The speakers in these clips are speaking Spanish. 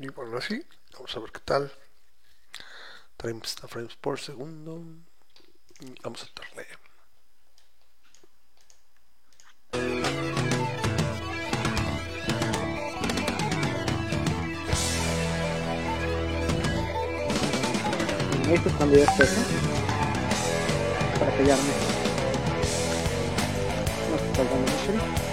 Y bueno, así, vamos a ver qué tal. 30 frames por segundo. Y vamos a darle. Esto es cuando ya eso. Para callarme. No se mucho.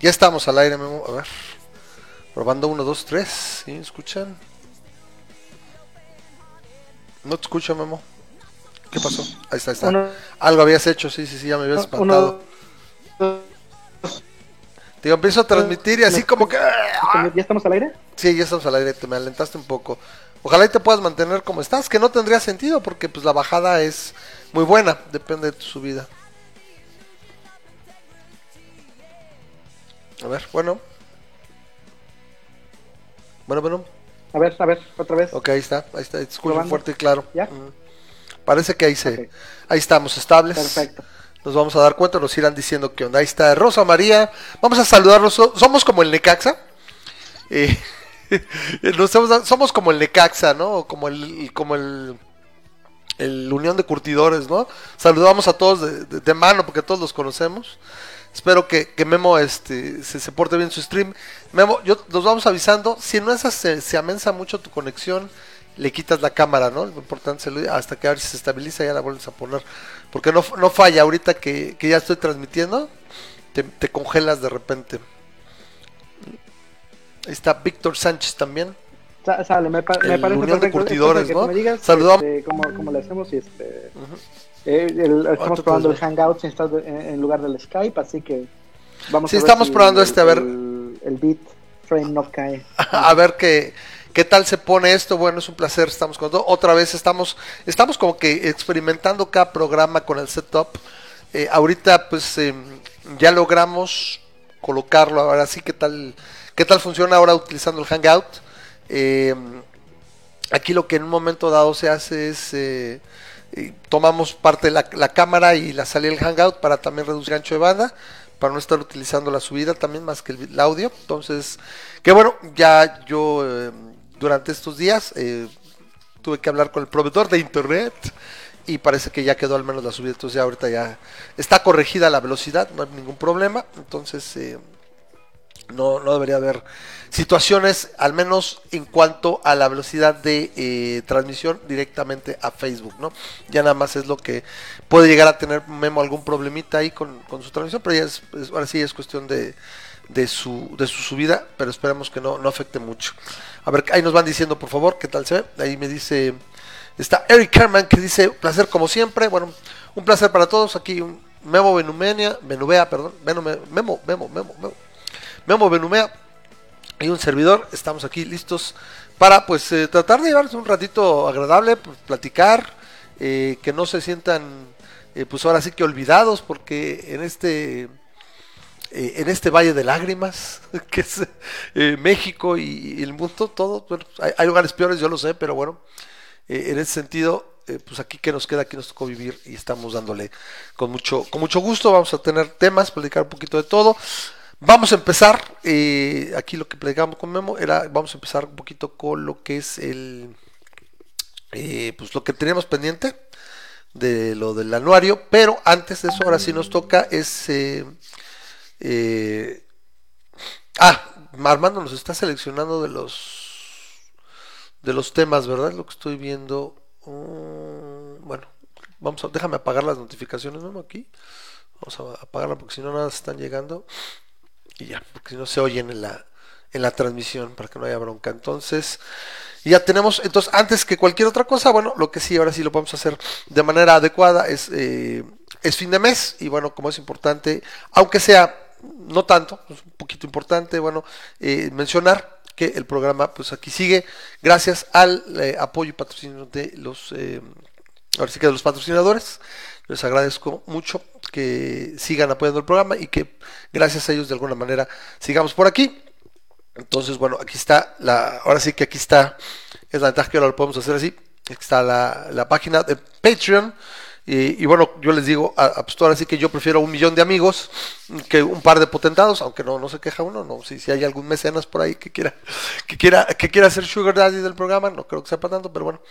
Ya estamos al aire, Memo. A ver. Probando 1, 2, 3. ¿Sí? ¿Escuchan? No te escucho, Memo. ¿Qué pasó? Ahí está, ahí está. Uno. Algo habías hecho, sí, sí, sí, ya me habías espantado. Uno, Te digo, empiezo a transmitir y así ¿Me como que... ¿Ya estamos al aire? Sí, ya estamos al aire, te me alentaste un poco. Ojalá y te puedas mantener como estás, que no tendría sentido porque pues la bajada es muy buena, depende de tu subida. A ver, bueno. Bueno, bueno. A ver, a ver, otra vez. Ok, ahí está, ahí está, fuerte y claro. ¿Ya? Mm. Parece que ahí se, ahí estamos estables. Perfecto. Nos vamos a dar cuenta, nos irán diciendo que onda. Ahí está Rosa María. Vamos a saludarlos. So- Somos como el Necaxa. Eh, nos somos, somos como el Necaxa, ¿no? Como el, como el, el Unión de Curtidores, ¿no? Saludamos a todos de, de- de mano porque todos los conocemos. Espero que, que Memo este, se, se porte bien su stream. Memo, yo nos vamos avisando. Si no esas se, se amensa mucho tu conexión, le quitas la cámara, ¿no? Lo importante es el- hasta que a ver si se estabiliza ya la vuelves a poner. Porque no, no falla ahorita que, que ya estoy transmitiendo. Te, te congelas de repente. Ahí está Víctor Sánchez también. Sa- Sale, me, pa- me parece Unión de. Curtidores, ¿no? Saludamos. este, cómo, cómo le hacemos y este... eh, el- estamos probando el Hangouts en, lugar del Skype, así que vamos Sí, a ver estamos si probando este, a ver. El, el beat frame no cae. a ver qué, qué tal se pone esto. Bueno, es un placer, estamos con todo. Otra vez estamos, estamos como que experimentando cada programa con el setup. Eh, ahorita pues eh, ya logramos colocarlo. Ahora sí, qué tal, qué tal funciona ahora utilizando el Hangout. Eh, aquí lo que en un momento dado se hace es tomamos parte la, la cámara y la salida del Hangout para también reducir ancho de banda, para no estar utilizando la subida también más que el, el audio. Entonces, que bueno, ya yo eh, durante estos días eh, tuve que hablar con el proveedor de internet y parece que ya quedó al menos la subida. Entonces ya ahorita ya está corregida la velocidad, no hay ningún problema. Entonces... eh, no, no debería haber situaciones, al menos en cuanto a la velocidad de eh, transmisión directamente a Facebook, ¿no? Ya nada más es lo que puede llegar a tener Memo algún problemita ahí con, con su transmisión, pero ya es, ahora sí es cuestión de, de, su, de su subida, pero esperemos que no, no afecte mucho. A ver, ahí nos van diciendo, por favor, qué tal se ve. Ahí me dice, está Eric Kerman que dice, placer como siempre, bueno, un placer para todos, aquí un Memo Benumenia, Benubea, perdón, Memo, Memo, Memo, Memo. Memo Benumea y un servidor, estamos aquí listos para pues eh, tratar de llevarles un ratito agradable, pues, platicar, eh, que no se sientan eh, pues ahora sí que olvidados, porque en este eh, en este valle de lágrimas, que es eh, México y, el mundo, todo. Hay, hay lugares peores, yo lo sé, pero bueno, en ese sentido, pues aquí que nos queda, aquí nos tocó vivir y estamos dándole con mucho, con mucho gusto. Vamos a tener temas, platicar un poquito de todo. Vamos a empezar, eh, aquí lo que platicamos con Memo era, vamos a empezar un poquito con lo que es el, eh, pues lo que teníamos pendiente de lo del anuario, pero antes de eso, ahora sí nos toca es, eh, ah, Armando nos está seleccionando de los, de los temas, ¿verdad? Lo que estoy viendo, Mm, bueno, vamos a, déjame apagar las notificaciones, ¿no? Aquí, vamos a apagarla porque si no nada están llegando y ya, porque si no se oyen en la, en la transmisión para que no haya bronca. Entonces, ya tenemos, entonces, antes que cualquier otra cosa, bueno, lo que sí, ahora sí lo podemos hacer de manera adecuada es, eh, es fin de mes. Y bueno, como es importante, aunque sea no tanto, es un poquito importante, bueno, eh, mencionar que el programa pues aquí sigue. Gracias al eh, apoyo y patrocinio de los ahora sí que de los patrocinadores. Les agradezco mucho que sigan apoyando el programa y que gracias a ellos de alguna manera sigamos por aquí. Entonces bueno aquí está la ahora sí que aquí está es la ventaja que ahora lo podemos hacer así. Aquí está la, la página de Patreon y, bueno, yo les digo, a, pues ahora sí que yo prefiero un millón de amigos que un par de potentados, aunque no, no se queja uno, no, si, si hay algún mecenas por ahí que quiera, que quiera, que quiera ser Sugar Daddy del programa, no creo que sepa tanto, pero bueno,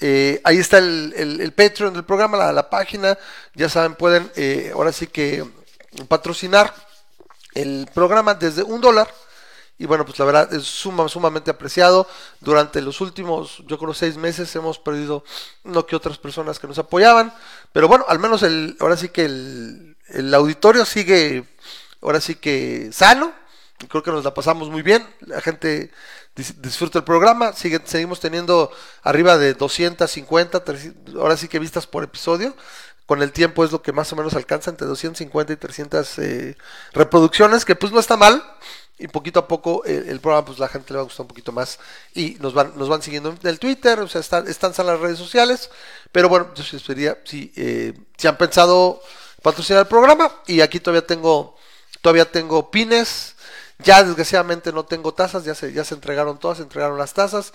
eh, ahí está el, el, el, Patreon del programa, la, la página, ya saben, pueden eh, ahora sí que patrocinar el programa desde un dólar. Y bueno, pues la verdad es suma, sumamente apreciado. Durante los últimos, yo creo, seis meses hemos perdido no que otras personas que nos apoyaban. Pero bueno, al menos el, ahora sí que el, el auditorio sigue, ahora sí que sano. Creo que nos la pasamos muy bien. La gente dis disfruta el programa. Sigue, seguimos teniendo arriba de 250, 300, ahora sí que vistas por episodio con el tiempo es lo que más o menos alcanza entre 250 y 300 eh, reproducciones, que pues no está mal. Y poquito a poco el, programa, pues la gente le va a gustar un poquito más. Y nos van, nos van siguiendo en el Twitter, o sea, están, están en las redes sociales. Pero bueno, yo les pediría si, eh, si han pensado patrocinar el programa. Y aquí todavía tengo, todavía tengo pines. Ya desgraciadamente no tengo tazas, ya se, ya se entregaron todas, se entregaron las tazas,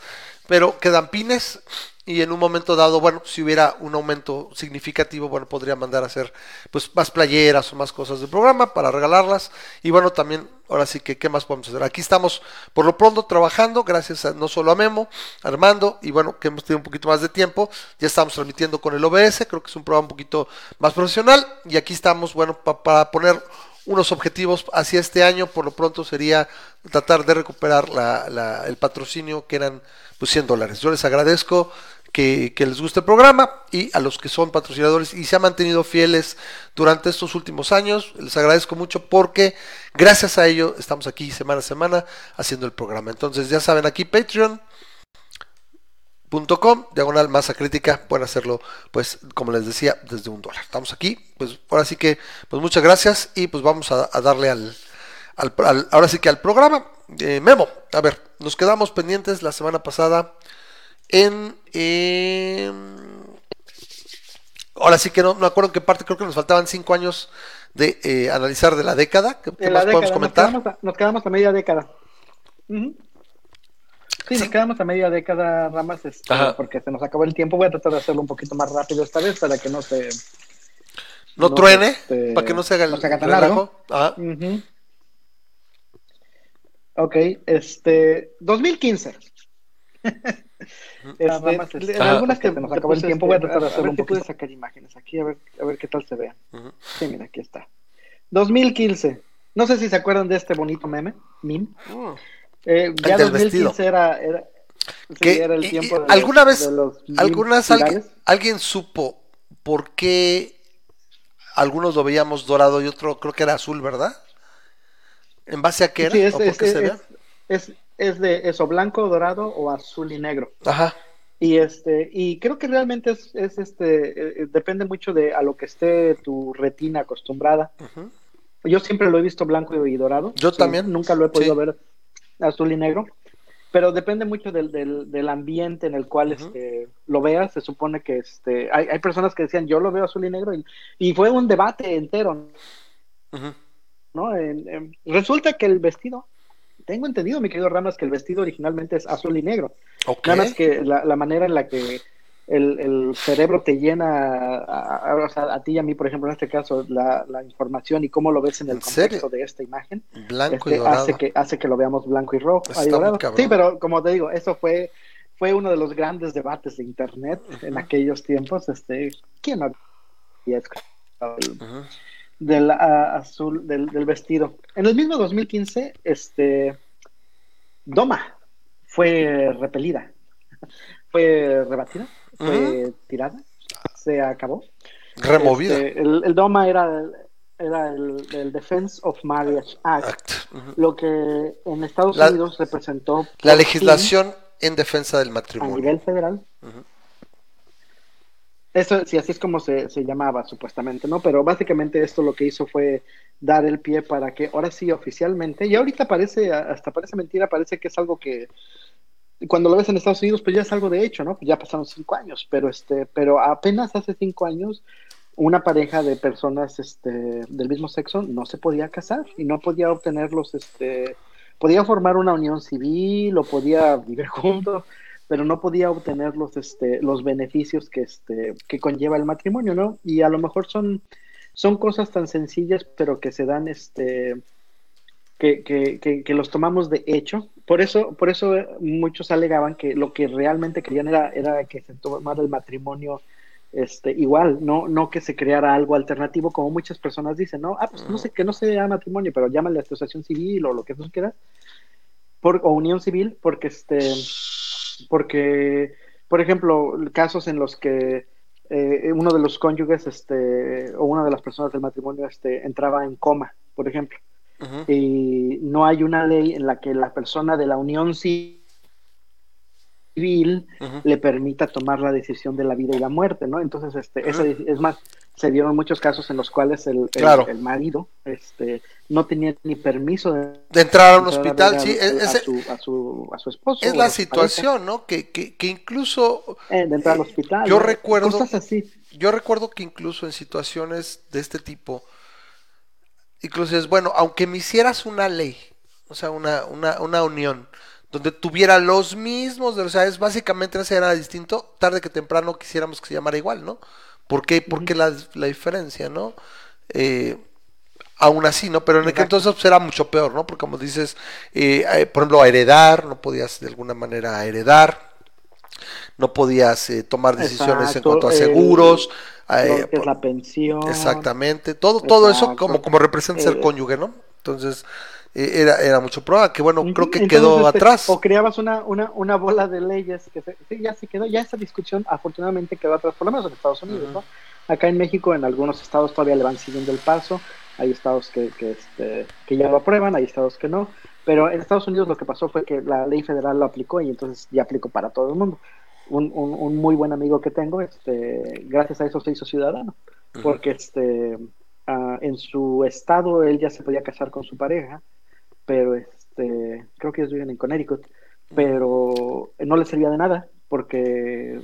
pero quedan pines y en un momento dado, bueno, si hubiera un aumento significativo, bueno, podría mandar a hacer pues más playeras o más cosas del programa para regalarlas y bueno, también ahora sí que qué más podemos hacer. Aquí estamos por lo pronto trabajando, gracias a, no solo a Memo, Armando y bueno, que hemos tenido un poquito más de tiempo, ya estamos transmitiendo con el OBS, creo que es un programa un poquito más profesional y aquí estamos, bueno, pa para poner unos objetivos hacia este año, por lo pronto sería tratar de recuperar la, el patrocinio que eran pues 100 dólares. Yo les agradezco que, les guste el programa y a los que son patrocinadores y se han mantenido fieles durante estos últimos años, les agradezco mucho porque gracias a ello estamos aquí semana a semana haciendo el programa. Entonces ya saben aquí Patreon Com, diagonal masa crítica, pueden hacerlo, pues, como les decía, desde un dólar. Estamos aquí, pues, ahora sí que, pues, muchas gracias y pues vamos a, darle al, ahora sí que al programa. Eh, Memo, a ver, nos quedamos pendientes la semana pasada en, eh, ahora sí que no, no acuerdo en qué parte, creo que nos faltaban cinco años de eh, analizar de la década. ¿Qué, más década, podemos comentar? Nos quedamos, a, nos quedamos a media década. Uh -huh. Sí, sí, nos quedamos a media década, Ramas, este, porque se nos acabó el tiempo. Voy a tratar de hacerlo un poquito más rápido esta vez para que no se. No, no truene, este, para que no se haga el no se haga tan largo. Uh -huh. Ok, este. 2015. este, Ramas, este, algunas que se nos acabó el tiempo, voy a tratar de hacerlo un poquito. sacar imágenes aquí, a ver, a ver qué tal se vea. Uh -huh. Sí, mira, aquí está. 2015. No sé si se acuerdan de este bonito meme, meme. Uh. Eh, ya 2015 era, era, sí, era, el tiempo de ¿Alguna los, vez, de los algunas alguien, alguien, supo por qué algunos lo veíamos dorado y otro creo que era azul, ¿verdad? ¿En base a qué era? Sí, es, ¿O por es, qué es, se es, es, de eso, blanco, dorado o azul y negro. Ajá. Y este, y creo que realmente es, es este, eh, depende mucho de a lo que esté tu retina acostumbrada. Uh -huh. Yo siempre lo he visto blanco y dorado. Yo sí, también. Nunca lo he podido sí. ver azul y negro, pero depende mucho del, del, del ambiente en el cual uh -huh. este, lo veas. Se supone que este, hay, hay, personas que decían yo lo veo azul y negro y, y fue un debate entero. Uh -huh. ¿no? En- en- resulta que el vestido, tengo entendido, mi querido Ramas, que el vestido originalmente es azul y negro. Ok. Nada más que la, la manera en la que el, el cerebro te llena, a, ti y a mí, por ejemplo, en este caso, la, la información y cómo lo ves en el ¿En serio? contexto de esta imagen, Blanco este, y dorado. hace que hace que lo veamos blanco y rojo. Está y muy dorado. cabrón. Sí, pero como te digo, eso fue fue uno de los grandes debates de internet en aquellos tiempos. Este, ¿quién no había escuchado Ujú. Del, ah, azul del, del vestido? En el mismo 2015, este Doma fue repelida, fue rebatida, fue tirada, se acabó. Removida. Este, el, el DOMA era, era el, el Defense of Marriage Act, lo que en Estados La- Unidos representó La legislación en defensa del fin, a matrimonio. nivel federal. Ujú. Eso sí, así es como se, se llamaba supuestamente, ¿no? Pero básicamente esto lo que hizo fue dar el pie para que ahora sí oficialmente, y ahorita parece, hasta parece mentira, parece que es algo que cuando lo ves en Estados Unidos, pues ya es algo de hecho, ¿no? Pues ya pasaron cinco años, pero este, pero apenas hace cinco años una pareja de personas este, del mismo sexo no se podía casar y no podía obtener los, este, podía formar una unión civil o podía vivir juntos, pero no podía obtener los, este, los beneficios que, este, que conlleva el matrimonio, ¿no? Y a lo mejor son, son cosas tan sencillas, pero que se dan, este, que, que, que, los tomamos de hecho. Por eso, por eso muchos alegaban que lo que realmente querían era, era que se tomara el matrimonio este, igual, no, no que se creara algo alternativo, como muchas personas dicen, no, ah, pues no sé, que no sea matrimonio, pero llámale asociación civil o lo que tú quieras, por, o unión civil, porque este, porque, por ejemplo, casos en los que eh, uno de los cónyuges, este, o una de las personas del matrimonio, este, entraba en coma, por ejemplo, y no hay una ley en la que la persona de la unión civil Ujú. le permita tomar la decisión de la vida y la muerte, ¿no? Entonces, este, deci- es más, se dieron muchos casos en los cuales el, el- Claro. el marido, este, no tenía ni permiso de De entrar a un a hospital, a- sí, es, a, su, a, su, a su esposo. es la situación, ¿no? Que, que, que incluso eh, de entrar al eh, hospital. yo ¿no? recuerdo- Cosas así. yo recuerdo que incluso en situaciones de este tipo, incluso es bueno, aunque me hicieras una ley, o sea, una, una, una unión, donde tuviera los mismos, o sea, es básicamente no era distinto, tarde que temprano quisiéramos que se llamara igual, ¿no? ¿Por qué, por qué la, la diferencia, no? Eh, aún así, ¿no? Pero en aquel entonces pues, era mucho peor, ¿no? Porque como dices, eh, eh, por ejemplo, a heredar, no podías de alguna manera heredar, no podías eh, tomar decisiones en cuanto a seguros, eh, por- la pensión. Exactamente, todo, todo eso como, como representa ser cónyuge, ¿no? Entonces, era, era mucho prueba, que bueno, creo que entonces, quedó este, atrás. O creabas una, una, una bola de leyes que se- ya se quedó, ya esa discusión afortunadamente quedó atrás, por lo menos en Estados Unidos. ¿no? Acá en México, en algunos estados todavía le van siguiendo el paso, hay estados que, que, este, que ya lo aprueban, hay estados que no, pero en Estados Unidos lo que pasó fue que la ley federal lo aplicó y entonces ya aplicó para todo el mundo. Un, un, un muy buen amigo que tengo, este, gracias a eso se hizo ciudadano, porque este, ah, en su estado él ya se podía casar con su pareja, pero este, creo que ellos viven en Connecticut, pero no le servía de nada porque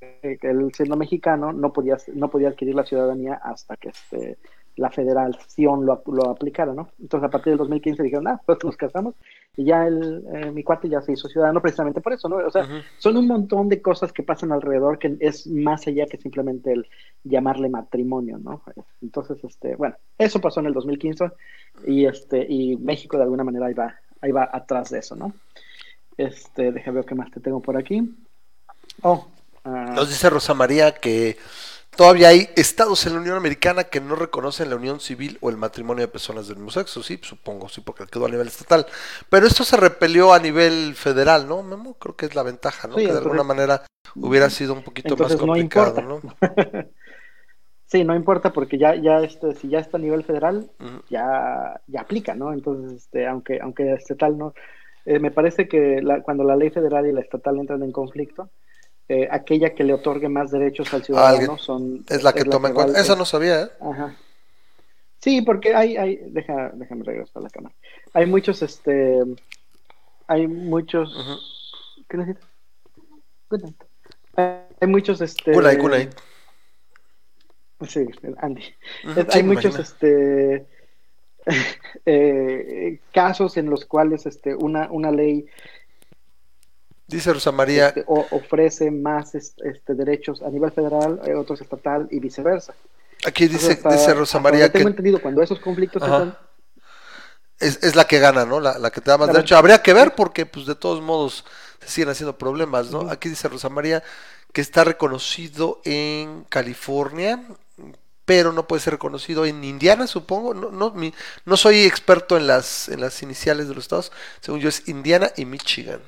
eh, él siendo mexicano no podía, no podía adquirir la ciudadanía hasta que este, la federación lo, lo aplicara, ¿no? Entonces a partir del 2015 dijeron, ah, pues nos casamos y ya el, eh, mi cuate ya se hizo ciudadano precisamente por eso, ¿no? O sea, son un montón de cosas que pasan alrededor que es más allá que simplemente el llamarle matrimonio, ¿no? Entonces, este, bueno, eso pasó en el 2015 y este y México de alguna manera ahí va, ahí va atrás de eso, ¿no? Este, déjame ver qué más te tengo por aquí. Oh, ah, Nos dice Rosa María que todavía hay estados en la Unión Americana que no reconocen la unión civil o el matrimonio de personas del mismo sexo, sí, supongo, sí, porque quedó a nivel estatal. Pero esto se repelió a nivel federal, ¿no, Memo? Creo que es la ventaja, ¿no? Sí, que de alguna manera hubiera sido un poquito más no complicado, importa. ¿no? sí, no importa porque ya, ya este, si ya está a nivel federal, ya, ya aplica, ¿no? Entonces, este, aunque, aunque estatal no, eh, me parece que la- cuando la ley federal y la estatal entran en conflicto, eh, aquella que le otorgue más derechos al ciudadano son Es la que toma en cuenta. Esa no sabía, ¿eh? Ajá. Sí, porque hay, hay, deja, déjame regresar a la cámara. Hay muchos, este, hay muchos, Ujú. ¿qué necesitas? Hay muchos, este, good night. Sí, Andy. Hay muchos este, eh, casos en los cuales este, una, una ley Dice Rosa María, este, o- ofrece más este, derechos a nivel federal, eh, otros estatal y viceversa. aquí dice, hasta- dice Rosa María donde tengo que entendido, cuando esos conflictos dan, es, es la que gana, ¿no? La, la que te da más derecho. Habría que ver porque, pues, de todos modos, se siguen haciendo problemas, ¿no? Aquí dice Rosa María que está reconocido en California, pero no puede ser reconocido en Indiana, supongo. No, no, mi- no soy experto en las, en las iniciales de los estados. Según yo, es Indiana y Michigan.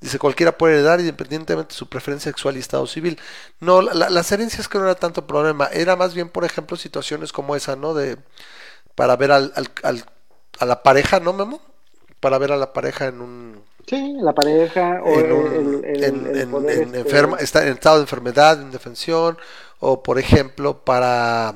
Dice, cualquiera puede heredar independientemente de su preferencia sexual y estado civil. No, la- la- las herencias que no era tanto problema, era más bien, por ejemplo, situaciones como esa, ¿no? De, para ver al, al- al- a la pareja, ¿no, Memo? Para ver a la pareja en un... sí, la pareja o En, un- el, el- en- el en- en este, enferma, está en estado de enfermedad, de indefensión, o por ejemplo, para...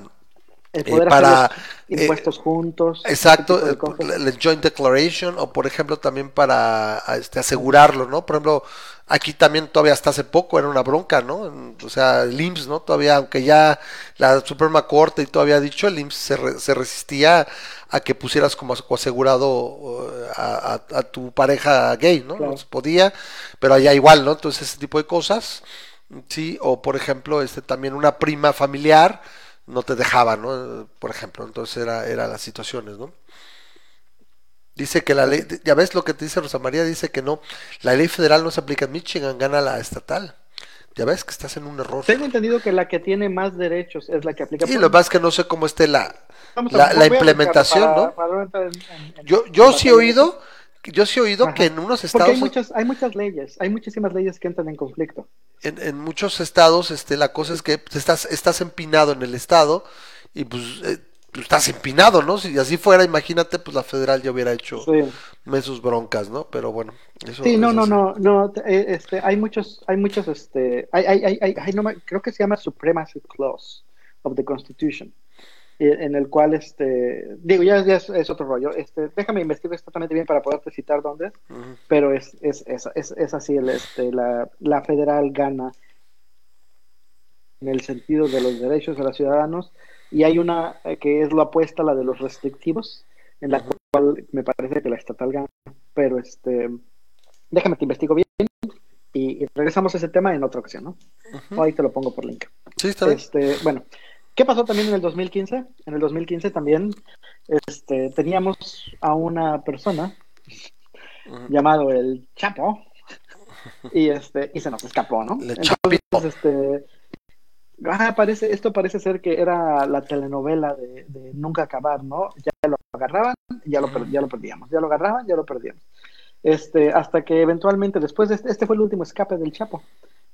el eh, poder para, hacer los impuestos juntos. Exacto, de eh, joint declaration o por ejemplo también para este, asegurarlo, ¿no? Por ejemplo, aquí también todavía hasta hace poco era una bronca, ¿no? O sea, el IMSS, ¿no? Todavía, aunque ya la Suprema Corte y todo había dicho, el IMSS se, re- se resistía a que pusieras como asegurado eh, a, a- a tu pareja gay, ¿no? Claro. No se podía, pero allá igual, ¿no? Entonces ese tipo de cosas, sí, o por ejemplo, este también una prima familiar no te dejaba, ¿no? Por ejemplo, entonces era, era las situaciones, ¿no? Dice que la ley, ya ves lo que te dice Rosa María, dice que no, la ley federal no se aplica en Michigan, gana la estatal. Ya ves que estás en un error. Tengo entendido que la que tiene más derechos es la que aplica. Y lo más que no sé cómo esté la, la, implementación, para- ¿no? para en- en- Yo, yo sí he oído, yo sí he oído Ajá. que en unos Porque estados, hay muchas, hay muchas leyes, hay muchísimas leyes que entran en conflicto. en, en muchos estados, este, la cosa es que pues, estás, estás empinado en el estado y pues eh, pues, estás empinado, ¿no? Si así fuera, imagínate, pues la federal ya hubiera hecho Sí, sus broncas, ¿no? Pero bueno, eso Sí, no, es no, no, no, eh, este, hay muchos, hay muchos, este, hay, hay, hay, hay- no creo que se llama Supremacy Clause of the Constitution, en el cual, este, digo, ya, ya es, es otro rollo, este, déjame investigar exactamente bien para poderte citar dónde, Ujú. pero es, es, es, es, es así, el, este, la, la federal gana en el sentido de los derechos de los ciudadanos y hay una eh, que es la apuesta, la de los restrictivos, en la cual me parece que la estatal gana, pero este, déjame te investigo bien y, y regresamos a ese tema en otra ocasión, ¿no? Ujú. Ahí te lo pongo por link. Sí, está bien. Este, bueno, ¿qué pasó también en el 2015? En el 2015 también este, teníamos a una persona llamado el Chapo y este y se nos escapó, ¿no? Le Entonces, Chapito. este ah, parece esto parece ser que era la telenovela de, de nunca acabar, ¿no? Ya lo agarraban, ya lo ya lo perdíamos, ya lo agarraban, ya lo perdíamos. Este, hasta que eventualmente después de este, este fue el último escape del Chapo.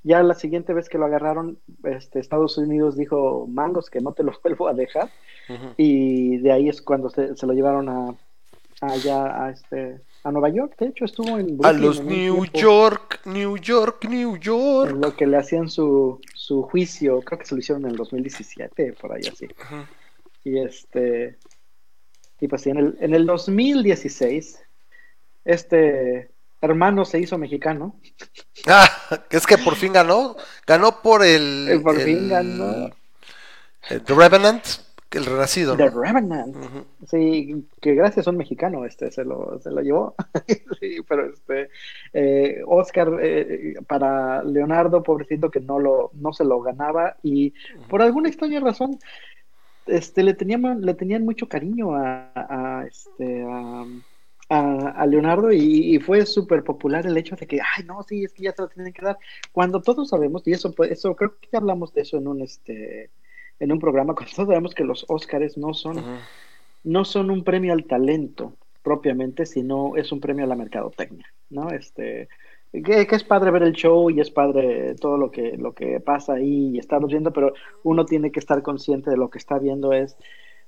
Ya la siguiente vez que lo agarraron, este, Estados Unidos dijo, mangos, que no te los vuelvo a dejar. Y de ahí es cuando se, se lo llevaron a, allá a, este, a Nueva York. De hecho, estuvo en A los en New York, New York, New En York. lo que le hacían su, su juicio, creo que se lo hicieron en el 2017, por ahí así. Ujú. Y este, y pues sí, en el, en el 2016, este hermano se hizo mexicano. Ah, que es que por fin ganó. Ganó por el. Eh, por el- fin ganó. el The Revenant, el renacido, The ¿no? Revenant. Sí, que gracias a un mexicano este se lo, se lo llevó. sí, pero este eh, Oscar eh, para Leonardo, pobrecito que no lo, no se lo ganaba, y por alguna extraña razón, este le tenían, le tenían mucho cariño a, a, este a, a- a Leonardo y, y fue súper popular el hecho de que, ay no, sí, es que ya se lo tienen que dar. Cuando todos sabemos, y eso, eso creo que ya hablamos de eso en un este en un programa, cuando todos sabemos que los Óscares no son no son un premio al talento propiamente, sino es un premio a la mercadotecnia, ¿no? Este, que, que es padre ver el show y es padre todo lo que, lo que pasa ahí y estamos viendo, pero uno tiene que estar consciente de lo que está viendo es,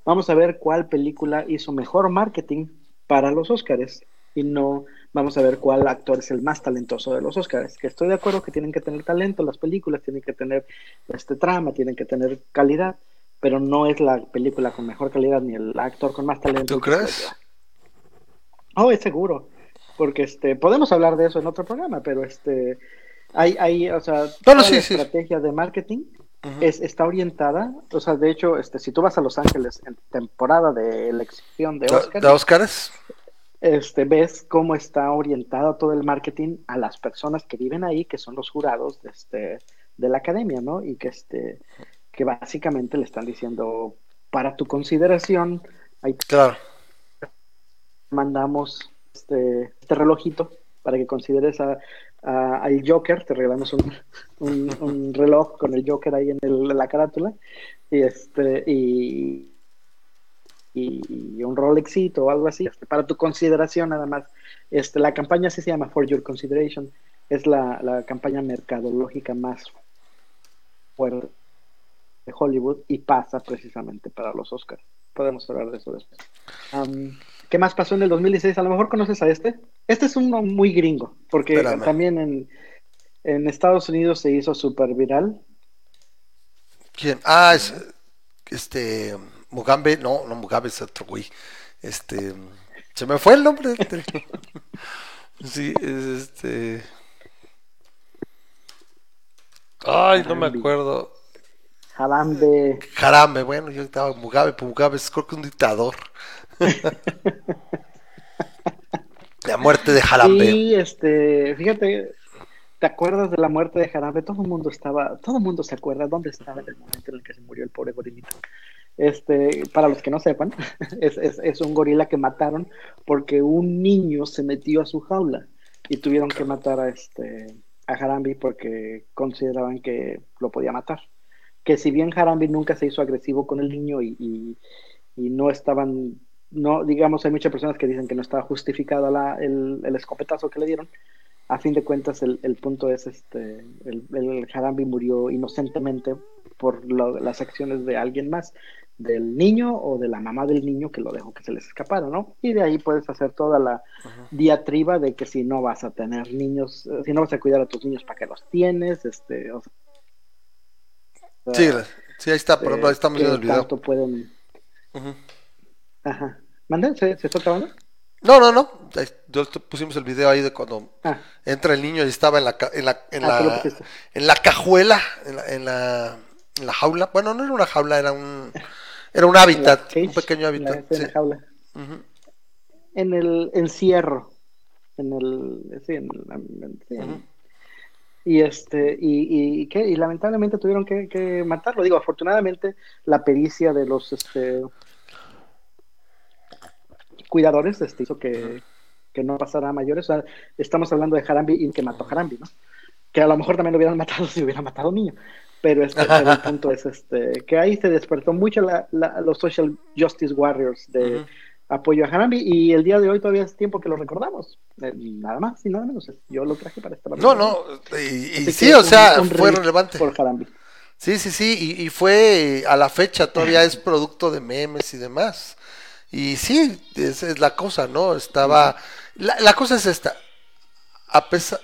vamos a ver cuál película hizo mejor marketing para los Óscares y no vamos a ver cuál actor es el más talentoso de los Óscares, que estoy de acuerdo que tienen que tener talento las películas, tienen que tener este trama, tienen que tener calidad, pero no es la película con mejor calidad ni el actor con más talento. ¿Tú crees? Oh, es seguro, porque este podemos hablar de eso en otro programa, pero este hay hay, o sea, Bueno, toda sí, la sí. estrategia de marketing es, está orientada, o sea, de hecho, este, si tú vas a Los Ángeles en temporada de elección de Oscars, ¿De Oscars? este, ves cómo está orientado todo el marketing a las personas que viven ahí, que son los jurados de, este, de la academia, ¿no? Y que, este, que básicamente le están diciendo, para tu consideración, ahí Claro. mandamos este, este relojito para que consideres a, al Joker, te regalamos un, un- reloj con el Joker ahí en, el- la carátula, y este, y, y, un Rolexito o algo así, este, para tu consideración nada más. Este, la campaña así se llama For Your Consideration, es la, la campaña mercadológica más fuerte de Hollywood y pasa precisamente para los Oscars. Podemos hablar de eso después. ¿Qué más pasó en el 2016? A lo mejor conoces a este. Este es uno muy gringo, porque Espérame. también en, en Estados Unidos se hizo súper viral. ¿Quién? Ah, es este Mugabe, no, no Mugabe es otro güey. Este se me fue el nombre. del- sí, es este Ay, no me acuerdo. Harambe. Jarambe, bueno, yo estaba Mugabe, pues Mugabe es creo que un dictador. La muerte de Jarambe. Sí, este, fíjate, ¿te acuerdas de la muerte de Jarabe? Todo el mundo estaba, todo el mundo se acuerda dónde estaba en el momento en el que se murió el pobre gorilito. Este, para los que no sepan, es, es, es un gorila que mataron porque un niño se metió a su jaula y tuvieron que matar a este a porque consideraban que lo podía matar. Que si bien Harambe nunca se hizo agresivo con el niño y, y, y no estaban, no, digamos, hay muchas personas que dicen que no estaba justificada la, el, el escopetazo que le dieron. A fin de cuentas, el, el punto es este, el, el Harambe murió inocentemente por lo- las acciones de alguien más, del niño o de la mamá del niño que lo dejó que se les escapara, ¿no? Y de ahí puedes hacer toda la diatriba de que si no vas a tener niños, eh, si no vas a cuidar a tus niños, ¿para qué los tienes? Este, o sea, Sí, sí, ahí está, por ejemplo, ahí estamos viendo el video. tanto pueden... Ajá. ¿Mande? ¿Se, ¿Se está trabando? No, no, no. yo pusimos el video ahí de cuando Ah, entra el niño y estaba en la en la en Ah, la, en la cajuela, en la, en la en la jaula. Bueno, no era una jaula, era un era un hábitat, cage, un pequeño hábitat. en la sí. jaula. En el encierro. En el. Sí, en, sí. Y este, y, y, ¿qué? y lamentablemente tuvieron que, que matarlo. Digo, afortunadamente, la pericia de los este cuidadores este, hizo que, que no pasara a mayores. O sea, estamos hablando de Harambe y que mató a Harambe, ¿no? Que a lo mejor también lo hubieran matado si hubiera matado a un niño. Pero, este, pero el punto es este, que ahí se despertó mucho la, la- los social justice warriors de apoyo a Harambe y el día de hoy todavía es tiempo que lo recordamos. Eh, nada más y nada menos. Yo lo traje para esta No, no, y, sí, o un- sea, un fue relevante. Por Harambe. Sí, sí, sí, y, y fue a la fecha todavía es producto de memes y demás. Y sí, esa es la cosa, ¿no? Estaba... La, la cosa es esta. A pesar...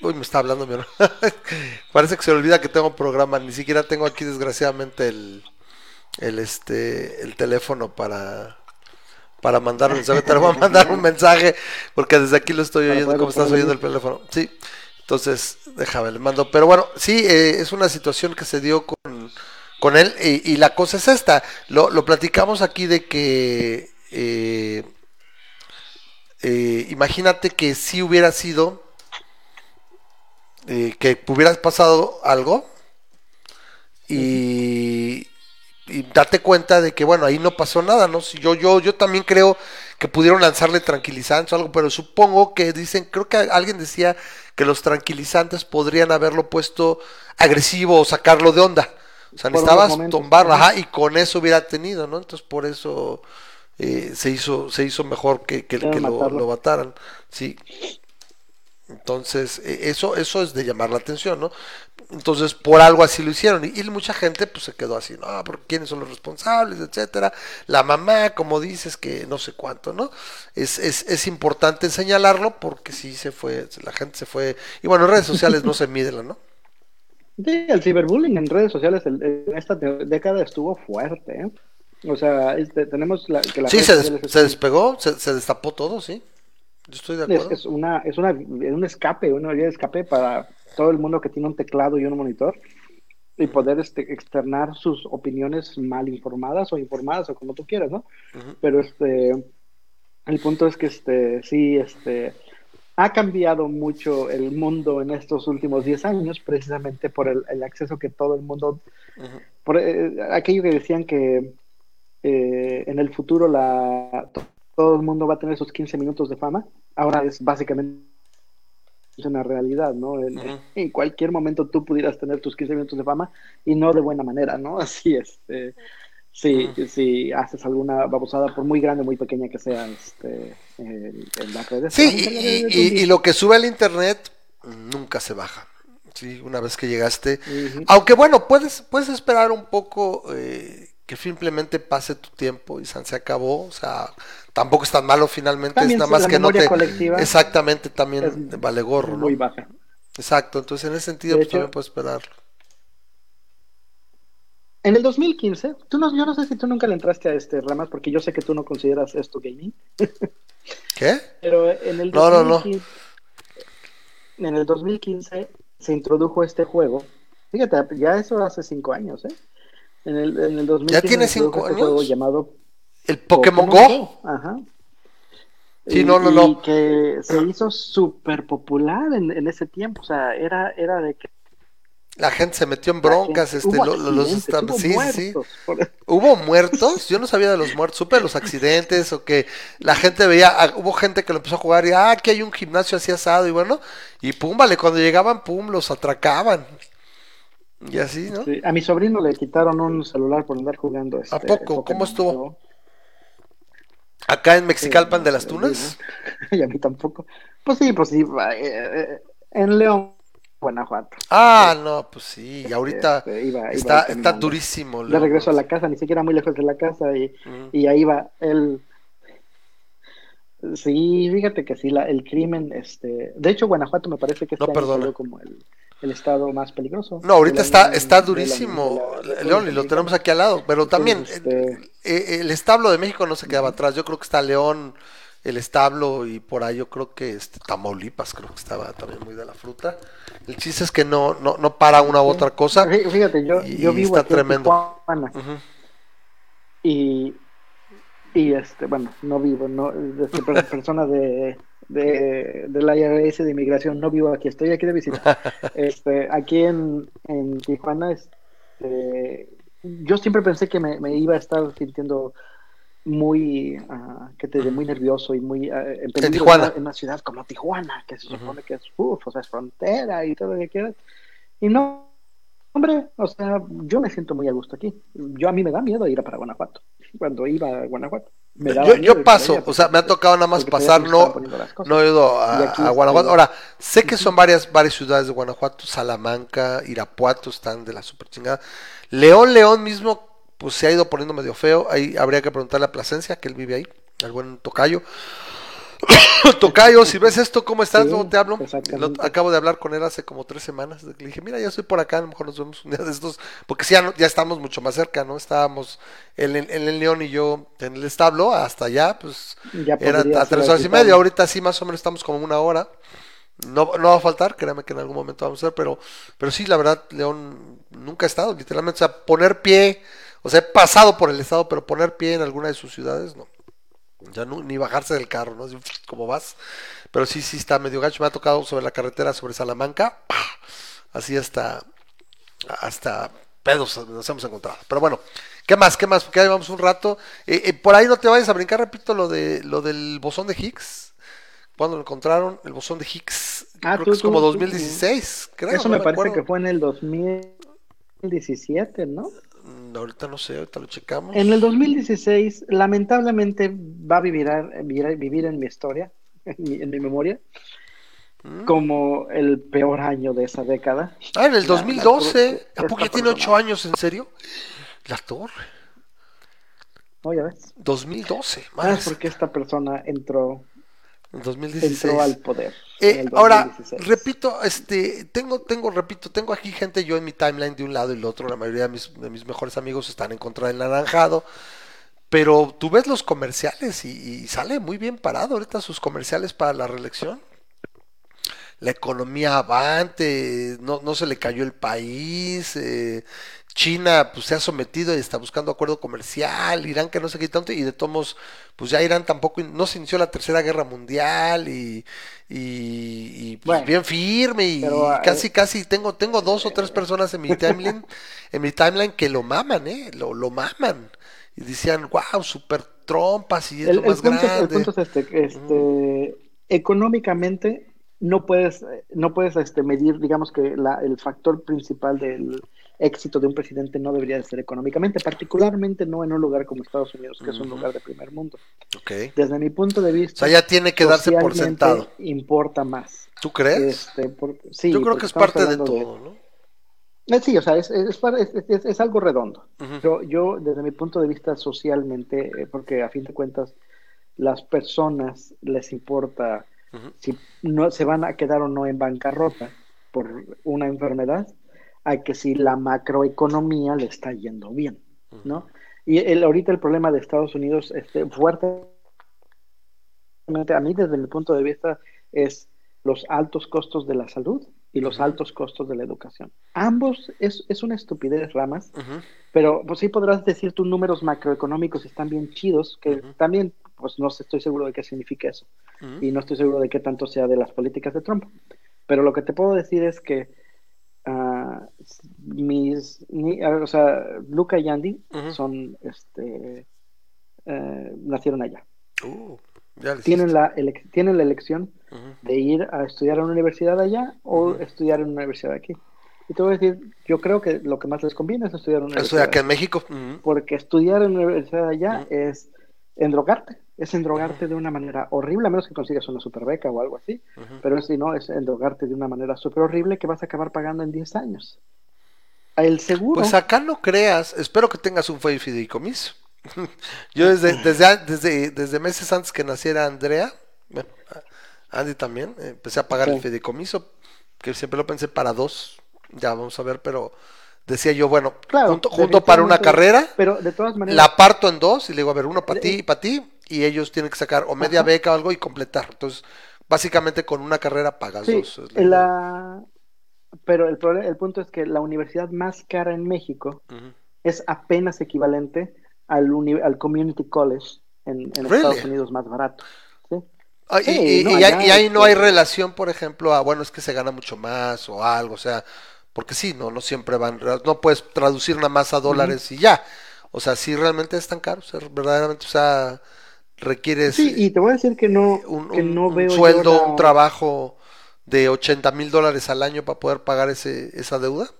Uy, me está hablando mi. Parece que se olvida que tengo programa. Ni siquiera tengo aquí, desgraciadamente, el, el, este, el teléfono para, para mandar un mensaje. Te voy a mandar un mensaje porque desde aquí lo estoy oyendo como estás oyendo el teléfono. Sí. Entonces, déjame, le mando. Pero bueno, sí, eh, es una situación que se dio con, con él y, y la cosa es esta. Lo, lo platicamos aquí de que, eh, eh, imagínate que si hubiera sido, eh, que hubiera pasado algo y, y date cuenta de que, bueno, ahí no pasó nada, ¿no? Si yo, yo, yo también creo que pudieron lanzarle tranquilizantes o algo, pero supongo que dicen, creo que alguien decía que los tranquilizantes podrían haberlo puesto agresivo o sacarlo de onda. O sea, necesitabas tumbarlo, ajá. y con eso hubiera tenido, ¿no? Entonces por eso eh, se hizo, se hizo mejor que, que, que lo, lo mataran, sí. Entonces, eh, eso, eso es de llamar la atención, ¿no? Entonces, por algo así lo hicieron. Y, y mucha gente pues se quedó así, no, porque quiénes son los responsables, etcétera. La mamá, como dices, que no sé cuánto, ¿no? Es, es, es importante señalarlo porque sí se fue, la gente se fue. Y bueno, en redes sociales no se mide, ¿no? Sí, el ciberbullying en redes sociales en esta década estuvo fuerte. ¿eh? O sea, este, tenemos la, que las Sí, se, des- despegó, se, se destapó todo, sí. Yo estoy de acuerdo. es una, es una, es un escape, una vía de escape para todo el mundo que tiene un teclado y un monitor y poder este, externar sus opiniones mal informadas o informadas o como tú quieras, ¿no? Pero este, el punto es que este, sí, este, ha cambiado mucho el mundo en estos últimos 10 años precisamente por el, el acceso que todo el mundo, por eh, aquello que decían que eh, en el futuro la, to- todo el mundo va a tener sus 15 minutos de fama, ahora es básicamente una realidad, ¿no? En, cualquier momento tú pudieras tener tus 15 minutos de fama y no de buena manera, ¿no? Así es. eh, si, si haces alguna babosada, por muy grande o muy pequeña que sea este, en, en las redes. Sí, y, lo que sube al internet nunca se baja. Sí, una vez que llegaste. Aunque bueno, puedes, puedes esperar un poco eh, que simplemente pase tu tiempo y san se acabó. O sea, tampoco es tan malo finalmente, También es nada sí, más la que no te. colectiva Exactamente, también es vale gorro, ¿no? Muy baja. Exacto, entonces en ese sentido, De pues hecho- también puedes esperarlo. En el 2015, tú no, yo no sé si tú nunca le entraste a este Ramas, porque yo sé que tú no consideras esto gaming, ¿Qué? pero en el No, no, no. 2015, en el 2015 se introdujo este juego. Fíjate, ya eso hace cinco años, ¿eh? En el, en el 2015 tiene se introdujo cinco este juego años? llamado ¿El Pokémon Go? Ajá. Sí, Y- no, no, y no. que se hizo súper popular en, en ese tiempo, o sea, era, era de que La gente se metió en broncas, gente- este, lo- los hubo sí, sí, sí. por- Hubo muertos, yo no sabía de los muertos, supe de los accidentes o que la gente veía, ah, hubo gente que lo empezó a jugar y ah, aquí hay un gimnasio así asado y bueno, y pum, vale, cuando llegaban, pum, los atracaban. Y así, ¿no? Sí, a mi sobrino le quitaron un celular por andar jugando. Este, ¿A poco? Pokémon ¿Cómo estuvo? Acá en Mexicalpan de las Sí, Tunas. Y a mí tampoco. Pues sí, pues sí. eh, eh, en León, Guanajuato. Ah, no, pues sí, y ahorita Este, iba- iba está, está durísimo. De León, regreso a la casa, ni siquiera muy lejos de la casa. Y, y ahí va él. Sí, fíjate que sí, la, el crimen, este, de hecho Guanajuato me parece que este No, salió como el, el estado más peligroso. No, ahorita de la está, está de durísimo, de la- de León, y lo tenemos aquí al lado, pero también eh, eh, el establo de México no se quedaba atrás, yo creo que está León, el establo y por ahí yo creo que este, Tamaulipas creo que estaba también muy de la fruta. El chiste es que no, no, no para una u otra cosa. Fí- Fíjate, yo, y yo vivo está aquí en tremendo. Tijuana y, y este, bueno, no vivo, no, este, per- persona de, de, del IRS de inmigración, no vivo aquí, estoy aquí de visita. Este, aquí en, en Tijuana, este, yo siempre pensé que me, me iba a estar sintiendo muy, ah, ¿qué te muy nervioso y muy ah, en Tijuana. En, una, en una ciudad como Tijuana, que se supone que es, uf, o sea, es frontera y todo lo que quieras. Y no, hombre, o sea, yo me siento muy a gusto aquí. Yo a mí me da miedo ir a para Guanajuato. Cuando iba a Guanajuato. me Yo, yo paso, o sea, me ha tocado nada más pasar, no, no he ido a, a Guanajuato. Ahora, sé que son varias, varias ciudades de Guanajuato, Salamanca, Irapuato están de la super chingada. León, León mismo, pues se ha ido poniendo medio feo. Ahí habría que preguntarle a Plasencia, que él vive ahí, al buen Tocayo. Tocayo, si ves esto, ¿cómo estás? Sí, ¿Cómo te hablo? Lo- acabo de hablar con él hace como tres semanas. Le dije, mira, ya estoy por acá, a lo mejor nos vemos un día de estos, porque sí, ya, ya estamos mucho más cerca, ¿no? Estábamos él en, en León y yo en el establo, hasta allá, pues Ya era a tres horas y media. Ahorita sí, más o menos estamos como una hora. No, no va a faltar, créame que en algún momento vamos a ver, pero, pero sí, la verdad, León nunca ha estado, literalmente, o sea, poner pie, o sea, he pasado por el estado, pero poner pie en alguna de sus ciudades, no. Ya no, ni bajarse del carro, ¿no? Así, como vas. Pero sí, sí está medio gacho. Me ha tocado sobre la carretera sobre Salamanca. ¡pah! Así hasta, hasta pedos nos hemos encontrado. Pero bueno, ¿qué más? ¿Qué más? Porque ya llevamos un rato. Eh, eh, por ahí no te vayas a brincar, repito, lo de lo del bosón de Higgs. Cuando lo encontraron, el bosón de Higgs, Ah, creo tú- que es como tú- tú- 2016, creo. Eso no me parece recuerdo. que fue en el 2017, ¿no? Ahorita no sé, ahorita lo checamos. En el 2016, lamentablemente, va a vivir, vivir, en mi historia, en mi, en mi memoria, Mm. como el peor año de esa década. Ah, en el La- 2012. la- ¿A poco ya tiene persona. 8 años, en serio? La torre. ¿No? ¿Ya ves? 2012. Ah, madre es porque esta persona entró, En 2016. entró al poder. Eh, ahora, 2016. repito, este, tengo, tengo, repito, tengo aquí gente yo en mi timeline de un lado y el otro. La mayoría de mis, de mis mejores amigos están en contra del naranjado. Pero tú ves los comerciales y, y sale muy bien parado ahorita sus comerciales para la reelección. La economía avante, no, no se le cayó el país, eh, China pues se ha sometido y está buscando acuerdo comercial, Irán que no sé qué tanto, y de tomos, pues ya Irán tampoco, no se inició la tercera guerra mundial y, y, y, pues, Bueno, bien firme y pero, eh, casi, casi tengo, tengo dos o tres personas en mi timeline, en mi timeline que lo maman, eh, lo, lo maman. Y decían, wow, super trompas y es El, lo el más punto, es- el grande. punto es este, este, económicamente no puedes, eh, no puedes este, medir, digamos que la- el factor principal del éxito de un presidente no debería de ser económicamente, particularmente no en un lugar como Estados Unidos, que es un lugar de primer mundo. Ok. Desde mi punto de O vista, sea, ya tiene que darse por sentado. importa más. ¿Tú crees? Este, por- sí, Yo creo que es parte de todo, ¿no? Eh, Sí, o sea, es, es, algo redondo. Ujú. Pero yo, desde mi punto de vista socialmente, eh, porque a fin de cuentas, las personas les importa si no se van a quedar o no en bancarrota por una enfermedad, a que si la macroeconomía le está yendo bien, ¿no? Y el, ahorita el problema de Estados Unidos, este, fuertemente, a mí desde mi punto de vista, es los altos costos de la salud y los altos costos de la educación. Ambos es, es una estupidez, Ramas, pero pues sí podrás decir tus números macroeconómicos están bien chidos, que también, pues no estoy seguro de qué significa eso y no estoy seguro de qué tanto sea de las políticas de Trump. Pero lo que te puedo decir es que ah, mis, ni- o sea, Luca y Andy son, este, eh, nacieron allá. Uh, Tienen la, tienen la elección de ir a estudiar a una universidad allá o estudiar en una universidad aquí. Y te voy a decir, yo creo que lo que más les conviene es estudiar en una universidad acá en México. Porque estudiar en una universidad allá es endrogarte, es endrogarte de una manera horrible, a menos que consigas una super beca o algo así, pero si no, es endrogarte de una manera súper horrible que vas a acabar pagando en 10 años. El seguro, Pues acá no creas, espero que tengas un fideicomiso. Yo desde, desde, desde, desde meses antes que naciera Andrea, bueno, Andy también, eh, empecé a pagar el fideicomiso, que siempre lo pensé para dos, ya vamos a ver, pero decía yo, bueno, claro, junto, junto para una carrera, pero de todas maneras, la parto en dos y le digo, a ver, uno para ti y para ti, y ellos tienen que sacar o media Ajá. beca o algo y completar. Entonces, básicamente con una carrera pagas sí, dos. la la- pero el, prole- el punto es que la universidad más cara en México es apenas equivalente al, uni- al Community College en, en Really? Estados Unidos más barato. ¿sí? Ah, y- Sí, y, no, y allá, ahí, y ahí no este- hay relación, por ejemplo, a, bueno, es que se gana mucho más o algo, o sea, porque sí, no, no siempre van, no puedes traducir nada más a dólares y ya. O sea, sí realmente es tan caro, o sea, verdaderamente, o sea, requieres Sí, y te voy a decir que no, un, que un- no un veo yo sueldo, la- un trabajo de 80 mil dólares al año para poder pagar ese, esa deuda.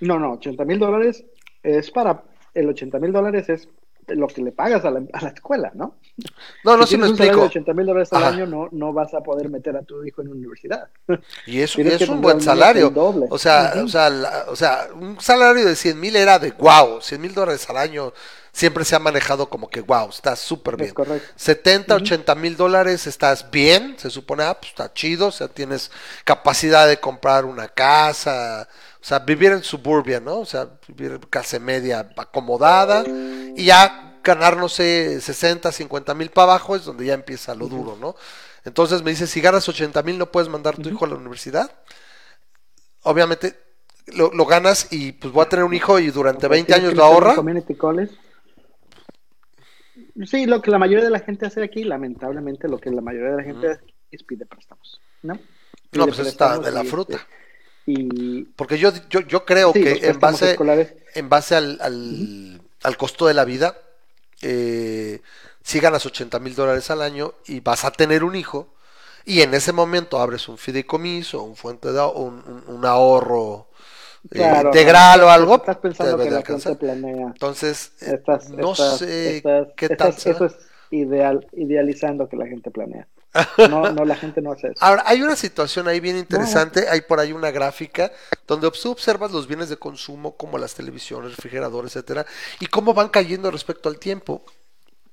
No, no, 80 mil dólares es para, el 80 mil dólares es lo que le pagas a la, a la escuela, ¿no? No, no, si sí me explico. de 80 mil dólares al Ajá. año, no, no vas a poder meter a tu hijo en una universidad. Y es, Tienes y que es un buen salario. doble. O sea, Ujú. o sea, la- o sea, un salario de 100 mil era de wow, 100 mil dólares al año siempre se ha manejado como que wow, está súper bien. Es correcto. 70, Ujú. 80 mil dólares estás bien, se supone, ah, pues está chido, o sea, tienes capacidad de comprar una casa, o sea, vivir en suburbia, ¿no? O sea, vivir clase media acomodada y ya ganar, no sé, 60, 50 mil para abajo es donde ya empieza lo duro, ¿no? Entonces me dice, si ganas 80 mil no puedes mandar a tu hijo a la universidad. Obviamente lo, lo ganas y pues voy a tener un hijo y durante Pues 20 tienes años lo ahorra. Community college. Sí, lo que la mayoría de la gente hace aquí, lamentablemente, lo que la mayoría de la gente hace es pide préstamos, ¿no? No, pues está de la fruta. este, Y Porque yo, yo, yo creo Sí, que en base, escolares. en base al, al, al costo de la vida, eh, si ganas 80 mil dólares al año y vas a tener un hijo, y en ese momento abres un fideicomiso, un fuente de, un, un- un ahorro eh, Claro, integral o algo, Estás pensando que de la gente alcanzar. planea. Entonces, eh, Estás, no estás- sé estás- qué tal. Eso es ideal, idealizando que la gente planea. No, no, la gente no hace eso. Ahora, hay una situación ahí bien interesante, hay por ahí una gráfica donde tú observas los bienes de consumo como las televisiones, refrigeradores, etcétera, y cómo van cayendo respecto al tiempo.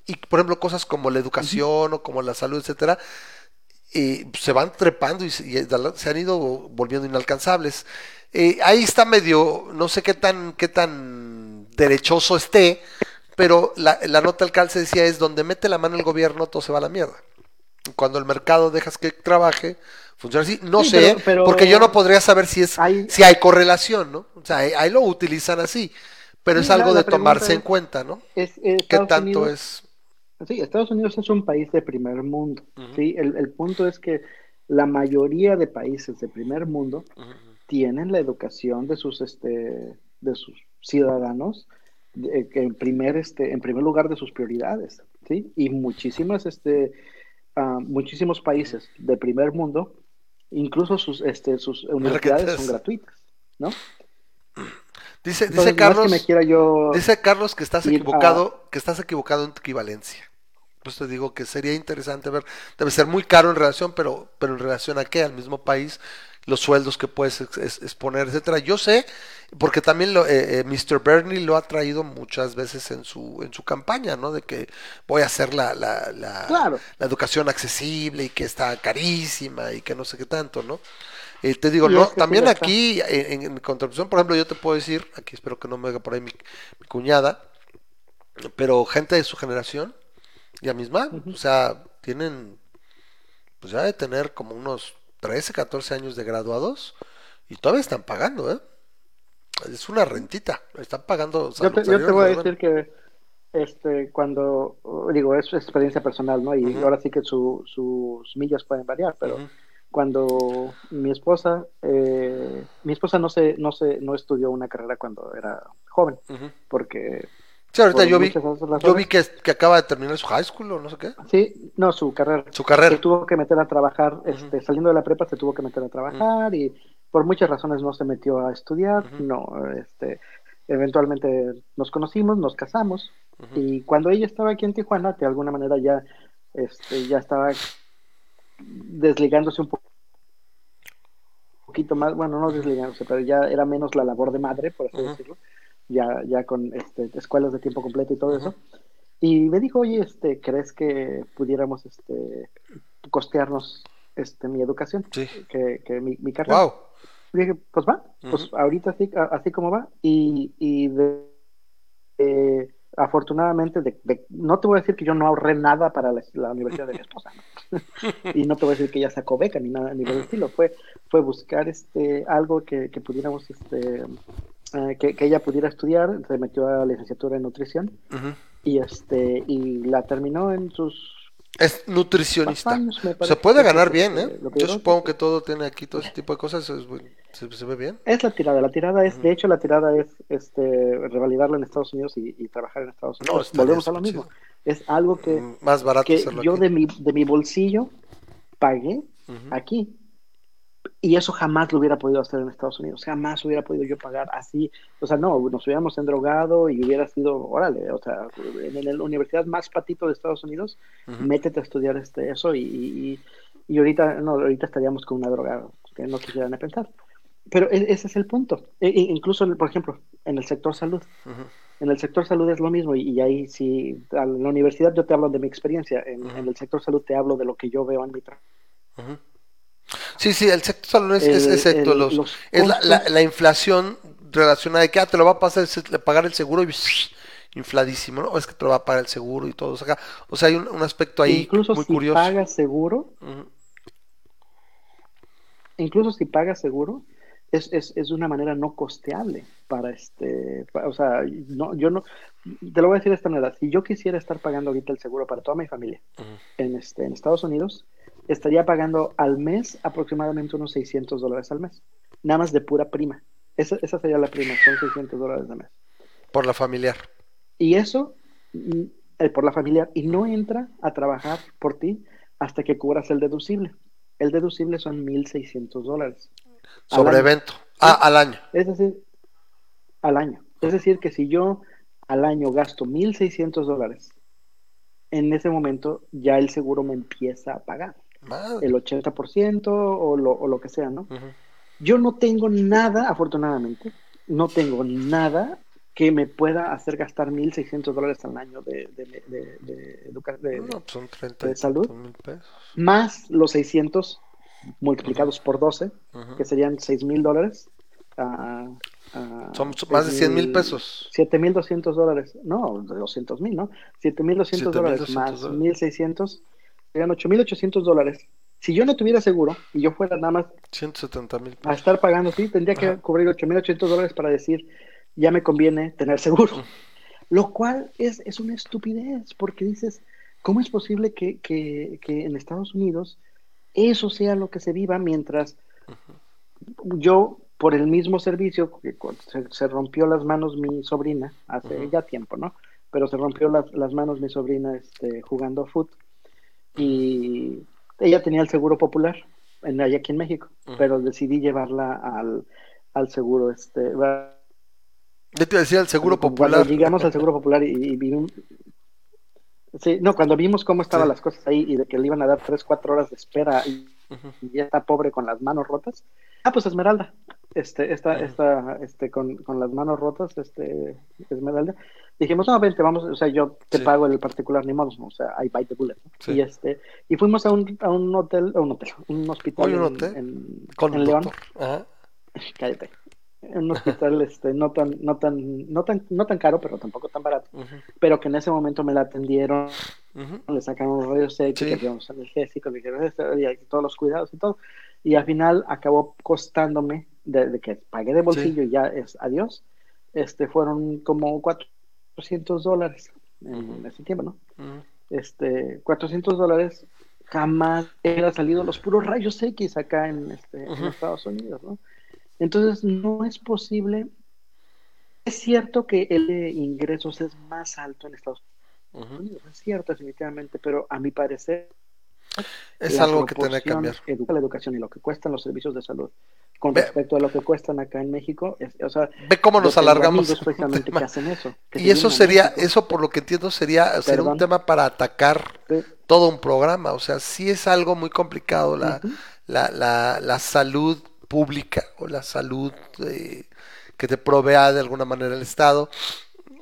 Y por ejemplo, cosas como la educación o como la salud, etcétera, eh, se van trepando y, se, y se han ido volviendo inalcanzables. Eh, ahí está medio, no sé qué tan, qué tan derechoso esté, pero la, la nota del calce decía es donde mete la mano el gobierno todo se va a la mierda. Cuando el mercado dejas que trabaje, funciona así. No Sí, sé, pero- pero- porque yo no podría saber si es Hay- si hay correlación, ¿no? O sea, ahí, ahí lo utilizan así, pero es Sí, algo de tomarse en es- cuenta, ¿no? Es, eh, ¿Qué tanto Unidos- es? Sí, Estados Unidos es un país de primer mundo. ¿sí? El, el punto es que la mayoría de países de primer mundo tienen la educación de sus, este, de sus ciudadanos que en primer, este, en primer lugar de sus prioridades. ¿sí? Y muchísimas, este, ah, muchísimos países de primer mundo, incluso sus, este, sus universidades son gratuitas. ¿no? Dice, Entonces, dice no es Carlos, que me quiera yo... dice Carlos que estás a- equivocado, que estás equivocado en tu equivalencia. Pues te digo que sería interesante ver, debe ser muy caro en relación, pero, pero en relación a qué, al mismo país, los sueldos que puedes ex- ex- exponer, etcétera. Yo sé, porque también lo, eh, eh, Mr. Bernie lo ha traído muchas veces en su, en su campaña, ¿no? De que voy a hacer la, la, la, Claro. la educación accesible y que está carísima y que no sé qué tanto, ¿no? Eh, te digo, no, sí, también aquí en, en contraposición, por ejemplo, yo te puedo decir, aquí espero que no me haga por ahí mi, mi cuñada, pero gente de su generación, ya misma, o sea, tienen, pues ya de tener como unos 13, 14 años de graduados y todavía están pagando, ¿eh? Es una rentita, están pagando. Yo te, yo te salarios voy a de- decir que este cuando digo es experiencia personal no y ahora sí que su- sus millas pueden variar pero cuando mi esposa eh, mi esposa no se no se no estudió una carrera cuando era joven porque Sí, ahorita yo vi, yo vi que, que acaba de terminar su high school o no sé qué, sí no su carrera. Su carrera. se tuvo que meter a trabajar este saliendo de la prepa se tuvo que meter a trabajar y por muchas razones no se metió a estudiar no este eventualmente nos conocimos nos casamos y cuando ella estaba aquí en Tijuana de alguna manera ya este ya estaba desligándose un po- poquito más bueno no desligándose pero ya era menos la labor de madre por así decirlo ya ya con este escuelas de tiempo completo y todo eso y me dijo oye este crees que pudiéramos este costearnos este mi educación Sí. que, que mi, mi carrera Wow. y dije, pues va, pues ahorita así, así como va. Y, y de, eh, afortunadamente, de- de- no te voy a decir que yo no ahorré nada para la, la universidad de mi esposa. ¿no? y no te voy a decir que ella sacó beca ni nada ni por el estilo. Fue, fue buscar este algo que, que pudiéramos, este, eh, que, que ella pudiera estudiar. Se metió a la licenciatura en nutrición y este y la terminó en sus Es nutricionista. años, Se puede ganar bien, ¿eh? Yo supongo que todo tiene aquí, todo ese tipo de cosas, es se, se ve bien. Es la tirada, la tirada es, de hecho la tirada es este revalidarla en Estados Unidos y, y trabajar en Estados No, Unidos. estaría Volvemos a lo mismo. Es algo que, Más barato que yo aquí. de mi, de mi bolsillo pagué aquí. Y eso jamás lo hubiera podido hacer en Estados Unidos, jamás hubiera podido yo pagar así. O sea, no, nos hubiéramos endrogado y hubiera sido, órale, o sea, en la universidad más patito de Estados Unidos, métete a estudiar este eso y, y, y ahorita, no, ahorita estaríamos con una droga que no quisieran pensar. Pero e- ese es el punto. E- e- incluso, por ejemplo, en el sector salud. Ujú. En el sector salud es lo mismo y, y ahí sí, a la universidad yo te hablo de mi experiencia, en, en el sector salud te hablo de lo que yo veo en mi trabajo. Sí, sí, el sector salud es, es El- exacto, el- los, los es la, la- costos- la inflación relacionada de que ah, te lo va a pasar el- pagar el seguro y infladísimo, ¿no? Es que te lo va a pagar el seguro y todo. O sea, o sea hay un, un aspecto ahí incluso muy si curioso. pagas seguro, incluso si pagas seguro, es, es, es de una manera no costeable para este, o sea, no, yo no, te lo voy a decir de esta manera, si yo quisiera estar pagando ahorita el seguro para toda mi familia en, este, en Estados Unidos, estaría pagando al mes aproximadamente unos 600 dólares al mes, nada más de pura prima. Esa, esa sería la prima, son 600 dólares al mes. Por la familiar. Y eso mm, eh, por la familiar y no entra a trabajar por ti hasta que cubras el deducible. El deducible son 1.600 dólares. Sobre evento. Ah, al año. Es decir, al año. Es decir, que si yo al año gasto 1.600 dólares, en ese momento ya el seguro me empieza a pagar Madre. el 80% o lo, o lo que sea, ¿no? Ujú. Yo no tengo nada, afortunadamente, no tengo nada que me pueda hacer gastar 1.600 dólares al año de, de, de, de de- No, pues son 30 de salud. pesos. más los 600 multiplicados por 12, Ujú. que serían 6 mil dólares ah, Son más de 100 mil pesos. 7.200 dólares. No, de 200 mil, ¿no? 7.200 dólares más dólares. 1.600, serían 8.800 dólares. Si yo no tuviera seguro y yo fuera nada más 170 mil a estar pagando, sí, tendría que Ajá. cubrir 8.800 dólares para decir, ya me conviene tener seguro. Lo cual es, es una estupidez, porque dices, ¿cómo es posible que, que, que en Estados Unidos eso sea lo que se viva mientras yo, por el mismo servicio, que se, se rompió las manos mi sobrina hace ya tiempo, ¿no? Pero se rompió las, las manos mi sobrina este, jugando foot y ella tenía el seguro popular en, allá aquí en México, pero decidí llevarla al, al seguro, este, Yo te decía el seguro cuando popular. llegamos al seguro popular y, y vimos, sí, no, cuando vimos cómo estaban Sí. las cosas ahí y de que le iban a dar tres, cuatro horas de espera y ya está pobre con las manos rotas. Ah, pues Esmeralda, este, esta, Ujú. esta, este, con, con las manos rotas, este, Esmeralda. Dijimos, no, vente, vamos, o sea, yo te Sí. pago el particular, ni modo, o sea, I bite the bullet. ¿no? Sí. Y este, y fuimos a un, a un hotel, a un hotel, un hospital en, hotel. en- Con en un León. Ajá. cállate un hospital este no tan no tan no tan no tan caro pero tampoco tan barato pero que en ese momento me la atendieron le sacaron los rayos X Sí. le dieron analgésicos le dijeron esto, y todos los cuidados y todo y al final acabó costándome de, de que pagué de bolsillo y ya es adiós este fueron como 400 dólares en ese tiempo no este 400 dólares jamás era salido los puros rayos X acá en, este, en. Estados Unidos, ¿no? Entonces no es posible. Es cierto que el de ingresos es más alto en Estados. Unidos, es cierto definitivamente, pero a mi parecer Es algo que tiene que cambiar. la educación y lo que cuestan los servicios de salud con Ve- respecto a lo que cuestan acá en México, es, o sea, Ve cómo nos alargamos. precisamente que hacen eso. que Y eso sería, eso por lo que entiendo sería, sería un tema para atacar Sí. todo un programa. O sea, sí es algo muy complicado la, la, la, la salud pública o la salud eh, que te provea de alguna manera el Estado.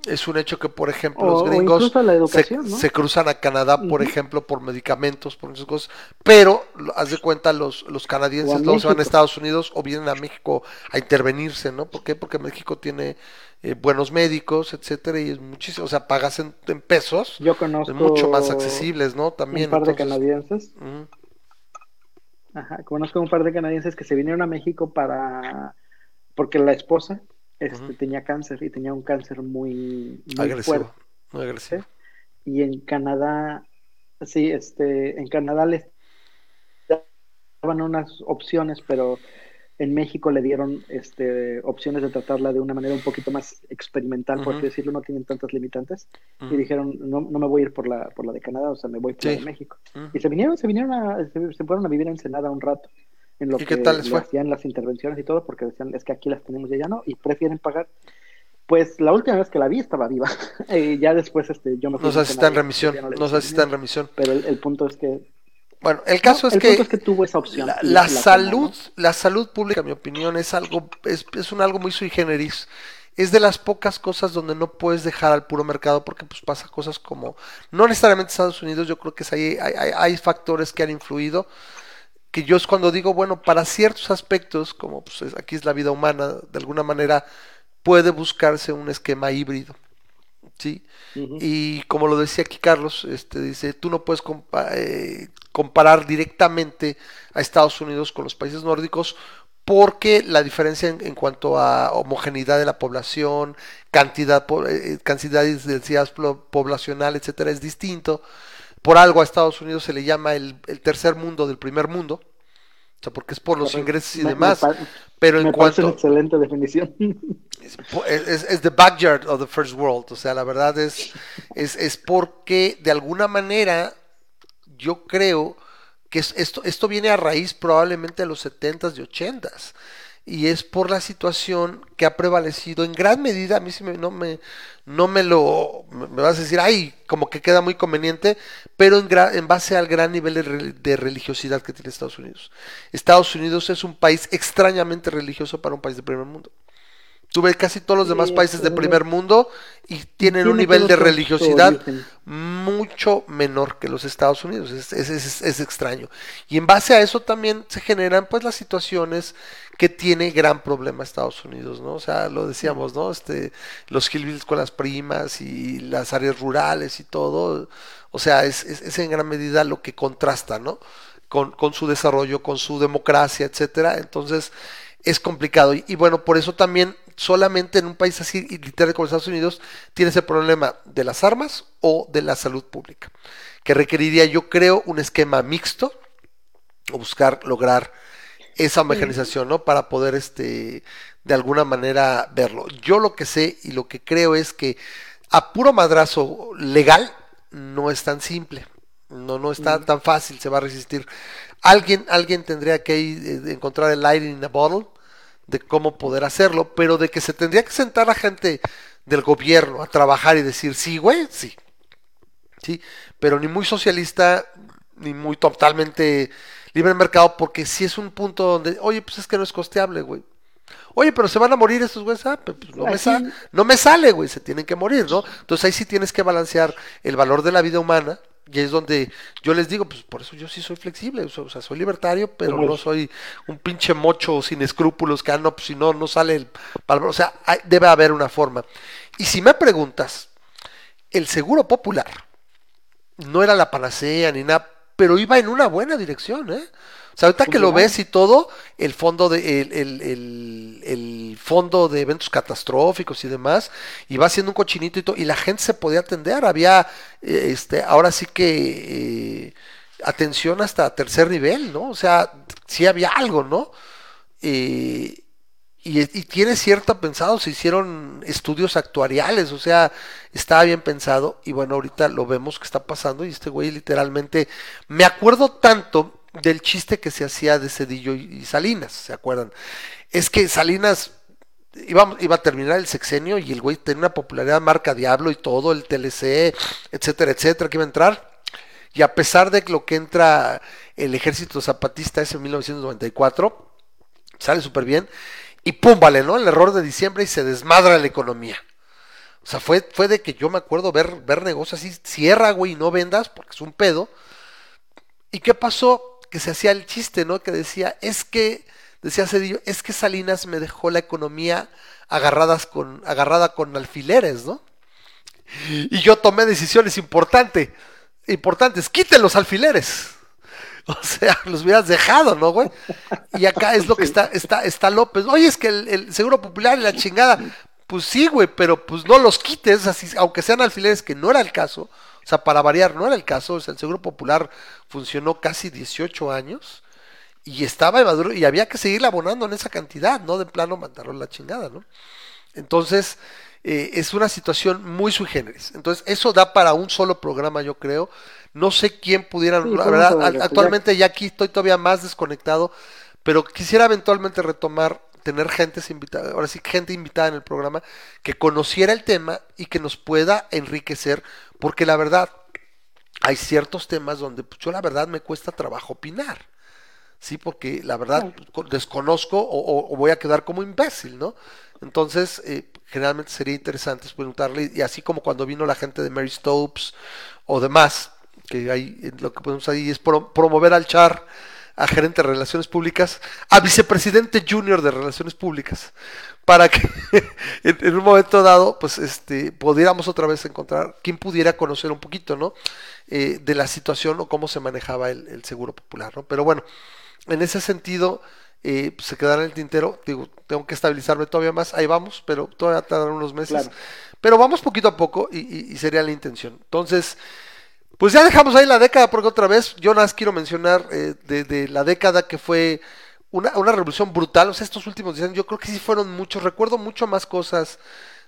Es un hecho que, por ejemplo, O- los gringos se, educación, ¿no? se cruzan a Canadá, por ejemplo, por medicamentos, por esas cosas, pero haz de cuenta, los, los canadienses luego se van a. Estados Unidos o vienen a México a intervenirse, ¿no? ¿Por qué? Porque México tiene eh, buenos médicos, etcétera, y es muchísimo, o sea, pagas en, en pesos, Yo es conozco mucho más accesibles, ¿no? También. un par de canadienses Ajá, conozco un par de canadienses que se vinieron a México para porque la esposa este, tenía cáncer y tenía un cáncer muy, muy agresivo, fuerte. muy agresivo. y en Canadá sí este en Canadá les daban unas opciones pero en México le dieron este opciones de tratarla de una manera un poquito más experimental por Ujú. así decirlo no tienen tantas limitantes. Y dijeron no, no me voy a ir por la por la de Canadá o sea me voy por la de México y se vinieron, se vinieron a, se, se fueron a vivir a Ensenada un rato. En lo ¿Y que qué tal les le fue? hacían las intervenciones y todo, porque decían, es que aquí las tenemos y allá no, y prefieren pagar. Pues la última vez que la vi estaba viva. y ya después este, yo me fui No sé si está en remisión, no sé si está en remisión. Pero el, el punto es que. Bueno, el caso no, es el que punto es que tuvo esa opción. la, salud, ¿no? la salud pública, en mi opinión, es algo, es, es un algo muy sui generis. Es de las pocas cosas donde no puedes dejar al puro mercado porque pues pasa cosas como, no necesariamente Estados Unidos, yo creo que es ahí, hay, hay, hay factores que han influido, que yo es cuando digo, bueno, para ciertos aspectos, como pues es- aquí es la vida humana, de alguna manera puede buscarse un esquema híbrido. ¿sí? Y como lo decía aquí Carlos, este, dice, tú no puedes compa- eh, comparar directamente a Estados Unidos con los países nórdicos porque la diferencia en, en cuanto a homogeneidad de la población, cantidad, po- eh, cantidad de densidad poblacional, etcétera, es distinto. Por algo a Estados Unidos se le llama el, el tercer mundo del primer mundo, o sea, porque es por los ingresos y Me- demás. pero en me parece una cuanto, excelente definición. es, es, es the backyard of the first world. O sea, la verdad es, es, es porque de alguna manera yo creo que es- esto, esto viene a raíz probablemente de los 70s y 80s. Y es por la situación que ha prevalecido en gran medida. A mí sí me, no, me, no me lo. Me vas a decir, ay, como que queda muy conveniente, pero en, gra- en base al gran nivel de, de religiosidad que tiene Estados Unidos. Estados Unidos es un país extrañamente religioso para un país de primer mundo. Tú ves casi todos los demás países de primer mundo y tienen un nivel de religiosidad mucho menor que los Estados Unidos. Es, es- es- es extraño. Y en base a eso también se generan pues las situaciones que tiene gran problema Estados Unidos, ¿no? O sea, lo decíamos, ¿no? Este, los hillbillies con las primas y las áreas rurales y todo. O sea, es, en gran medida lo que contrasta, ¿no? Con, con su desarrollo, con su democracia, etcétera. Entonces, es complicado. Y, bueno, por eso también solamente en un país así literal como Estados Unidos tienes el problema de las armas o de la salud pública, que requeriría, yo creo, un esquema mixto o buscar lograr esa mecanización, ¿no? Para poder, este, de alguna manera verlo. Yo lo que sé y lo que creo es que a puro madrazo legal no es tan simple. No, no está tan fácil, se va a resistir. Alguien, alguien tendría que ir, eh, encontrar el light in a bottle de cómo poder hacerlo, pero de que se tendría que sentar a gente del gobierno a trabajar y decir, sí, güey, sí. Sí, pero ni muy socialista, ni muy totalmente libre mercado, porque si es un punto donde, oye, pues es que no es costeable, güey. Oye, pero se van a morir estos güeyes, ah, pues no me, Aquí- sa- no me sale, güey, se tienen que morir, ¿no? Entonces ahí sí tienes que balancear el valor de la vida humana, y es donde yo les digo, pues por eso yo sí soy flexible, o sea, soy libertario, pero no soy un pinche mocho sin escrúpulos, que ah, no, pues si no, no sale el valor, o sea, hay- debe haber una forma. Y si me preguntas, el seguro popular no era la panacea ni nada, pero iba en una buena dirección, ¿eh? O sea, ahorita que lo ves y todo, el fondo de el, el- el- el fondo de eventos catastróficos y demás, iba haciendo un cochinito y todo, y la gente se podía atender, había eh, este, ahora sí que eh, atención hasta tercer nivel, ¿no? O sea, sí había algo, ¿no? Eh, y, y tiene cierto pensado, se hicieron estudios actuariales, o sea, estaba bien pensado y bueno, ahorita lo vemos que está pasando y este güey literalmente, me acuerdo tanto del chiste que se hacía de Cedillo y, Salinas, ¿se acuerdan? Es que Salinas iba, iba a terminar el sexenio y el güey tenía una popularidad marca Diablo y todo, el TLC, etcétera, etcétera, que iba a entrar. Y a pesar de lo que entra el ejército zapatista ese en 1994, sale súper bien. Y pum, vale, ¿no? El error de diciembre y se desmadra la economía. O sea, fue, fue de que yo me acuerdo ver, ver negocios así, cierra, güey, no vendas, porque es un pedo. ¿Y qué pasó? Que se hacía el chiste, ¿no? Que decía, es que, decía Cedillo, es que Salinas me dejó la economía agarradas con, agarrada con alfileres, ¿no? Y yo tomé decisiones importantes, importantes, quiten los alfileres. O sea, los hubieras dejado, ¿no, güey? Y acá es lo que está, está, está López. Oye, es que el, el Seguro Popular y la chingada. Pues sí, güey, pero pues no los quites, así, aunque sean alfileres, que no era el caso. O sea, para variar, no era el caso. O sea, el Seguro Popular funcionó casi 18 años y estaba en maduro y había que seguir abonando en esa cantidad, ¿no? De plano mandarlo a la chingada, ¿no? Entonces, eh, es una situación muy sui generis. Entonces, eso da para un solo programa, yo creo. No sé quién pudiera, Sí, la verdad, actualmente ya aquí estoy todavía más desconectado, pero quisiera eventualmente retomar, tener gente invitada, ahora sí, gente invitada en el programa que conociera el tema y que nos pueda enriquecer, porque la verdad, hay ciertos temas donde pues, yo la verdad me cuesta trabajo opinar. Sí, porque la verdad pues, co- desconozco o, o- o voy a quedar como imbécil, ¿no? Entonces, eh, generalmente sería interesante preguntarle, y así como cuando vino la gente de Mary Stopes o demás, que hay, eh, lo que podemos ahí es pro- promover al char a gerente de relaciones públicas, a vicepresidente junior de relaciones públicas, para que en, en un momento dado, pues, este, pudiéramos otra vez encontrar quien pudiera conocer un poquito, ¿no? Eh, de la situación o cómo se manejaba el, el seguro popular, ¿no? Pero bueno, en ese sentido, eh, pues, se quedará en el tintero. Digo, tengo que estabilizarme todavía más. Ahí vamos, pero todavía tardan unos meses. Claro. Pero vamos poquito a poco y, y- y sería la intención. Entonces, pues ya dejamos ahí la década porque otra vez yo nada más quiero mencionar eh, de, de la década que fue una, una revolución brutal. O sea, estos últimos 10 años yo creo que sí fueron muchos. Recuerdo mucho más cosas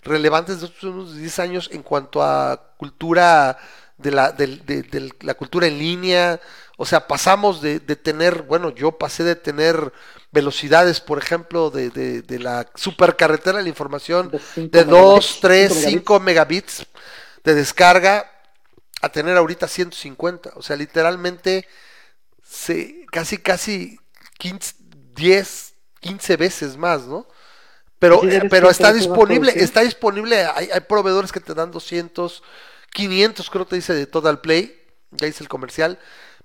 relevantes de estos últimos 10 años en cuanto a cultura de la, de, de la cultura en línea. O sea, pasamos de, tener, bueno, yo pasé de tener velocidades, por ejemplo, de, la supercarretera de la información De cinco de 2, megabits, 3, cinco 5 megabits de descarga a tener ahorita 150. O sea, literalmente se, casi, casi 15, 10, 15 veces más, ¿no? Pero, Sí, eh, pero está disponible, está disponible, hay, hay proveedores que te dan 200, 500 creo te dice de Total Play, ya hice el comercial,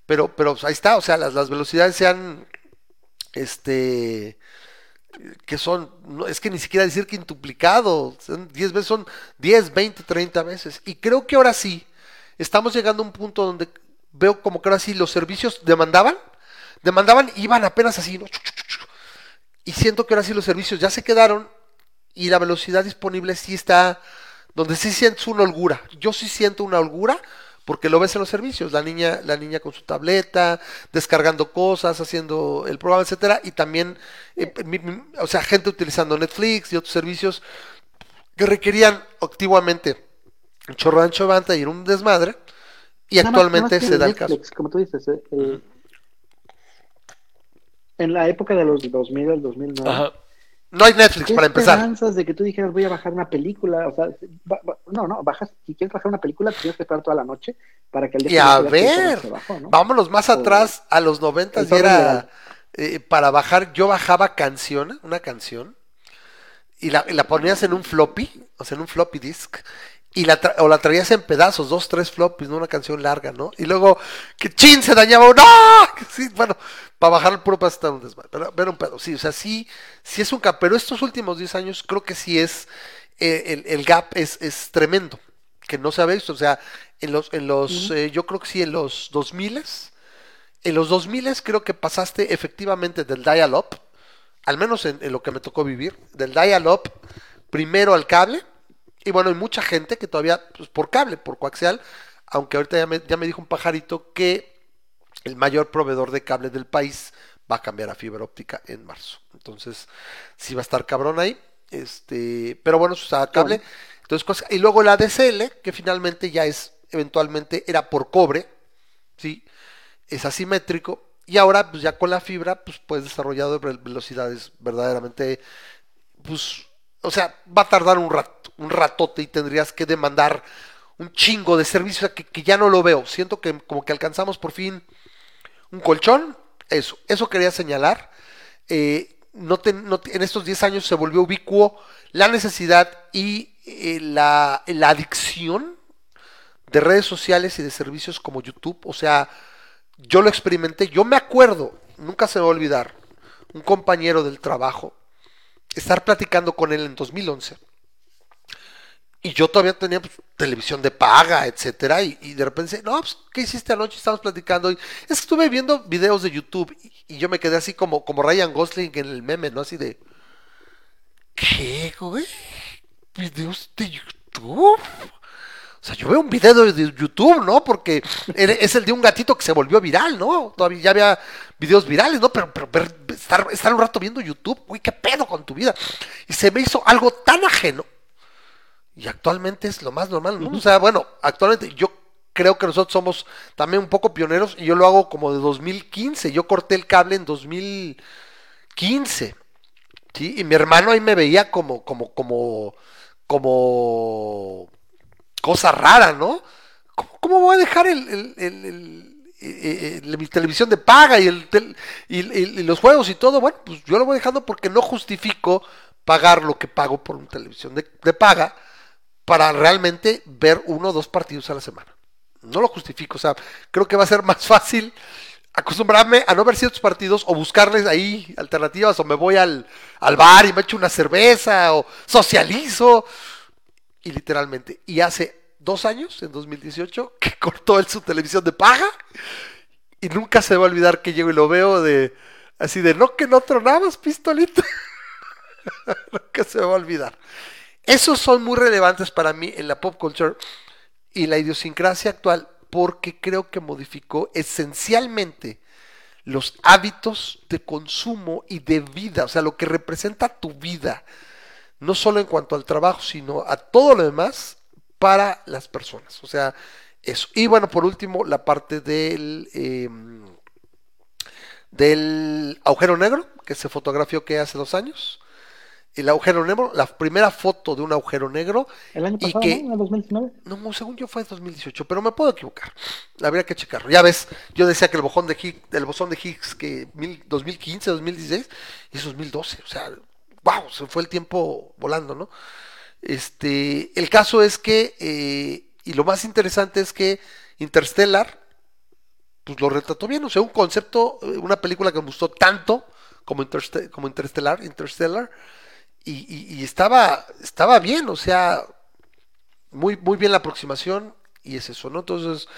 pero, pero pues, ahí está, o sea, las, las velocidades sean, este, que son, no, es que ni siquiera decir quintuplicado, son 10 veces, son 10, 20, 30 veces, y creo que ahora sí, estamos llegando a un punto donde veo como que ahora sí los servicios demandaban, demandaban, iban apenas así, ¿no? Y siento que ahora sí los servicios ya se quedaron y la velocidad disponible sí está donde sí sientes una holgura. Yo sí siento una holgura porque lo ves en los servicios, la niña, la niña con su tableta, descargando cosas, haciendo el programa, etcétera, y también, eh, o sea, gente utilizando Netflix y otros servicios que requerían activamente un chorro de ancho banda y un desmadre, y Nada más- actualmente nada más que se da el caso. Como tú dices, eh, el- en la época de los 2000 al 2009. Ajá. No hay Netflix ¿Qué para empezar. esperanzas de que tú dijeras voy a bajar una película? O sea, ba- ba- no, no, bajas, si quieres bajar una película, tienes que esperar toda la noche para que el día Y a ver, se bajó, ¿no? vámonos más O- atrás a los noventas el y torrent era eh, para bajar, yo bajaba canción, una canción, y la, y la ponías en un floppy, o sea, en un floppy disk, y la tra- o la traías en pedazos, dos, tres floppies, ¿no? Una canción larga, ¿no? Y luego, que chin, se dañaba, ¡no! Sí, bueno, para bajar el puro para estar un desmadre, pero, pero un pedo, sí, o sea, sí, sí es un gap, pero estos últimos 10 años creo que sí es, eh, el, el gap es, es tremendo, que no se ha visto, o sea, en los, en los, eh, yo creo que sí, en los 2000 en los 2000 creo que pasaste efectivamente del dial-up, al menos en, en lo que me tocó vivir, del dial-up primero al cable, y bueno, hay mucha gente que todavía, pues por cable, por coaxial, aunque ahorita ya me, ya me dijo un pajarito que el mayor proveedor de cable del país va a cambiar a fibra óptica en marzo. Entonces, sí va a estar cabrón ahí. Este, pero bueno, se usaba cable. Entonces, cosas- y luego la DCL, que finalmente ya es, eventualmente era por cobre, ¿sí? Es asimétrico. Y ahora, pues ya con la fibra, pues puedes desarrollar ve- velocidades verdaderamente, pues, o sea, va a tardar un rato, un ratote y tendrías que demandar un chingo de servicios que, ya no lo veo. Siento que como que alcanzamos por fin un colchón, eso, eso quería señalar. Eh, no en estos 10 años se volvió ubicuo la necesidad y eh, la, la adicción de redes sociales y de servicios como YouTube. O sea, yo lo experimenté, yo me acuerdo, nunca se me va a olvidar, un compañero del trabajo, estar platicando con él en 2011. Y yo todavía tenía pues, televisión de paga, etcétera, y, de repente, no, pues, ¿qué hiciste anoche? Estábamos platicando. Y es que estuve viendo videos de YouTube y, yo me quedé así como, como Ryan Gosling en el meme, ¿no? Así de, ¿qué, güey? ¿Videos de YouTube? O sea, yo veo un video de YouTube, ¿no? Porque es el de un gatito que se volvió viral, ¿no? Todavía ya había videos virales, ¿no? Pero, pero, ver- estar, estar un rato viendo YouTube, güey, ¿qué pedo con tu vida? Y se me hizo algo tan ajeno. Y actualmente es lo más normal, ¿no? O sea, bueno, actualmente yo creo que nosotros somos también un poco pioneros y yo lo hago como de 2015. Yo corté el cable en 2015. ¿Sí? Y mi hermano ahí me veía como, como, como, como cosa rara, ¿no? ¿Cómo, cómo voy a dejar el, el- el- el- eh, eh, mi televisión de paga y, el tel- y, y- y los juegos y todo? Bueno, pues yo lo voy dejando porque no justifico pagar lo que pago por una televisión de, de paga para realmente ver uno o dos partidos a la semana. No lo justifico, o sea, creo que va a ser más fácil acostumbrarme a no ver ciertos partidos o buscarles ahí alternativas o me voy al, al bar y me echo una cerveza o socializo y literalmente, y hace dos años, en 2018, que cortó él su televisión de paga y nunca se va a olvidar que llego y lo veo de así de no que no tronabas pistolita. nunca se va a olvidar. Esos son muy relevantes para mí en la pop culture y la idiosincrasia actual porque creo que modificó esencialmente los hábitos de consumo y de vida, o sea, lo que representa tu vida, no solo en cuanto al trabajo, sino a todo lo demás para las personas. O sea, eso. Y bueno, por último, la parte del, eh, del agujero negro, que se fotografió que hace dos años. El agujero negro, la primera foto de un agujero negro. El año y pasado, que, ¿no? En el 2019. no, según yo fue 2018, pero me puedo equivocar. Habría que checarlo. Ya ves, yo decía que el bojón de Higgs, el bosón de Higgs que mil- 2015, 2016 y es 2012, o sea, wow, se fue el tiempo volando, ¿no? Este, el caso es que, eh, y lo más interesante es que Interstellar, pues lo retrató bien, o sea, un concepto, eh, una película que me gustó tanto como, como Interstellar, Interstellar, y, estaba, estaba bien, o sea, muy, muy bien la aproximación, y es eso, ¿no? Entonces,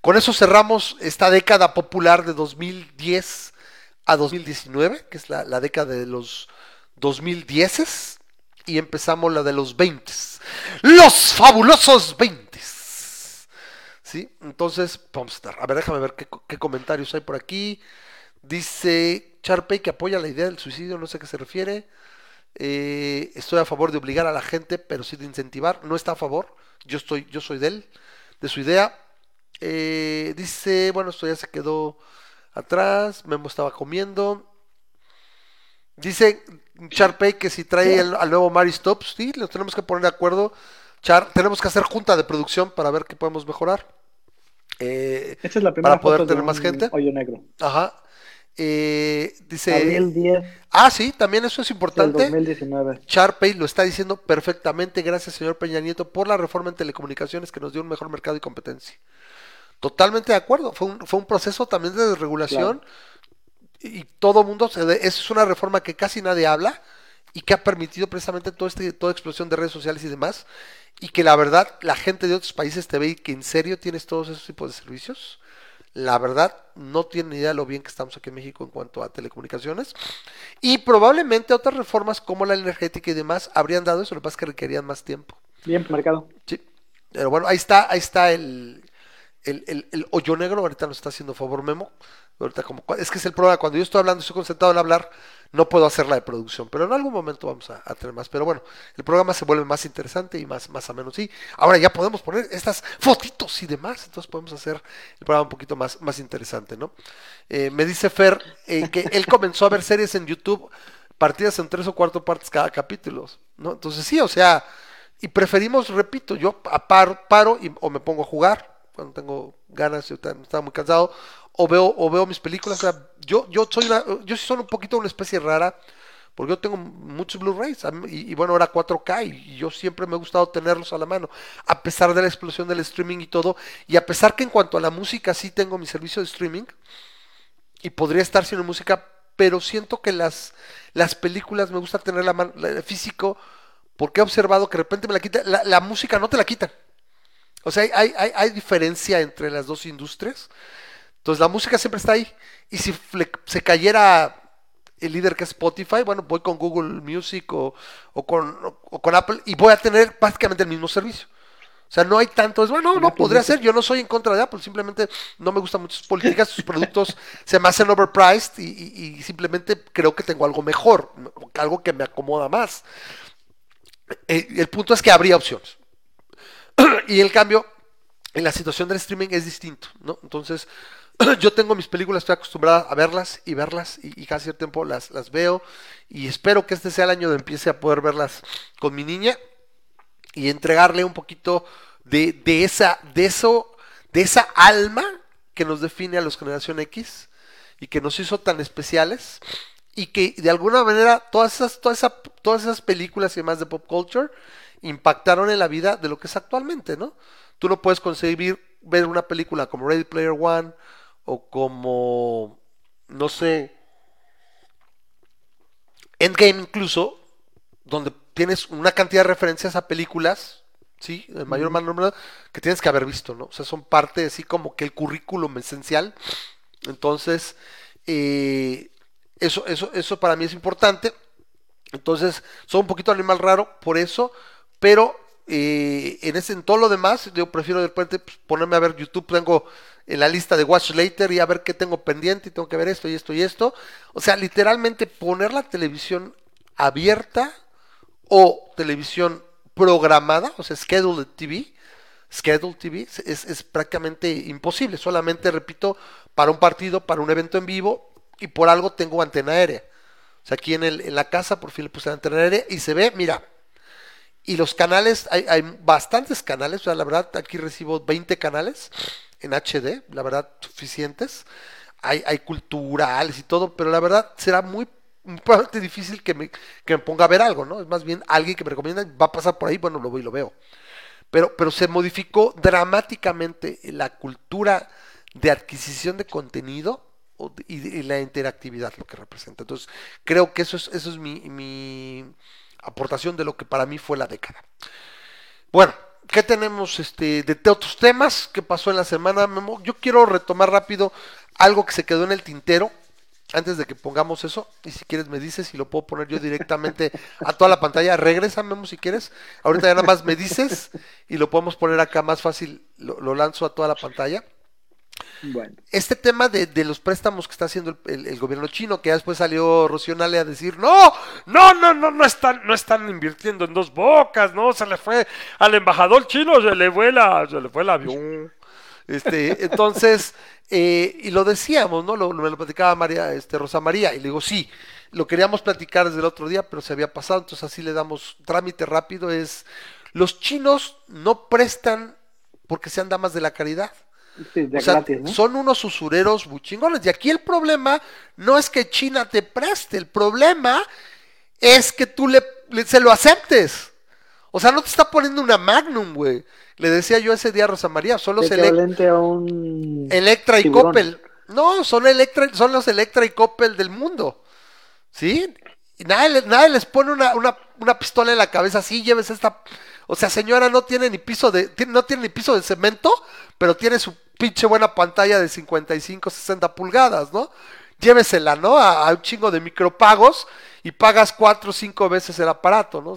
con eso cerramos esta década popular de 2010 a 2019, que es la, la década de los 2010 y empezamos la de los 20. Los fabulosos 20. ¿Sí? Entonces, vamos a ver, déjame ver qué, qué comentarios hay por aquí. Dice Charpey que apoya la idea del suicidio, no sé a qué se refiere. Eh, estoy a favor de obligar a la gente, pero sí de incentivar. No está a favor. Yo estoy, yo soy de él, de su idea. Eh, dice, bueno, esto ya se quedó atrás. Memo estaba comiendo. Dice Charpey que si trae el- al nuevo Mary Stops, sí, los tenemos que poner de acuerdo. Char, tenemos que hacer junta de producción para ver qué podemos mejorar. Eh, Esta es la primera para poder foto de tener más gente. Hoyo negro. Ajá. Eh, dice. Abril 10 Ah, sí, también eso es del importante. 2019. Charpey lo está diciendo perfectamente. Gracias, señor Peña Nieto, por la reforma en telecomunicaciones que nos dio un mejor mercado y competencia. Totalmente de acuerdo. Fue un, fue un proceso también de desregulación y todo mundo eso es una reforma que casi nadie habla y que ha permitido precisamente todo este, toda explosión de redes sociales y demás y que la verdad la gente de otros países te ve y que en serio tienes todos esos tipos de servicios la verdad no tienen idea de lo bien que estamos aquí en México en cuanto a telecomunicaciones y probablemente otras reformas como la energética y demás habrían dado eso lo que pasa es que requerían más tiempo Bien marcado. Sí. Pero bueno, ahí está, ahí está el, el, el- el hoyo negro. Ahorita nos está haciendo favor Memo. Ahorita como, es que es el problema, cuando yo estoy hablando, estoy concentrado en hablar, no puedo hacer la de producción, pero en algún momento vamos a, a tener más. Pero bueno, el programa se vuelve más interesante y más, más o menos. Sí, ahora ya podemos poner estas fotitos y demás, entonces podemos hacer el programa un poquito más, más interesante, ¿no? Eh, me dice Fer eh, que él comenzó a ver series en YouTube partidas en tres o cuatro partes cada capítulo, ¿no? Entonces sí, o sea, y preferimos, repito, yo paro, paro y, o me pongo a jugar cuando tengo ganas, yo estaba muy cansado, o veo, o veo mis películas. O sea, yo, yo soy una, yo soy un poquito una especie rara, porque yo tengo muchos Blu-rays, y, bueno, era 4K, y, yo siempre me ha gustado tenerlos a la mano, a pesar de la explosión del streaming y todo, y a pesar que en cuanto a la música sí tengo mi servicio de streaming, y podría estar sin música, pero siento que las, las películas me gusta tener la mano, la- físico, porque he observado que de repente me la quita, la, la música no te la quitan. O sea, hay, hay- hay diferencia entre las dos industrias. Entonces la música siempre está ahí. Y si se cayera el líder que es Spotify, bueno, voy con Google Music o, o con, o con Apple y voy a tener prácticamente el mismo servicio. O sea, no hay tanto, es bueno, no, podría ser, yo no soy en contra de Apple, simplemente no me gustan mucho sus políticas, sus productos se me hacen overpriced y, y- y simplemente creo que tengo algo mejor, algo que me acomoda más. Eh, el punto es que habría opciones. y el cambio en la situación del streaming es distinto, ¿no? Entonces, yo tengo mis películas, estoy acostumbrada a verlas y verlas y, y cierto tiempo las, las veo y espero que este sea el año de empiece a poder verlas con mi niña y entregarle un poquito de, de esa, de eso, de esa alma que nos define a los generación X y que nos hizo tan especiales y que de alguna manera todas esas, todas esa- todas esas películas y demás de pop culture impactaron en la vida de lo que es actualmente, ¿no? Tú no puedes concebir ver una película como Ready Player One o como, no sé, Endgame incluso, donde tienes una cantidad de referencias a películas, ¿sí? El mayor mal número que tienes que haber visto, ¿no? O sea, son parte así como que el currículum esencial. Entonces, eh, eso, eso, eso para mí es importante. Entonces, soy un poquito animal raro por eso, pero eh, en ese, en todo lo demás, yo prefiero de repente pues, ponerme a ver YouTube, tengo en la lista de Watch Later y a ver qué tengo pendiente y tengo que ver esto y esto y esto. O sea, literalmente poner la televisión abierta o televisión programada, o sea, scheduled TV, scheduled TV, es- es prácticamente imposible. Solamente, repito, para un partido, para un evento en vivo y por algo tengo antena aérea. O sea, aquí en, el, en la casa por fin le puse la antena aérea y se ve, mira, y los canales, hay, hay bastantes canales, o sea, la verdad, aquí recibo 20 canales en HD, la verdad, suficientes. Hay, hay culturales y todo, pero la verdad será muy, probablemente difícil que me, que me ponga a ver algo, ¿no? Es más bien alguien que me recomienda, va a pasar por ahí, bueno, lo voy y lo veo. Pero, pero se modificó dramáticamente la cultura de adquisición de contenido y la interactividad, lo que representa. Entonces, creo que eso es, eso es mi, mi aportación de lo que para mí fue la década. Bueno, ¿qué tenemos este, de otros temas? ¿Qué pasó en la semana, Memo? Yo quiero retomar rápido algo que se quedó en el tintero antes de que pongamos eso. Y si quieres me dices y lo puedo poner yo directamente a toda la pantalla. Regresa, Memo, si quieres. Ahorita ya nada más me dices y lo podemos poner acá más fácil. Lo lanzo a toda la pantalla Bueno, este tema de, de los préstamos que está haciendo el, gobierno chino, que ya después salió Rocío Nale a decir, no, no, no, no, no están, no están invirtiendo en dos bocas, no, se le fue al embajador chino, se le fue la, se le fue el avión. Este, entonces, eh, y lo decíamos, ¿no? Lo, me lo platicaba María, este, Rosa María, y le digo, sí, lo queríamos platicar desde el otro día, pero se había pasado, entonces así le damos trámite rápido, es, los chinos no prestan porque sean damas de la caridad. Sí, de O sea, gratis, ¿no? son unos usureros muy chingones. Y aquí el problema no es que China te preste, el problema es que tú le, le- se lo aceptes. O sea, no te está poniendo una Magnum, güey. Le decía yo ese día a Rosa María, son los De Elec- equivalente a un Electra y tiburón. Coppel. No, son, Electra, son los Electra y Coppel del mundo. ¿Sí? Y nadie, nadie les pone una, una, una pistola en la cabeza, sí, lleves esta... O sea, señora, no tiene ni piso de... no tiene ni piso de cemento, pero tiene su pinche buena pantalla de 55, 60 pulgadas, ¿no? Llévesela, ¿no? A, un chingo de micropagos y pagas cuatro o cinco veces el aparato, ¿no?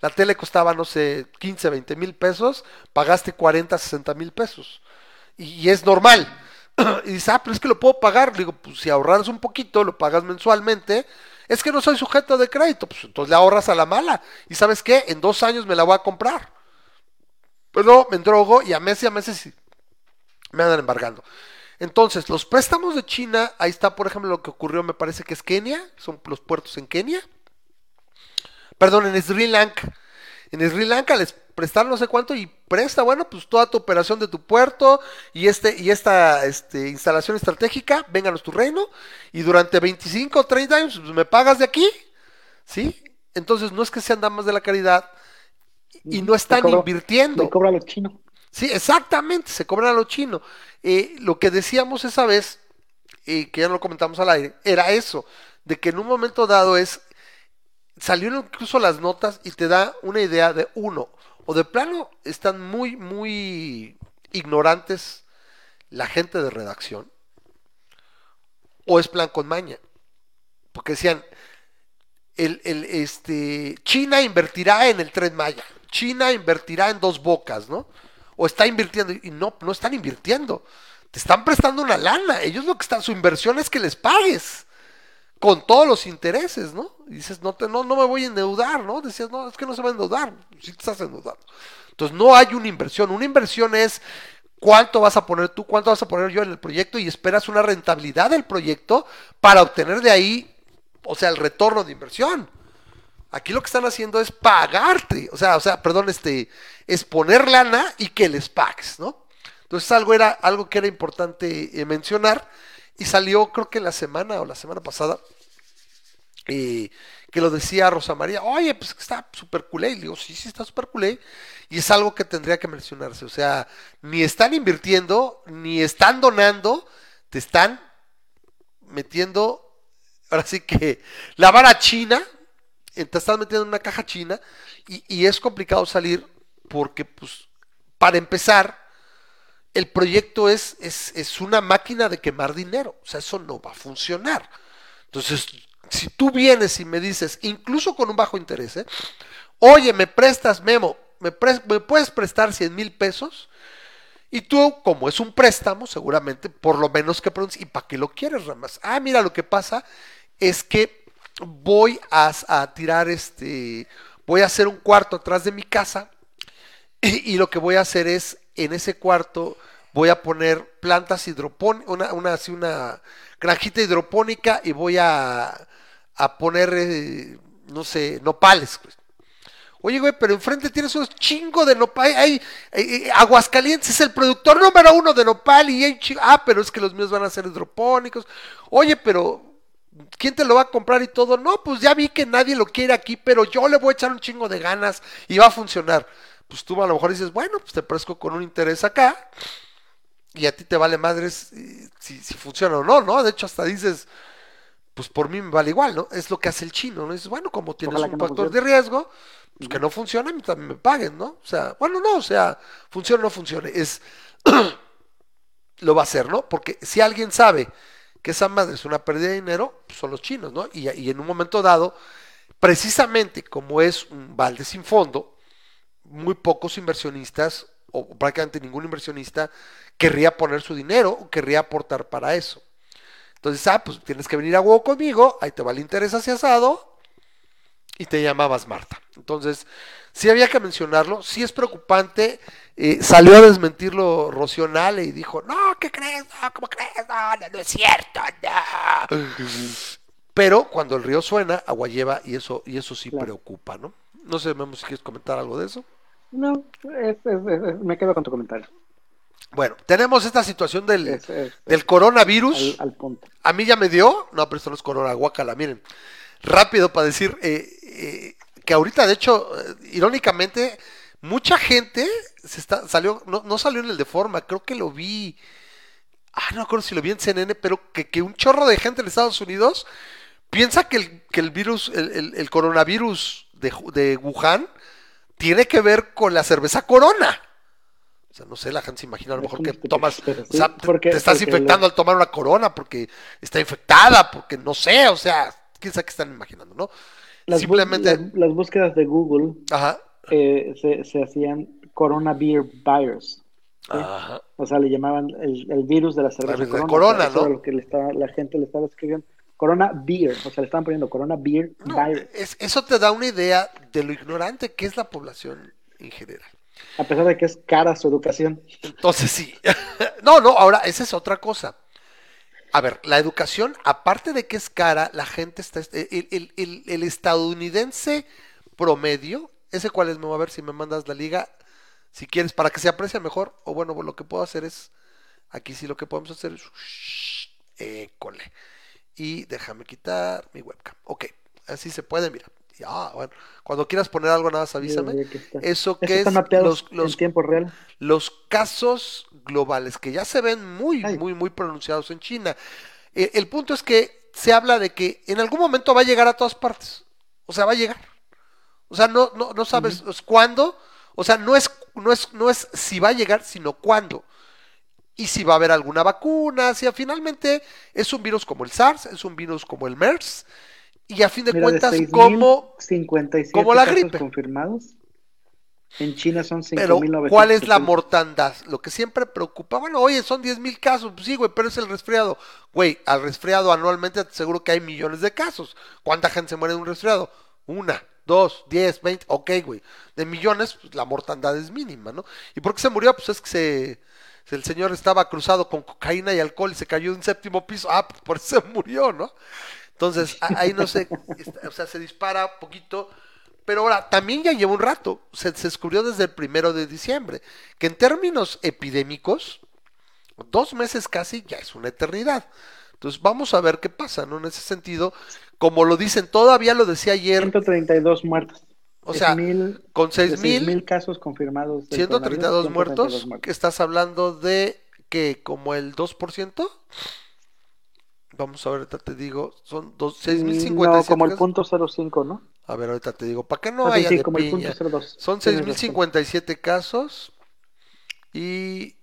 La, tele costaba, no sé, 15, 20 mil pesos, pagaste 40, 60 mil pesos. Y, es normal. Y dices, ah, pero es que lo puedo pagar. Le digo, pues si ahorras un poquito, lo pagas mensualmente. Es que no soy sujeto de crédito, pues entonces le ahorras a la mala. Y sabes qué, en dos años me la voy a comprar. Pero me drogo y a meses y a meses me andan embargando. Entonces, los préstamos de China, ahí está, por ejemplo, lo que ocurrió, me parece que es Kenia, son los puertos en Kenia. Perdón, en Sri Lanka. En Sri Lanka les prestaron no sé cuánto y presta, bueno, pues toda tu operación de tu puerto y este y esta este, instalación estratégica, vénganos tu reino y durante 25 o 30 años pues, me pagas de aquí, ¿sí? Entonces no es que sean damas de la caridad y no están cobro- invirtiendo. Le cobra a los chinos. Sí, exactamente, se cobran a lo chino. Eh, lo que decíamos esa vez, eh, que ya lo comentamos al aire, era eso, de que en un momento dado es, salieron incluso las notas y te da una idea de uno, o de plano están muy, muy ignorantes la gente de redacción, o es plan con maña, porque decían, el, el, este, China invertirá en el tren Maya, China invertirá en dos bocas, ¿no? O está invirtiendo, y no, no están invirtiendo, te están prestando una lana, ellos lo que están, su inversión es que les pagues, con todos los intereses, ¿no? Y dices, no, te, no, no me voy a endeudar, ¿no? Decías, no, es que no se va a endeudar, si te estás endeudando. Entonces no hay una inversión, una inversión es cuánto vas a poner tú, cuánto vas a poner yo en el proyecto y esperas una rentabilidad del proyecto para obtener de ahí, o sea, el retorno de inversión. Aquí lo que están haciendo es pagarte, o sea, o sea, perdón, este, es poner lana y que les pagues, ¿no? Entonces algo era, algo que era importante eh, mencionar y salió creo que la semana o la semana pasada eh, que lo decía Rosa María, oye, pues está súper culé. Y digo, sí, sí, está súper culé. Y es algo que tendría que mencionarse. O sea, ni están invirtiendo, ni están donando, te están metiendo, ahora sí que la vara china, te estás metiendo en una caja china y, es complicado salir porque, pues, para empezar, el proyecto es, es, es una máquina de quemar dinero. O sea, eso no va a funcionar. Entonces, si tú vienes y me dices, incluso con un bajo interés, ¿eh? oye, me prestas, Memo, me, pres- me puedes prestar 100 mil pesos, y tú, como es un préstamo, seguramente, por lo menos que preguntes, ¿y para qué lo quieres, Ramas? Ah, mira, lo que pasa es que voy a, tirar este, voy a hacer un cuarto atrás de mi casa, y, lo que voy a hacer es, en ese cuarto, voy a poner plantas hidropónicas, una, una, así una granjita hidropónica y voy a, a poner, eh, no sé, nopales. pues. Oye, güey, pero enfrente tienes un chingo de nopal. Hay, hay- hay- Aguascalientes es el productor número uno de nopal y hay chi- Ah, pero es que los míos van a ser hidropónicos. Oye, pero ¿quién te lo va a comprar y todo? No, pues ya vi que nadie lo quiere aquí, pero yo le voy a echar un chingo de ganas y va a funcionar. Pues tú a lo mejor dices, bueno, pues te presco con un interés acá y a ti te vale madres eh, si, si funciona o no, ¿no? De hecho, hasta dices, pues por mí me vale igual, ¿no? Es lo que hace el chino, ¿no? Dices, bueno, como tienes Ojalá un no factor funcione. de riesgo, pues que no funcione, también me paguen, ¿no? O sea, bueno, no, o sea, funcione o no funcione, es, lo va a hacer, ¿no? Porque si alguien sabe que esa madre es una pérdida de dinero, pues son los chinos, ¿no? Y, y en un momento dado, precisamente como es un balde sin fondo, muy pocos inversionistas, o prácticamente ningún inversionista, querría poner su dinero o querría aportar para eso. Entonces, ah, pues tienes que venir a huevo conmigo, ahí te va el interés hacia asado y te llamabas Marta. Entonces, sí había que mencionarlo, sí es preocupante. Eh, salió a desmentirlo Rocío Nale y dijo, no, ¿qué crees? No, ¿cómo crees? No, no, no es cierto, no". Pero cuando el río suena, agua lleva y eso, y eso sí Claro. preocupa, ¿no? No sé, Memo, si quieres comentar algo de eso. No, es- es- es- me quedo con tu comentario. Bueno, tenemos esta situación del, del coronavirus. al, al punto. A mí ya me dio, no, pero esto no es corona, guácala, miren. Rápido para decir eh, eh, que ahorita, de hecho, eh, irónicamente, mucha gente se está, salió, no, no salió en el de forma, creo que lo vi, ah, no me acuerdo si lo vi en CNN, pero que, que un chorro de gente en Estados Unidos piensa que el, que el virus, el, el- el coronavirus de, de Wuhan tiene que ver con la cerveza Corona. O sea, no sé, la gente se imagina a lo mejor que tomas, o sea, te- estás infectando al tomar una corona porque está infectada, porque no sé, o sea, quién sabe qué están imaginando, ¿no? Las, Simplemente, las búsquedas de Google ajá, eh, se, se hacían Corona Beer ajá, O sea, le llamaban el, el virus de la cerveza de Corona. Corona, ¿no? lo que le estaba, la gente le estaba escribiendo. Corona Beer, o sea, le estaban poniendo Corona Beer No, Virus. es- eso te da una idea de lo ignorante que es la población en general. A pesar de que es cara su educación. Entonces sí. No, no, ahora esa es otra cosa. A ver, la educación, aparte de que es cara, la gente está... El, el- el- el estadounidense promedio, ese cuál es, me voy a ver si me mandas la liga, si quieres, para que se aprecie mejor, o bueno, lo que puedo hacer es, aquí sí lo que podemos hacer es... École. Y déjame quitar mi webcam. Ok, así se puede, mira. Ya, bueno, cuando quieras poner algo, nada más avísame. Mira. Eso que es los, los en tiempo real. los casos globales que ya se ven muy, Ay. muy, muy pronunciados en China. Eh, el punto es que se habla de que en algún momento va a llegar a todas partes. O sea, va a llegar. O sea, no, no, no sabes es cuándo. O sea, no es, no es, no es si va a llegar, sino cuándo. Y si va a haber alguna vacuna, si finalmente es un virus como el SARS, es un virus como el MERS, y a fin de Mira, de cuentas, 6,057 como como la casos gripe. confirmados. En China son Pero, 5.900. ¿cuál es la mortandad? Lo que siempre preocupa, bueno, oye, son 10 mil casos, pues sí, güey, pero es el resfriado. Güey, al resfriado anualmente te seguro que hay millones de casos. ¿Cuánta gente se muere de un resfriado? Una, dos, diez, veinte, ok, güey. De millones, pues la mortandad es mínima, ¿no? ¿Y por qué se murió? Pues es que se, el señor estaba cruzado con cocaína y alcohol y se cayó de un séptimo piso. Ah, pues por eso se murió, ¿no? Entonces, ahí no sé, o sea, se dispara poquito. Pero ahora, también ya lleva un rato, se descubrió desde el primero de diciembre, que en términos epidémicos, dos meses casi ya es una eternidad. Entonces, vamos a ver qué pasa, ¿no? En ese sentido, como lo dicen, todavía lo decía ayer, 132 muertos. o sea, 10,000 con de 6 mil, casos confirmados. del 132 coronavirus, muertos, 132 que estás hablando de que como el 2%. Vamos a ver, ahorita te digo, son dos- 6.057 No, como el punto 05, ¿no? A ver, ahorita te digo, para que no Ah, haya sí, de como el piña. punto 02. Son Tienes razón. 6.057 casos y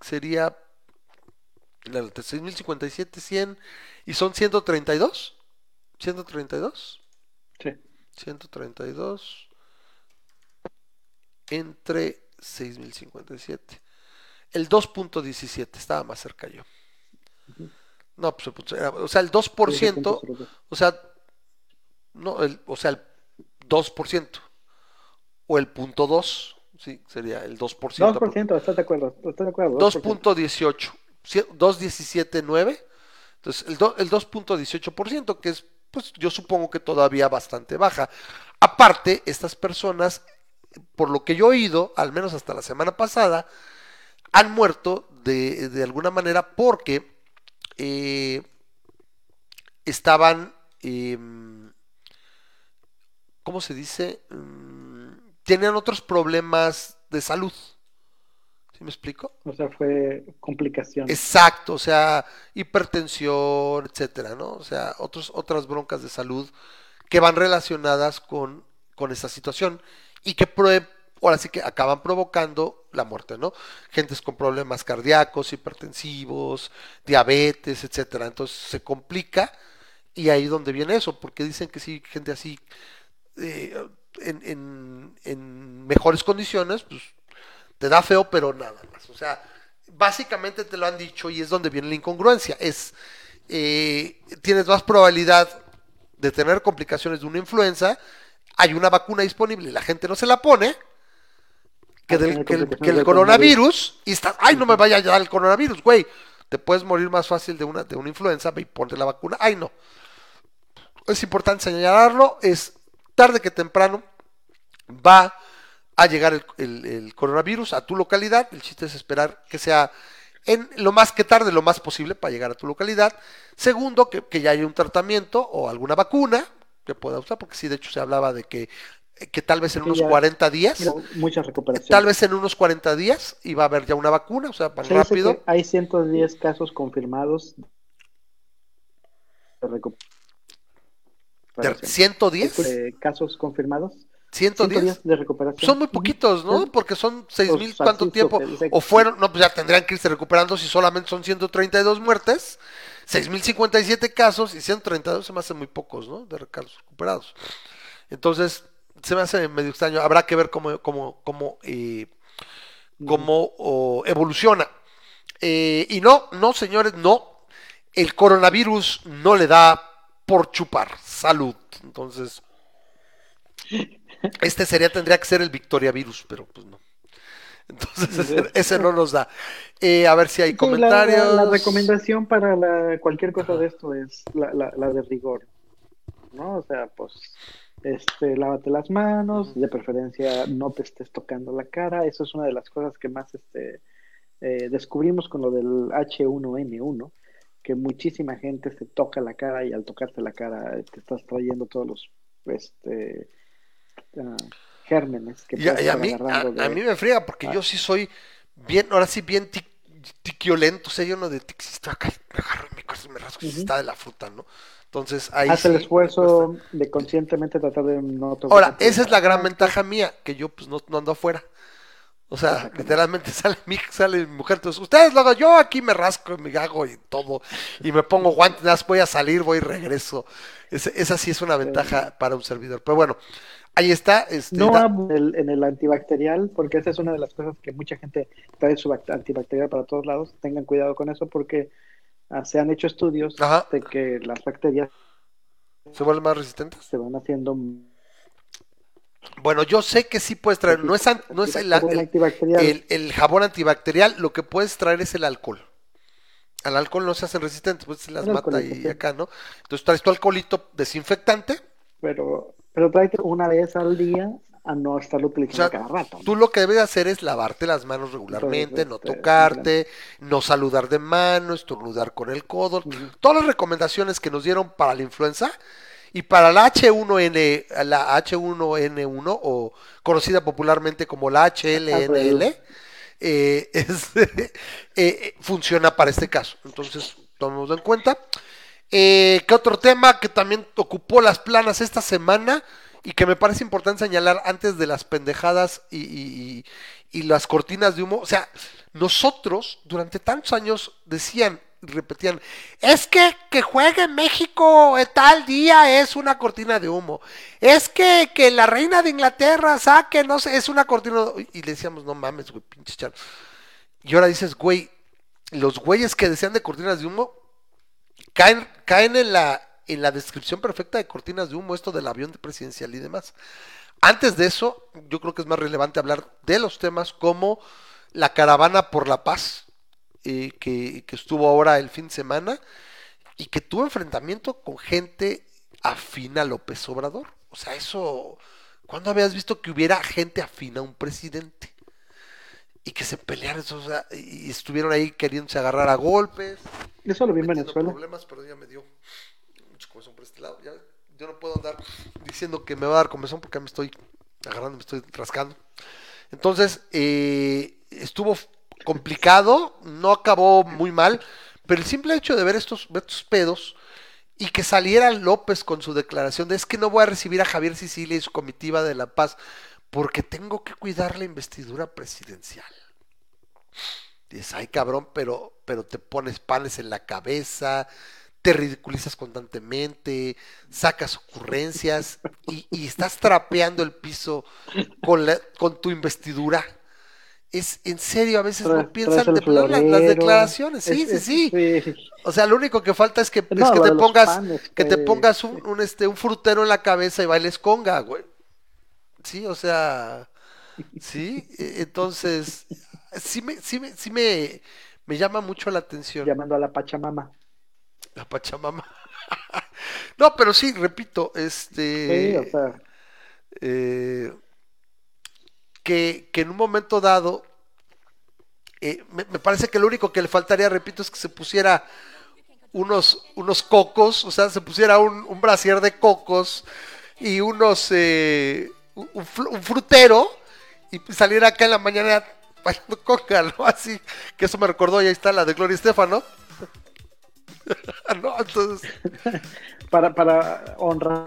sería la neta, 6.057, 100 y son 132. 132. Sí. 132 entre 6.057. El 2.17, estaba más cerca yo. No, pues, pues, era- o sea, el 2%, 0.02. o sea, no, el, o sea, el 2%. O el punto 2, sí, sería el 2%. 2%, ¿estás de acuerdo? ¿Estás de acuerdo? 2.18, cie- 2.17.9. Entonces, el, do- el 2.18%, que es, pues yo supongo que todavía bastante baja. Aparte, estas personas, por lo que yo he oído, al menos hasta la semana pasada, han muerto de, de alguna manera porque eh, estaban, em, ¿cómo se dice? Mm, tenían otros problemas de salud. ¿Sí me explico? O sea, fue complicación. Exacto, o sea, hipertensión, etcétera, ¿no? O sea, otros, otras broncas de salud que van relacionadas con, con esta situación y que ahora sí que acaban provocando la muerte, ¿no? Gentes con problemas cardíacos, hipertensivos, diabetes, etcétera. Entonces se complica y ahí donde viene eso, porque dicen que sí, gente así eh, en, en- en mejores condiciones, pues te da feo, pero nada más. O sea, básicamente te lo han dicho y es donde viene la incongruencia. Es, eh, tienes más probabilidad de tener complicaciones de una influenza, hay una vacuna disponible y la gente no se la pone, que, del, tiene que el, que coronavirus, y estás, ay, no me vaya a dar el coronavirus, güey, te puedes morir más fácil de una, de una influenza, y ponte la vacuna, ay, no. Es importante señalarlo, es tarde que temprano va a llegar el, el- el coronavirus a tu localidad. El chiste es esperar que sea en lo más que tarde, lo más posible para llegar a tu localidad. Segundo, que, que ya haya un tratamiento o alguna vacuna que pueda usar, porque sí, de hecho se hablaba de que, que tal vez en Sí, unos ya. 40 días, Mira, mucha recuperación. tal vez en unos 40 días iba a haber ya una vacuna, o sea, más rápido. hay 110 casos confirmados de De recuperación. 110, Eh, casos confirmados. 110. 110 de recuperación. Son muy poquitos, ¿no? Porque son seis Pues, mil, así ¿cuánto es lo tiempo? O fueron, no, pues ya tendrían que irse recuperando si solamente son 132 muertes, 6.057 casos y 132 se me hacen muy pocos, ¿no? De casos recuperados. Entonces, se me hace medio extraño. Habrá que ver cómo, cómo, cómo, eh, cómo oh, evoluciona. Eh, y no, no, señores, no. El coronavirus no le da por chupar. Salud. Entonces, este sería, tendría que ser el Victoria Virus, pero pues no. Entonces, ese, ese no nos da. Eh, a ver si hay Sí, comentarios. La, la recomendación para la- cualquier cosa de esto es la, la, la de rigor, ¿no? O sea, pues, este, lávate las manos, de preferencia no te estés tocando la cara. Eso es una de las cosas que más este, eh, descubrimos con lo del H1N1, que muchísima gente se toca la cara y al tocarte la cara te estás trayendo todos los este, gérmenes que Y a, y a mí, a, de- mí me friega porque Ah. yo sí soy bien, ahora sí bien tic- tiquiolento, o sea, yo no de tic, si estoy acá, me agarro en mi cosa y me rasco si Ujú. está de la fruta, ¿no? Entonces ahí Haz sí el me esfuerzo cuesta. de conscientemente tratar de no tocar. Ahora, esa es la gran ventaja mía, que yo pues no, no ando afuera. O sea, literalmente sale mi, sale mi mujer, entonces, ustedes lo hago, yo aquí me rasco, me hago y todo, y me pongo guantes, voy a salir, voy y regreso. Esa sí es una ventaja para un servidor. Pero bueno, ahí está. Este, No en el, en el antibacterial, porque esa es una de las cosas que mucha gente trae su bact- antibacterial para todos lados. Tengan cuidado con eso porque ah, se han hecho estudios Ajá. de que las bacterias ¿Se vuelven más resistentes? se van haciendo. Bueno, yo sé que sí puedes traer, no es, an- no es el, el el- antibacterial. el- el jabón antibacterial, lo que puedes traer es el alcohol. Al alcohol no se hacen resistentes, pues se las El mata y acá, ¿no? Entonces traes tu alcoholito desinfectante, pero, pero tráete una vez al día a no estarlo o utilizando sea, cada rato. ¿no? tú lo que debes hacer es lavarte las manos regularmente, no este, tocarte, no saludar de mano, estornudar con el codo, todas las recomendaciones que nos dieron para la influenza y para la H1N, la H1N1 o conocida popularmente como la HLNL, eh, es- eh, eh, funciona para este caso. Entonces, tomemos en cuenta. Eh, ¿Qué otro tema que también ocupó las planas esta semana y que me parece importante señalar antes de las pendejadas y, las cortinas de humo? O sea, nosotros durante tantos años decían y repetían, es que que juegue México eh, tal día es una cortina de humo, es que, que la reina de Inglaterra saque, no sé, es una cortina de... Y le decíamos, no mames, güey, pinche charo. Y ahora dices, güey, los güeyes que decían de cortinas de humo caen, caen en la en la descripción perfecta de cortinas de humo, esto del avión presidencial y demás. Antes de eso, yo creo que es más relevante hablar de los temas como la caravana por la paz, eh, que, que estuvo ahora el fin de semana, y que tuvo enfrentamiento con gente afina a López Obrador. O sea, eso, ¿cuándo habías visto que hubiera gente afina a un presidente? Y que se pelearan, o sea, y estuvieron ahí queriéndose agarrar a golpes. Eso lo vi en Venezuela. problemas, pero ya me dio. comezón por este lado. Ya, yo no puedo andar diciendo que me va a dar comezón porque me estoy agarrando, me estoy rascando. Entonces, eh, estuvo complicado, no acabó muy mal, pero el simple hecho de ver estos, ver estos pedos y que saliera López con su declaración de es que no voy a recibir a Javier Sicilia y su comitiva de La Paz porque tengo que cuidar la investidura presidencial. Dices, ay cabrón, pero, pero te pones panes en la cabeza, te ridiculizas constantemente, sacas ocurrencias y, y estás trapeando el piso con, la, con tu investidura. Es en serio, a veces no piensan de las, declaraciones. Sí, Es- sí, sí. O sea, lo único que falta es que, es que te pongas, panes, que te pues. pongas un, un, este, un frutero en la cabeza y bailes conga, güey. Sí, o sea, sí, e- entonces, sí me, sí me, sí me, me llama mucho la atención llamando a la Pachamama. la Pachamama. No, pero sí, repito, Sí, este, o sea, eh, que, que en un momento dado, eh, me, me parece que lo único que le faltaría, repito, es que se pusiera unos, unos cocos, o sea, se pusiera un, un brasier de cocos y unos, eh, un frutero y saliera acá en la mañana bailando coca, ¿no? Así, que eso me recordó, y ahí está la de Gloria Estefano. ¿No? Entonces, para, para honrar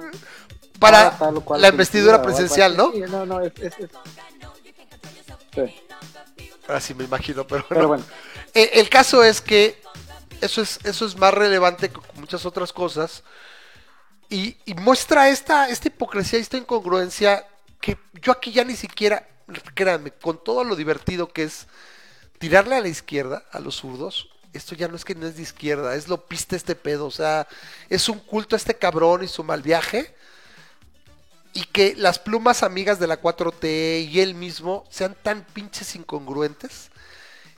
para cual la investidura presidencial, ¿no? Sí, no, no, es, es- es- Sí, me imagino, pero, Pero bueno. bueno. Eh, el caso es que eso es, eso es más relevante que muchas otras cosas. Y, y muestra esta, esta hipocresía, esta incongruencia que yo aquí ya ni siquiera, créanme, con todo lo divertido que es tirarle a la izquierda, a los zurdos, esto ya no es que no es de izquierda, es lo piste este pedo, o sea, es un culto a este cabrón y su mal viaje. Y que las plumas amigas de la 4T y él mismo sean tan pinches incongruentes.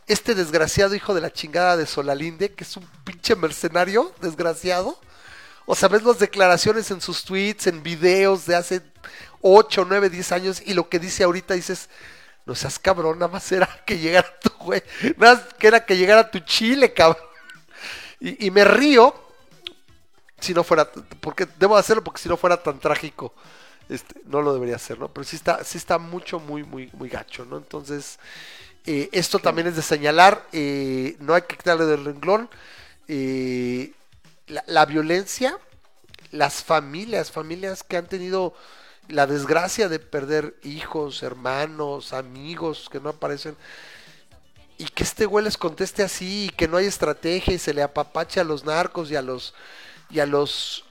Este desgraciado hijo de la chingada de Solalinde, que es un pinche mercenario desgraciado. O sea, ves las declaraciones en sus tweets, en videos de hace 8, 9, 10 años y lo que dice ahorita dices, no seas cabrón, nada más era que llegara tu güey, nada más que era que llegara tu chile, cabrón. Y, y me río si no fuera, porque debo hacerlo porque si no fuera tan trágico, este, no lo debería hacer, ¿no? Pero sí está, sí está mucho, muy, muy, muy gacho, ¿no? Entonces, eh, esto también es de señalar, eh, no hay que quitarle del renglón. eh, la, la violencia, las familias, familias que han tenido la desgracia de perder hijos, hermanos, amigos que no aparecen. Y que este güey les conteste así y que no hay estrategia y se le apapache a los narcos y a los y a los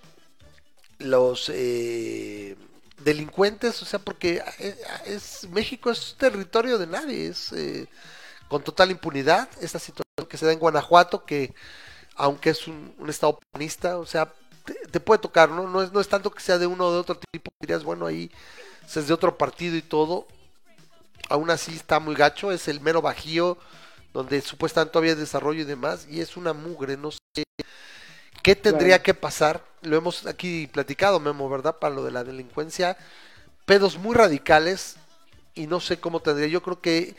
los eh, delincuentes, o sea, porque eh, es México es territorio de nadie, es eh, con total impunidad esta situación que se da en Guanajuato, que aunque es un, un estado panista, o sea, te, te puede tocar, ¿no? No es, no es tanto que sea de uno o de otro tipo, dirías, bueno, ahí es de otro partido y todo, aún así está muy gacho, es el mero bajío, donde supuestamente todavía hay desarrollo y demás, y es una mugre, no sé qué tendría Claro. que pasar, lo hemos aquí platicado, Memo, ¿verdad? Para lo de la delincuencia, pedos muy radicales, y no sé cómo tendría, yo creo que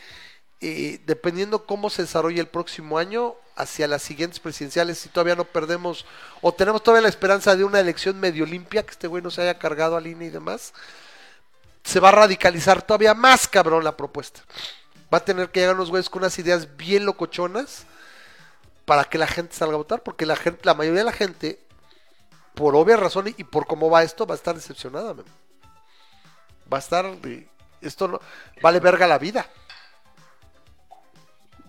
eh, dependiendo cómo se desarrolle el próximo año, hacia las siguientes presidenciales, si todavía no perdemos, o tenemos todavía la esperanza de una elección medio limpia, que este güey no se haya cargado al INE y demás, se va a radicalizar todavía más cabrón la propuesta. Va a tener que llegar unos güeyes con unas ideas bien locochonas para que la gente salga a votar, porque la gente, la mayoría de la gente, por obvias razones y por cómo va esto, va a estar decepcionada. Va a estar, esto no, vale verga la vida.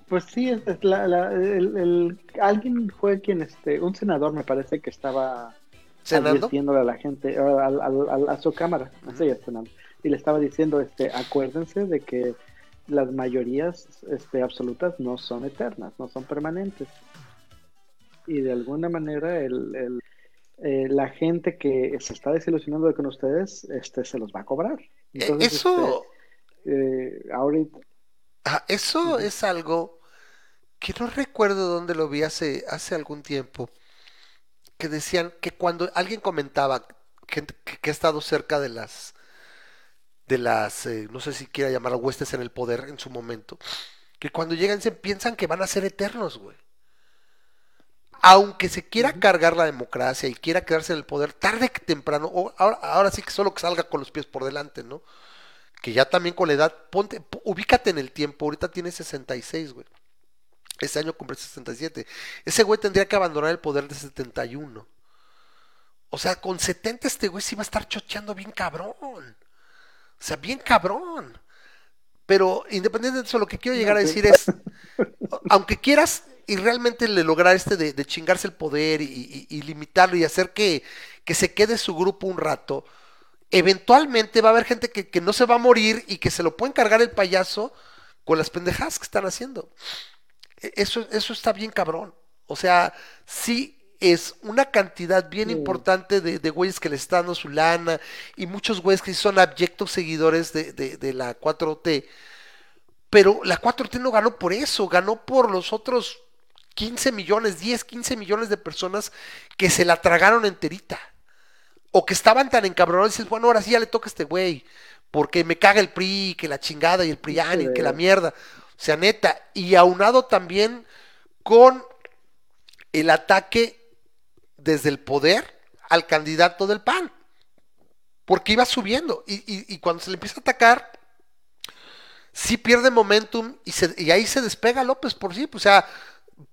Pues sí, es, es la, la- el, el- alguien fue quien, este, un senador me parece que estaba advirtiéndole a la gente, a, al- al- al- a su cámara, es, senador, y le estaba diciendo, este, acuérdense de que las mayorías este, absolutas no son eternas, no son permanentes. Y de alguna manera el, el- eh, la gente que se está desilusionando con ustedes, este, se los va a cobrar. Eh, Entonces, eso, este, eh, ahorita, ah, eso es algo que no recuerdo dónde lo vi hace, hace algún tiempo, que decían que cuando alguien comentaba gente que, que ha estado cerca de las, de las, eh, no sé si quiera llamar huestes en el poder en su momento, que cuando llegan se piensan que van a ser eternos, güey. aunque se quiera cargar la democracia y quiera quedarse en el poder, tarde que temprano, o ahora, ahora sí que solo que salga con los pies por delante, ¿no? Que ya también con la edad, ponte, ubícate en el tiempo, ahorita tiene 66, güey. Este año cumple 67. Ese güey tendría que abandonar el poder de 71. O sea, con 70 este güey sí va a estar chocheando bien cabrón. O sea, bien cabrón. Pero independiente de eso, lo que quiero llegar a decir es, aunque quieras y realmente le lograr este de, de chingarse el poder y, y- y limitarlo y hacer que, que se quede su grupo un rato, eventualmente va a haber gente que, que no se va a morir y que se lo puede encargar el payaso con las pendejadas que están haciendo. E- Eso, eso está bien cabrón. O sea, sí es una cantidad bien Sí. importante de, de güeyes que le están dando su lana y muchos güeyes que son abyectos seguidores de, de- de la 4T. Pero la 4T no ganó por eso, ganó por los otros 15 millones, 10, 15 millones de personas que se la tragaron enterita. O que estaban tan encabronados y dices, bueno, ahora sí ya le toca a este güey, porque me caga el PRI, que la chingada y el PRIAN y que la mierda. O sea, neta. Y aunado también con el ataque desde el poder al candidato del PAN. Porque iba subiendo. Y, y- y cuando se le empieza a atacar, sí pierde momentum y, se- y ahí se despega López por sí. O sea,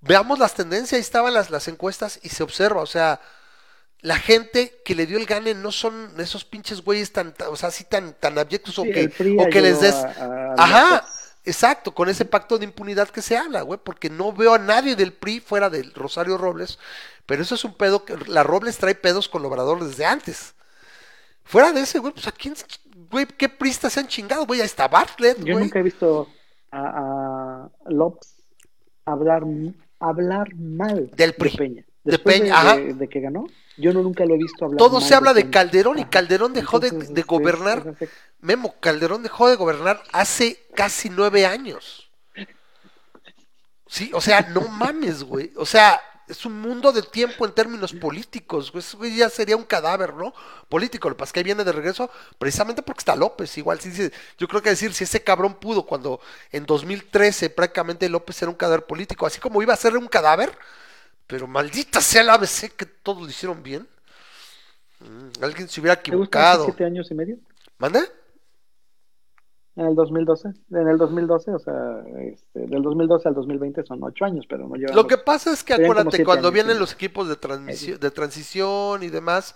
veamos las tendencias, ahí estaban las, las encuestas y se observa. O sea, la gente que le dio el gane no son esos pinches güeyes tan, tan- o sea, así tan, tan abyectos o que, o que les des. a- a Ajá, exacto, con ese pacto de impunidad que se habla, güey, porque no veo a nadie del PRI fuera del Rosario Robles, pero eso es un pedo que la Robles trae pedos con Obrador desde antes. Fuera de ese, güey, pues a quién, güey, qué pristas se han chingado, güey, ahí está Bartlett, Yo güey. nunca he visto a, a López hablar, hablar mal Del PRI. de Peña. De Peña, de, de que ganó, yo no nunca lo he visto hablar Todo se habla de. Calderón y. Calderón dejó de, Entonces, de gobernar. Memo, Calderón dejó de gobernar hace casi nueve años. Sí, o sea, no mames, güey. O sea, es un mundo de tiempo en términos políticos. güey. Ya sería un cadáver, ¿no? Político. Lo que pasa es que ahí viene de regreso precisamente porque está López. Igual, sí, sí, yo creo que decir, si ese cabrón pudo cuando en 2013 prácticamente López era un cadáver político, así como iba a ser un cadáver, pero maldita sea la ABC que todos lo hicieron bien. Mm, Alguien se hubiera ¿Te gusta hace equivocado. siete años y medio? ¿Mande? En el 2012, en el 2012, o sea, este, del 2012 al 2020 son ocho años, pero no llevamos... Lo que pasa es que acuérdate, cuando años, vienen sí. los equipos de, transmisión, de transición y demás,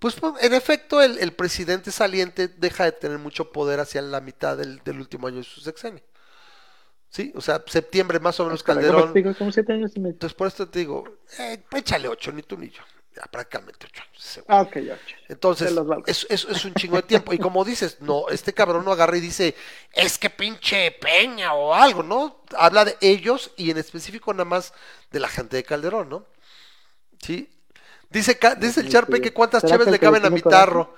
pues pues, en efecto el, el presidente saliente deja de tener mucho poder hacia la mitad del, del último año de su sexenio. Sí, o sea, septiembre más o menos Para- ¿cómo Calderón. explico? Como siete años y medio. Entonces por esto te digo, eh, échale ocho, ni tú ni yo. Ya prácticamente ocho años. güey. Ah, ok, ocho. Entonces, es, es, es un chingo de tiempo. Y como dices, no, este cabrón no agarra y dice, es que pinche Peña o algo, ¿no? Habla de ellos y en específico nada más de la gente de Calderón, ¿no? Sí. Dice, dice el Charpe que cuántas ¿Será cheves que el le caben a mi tarro.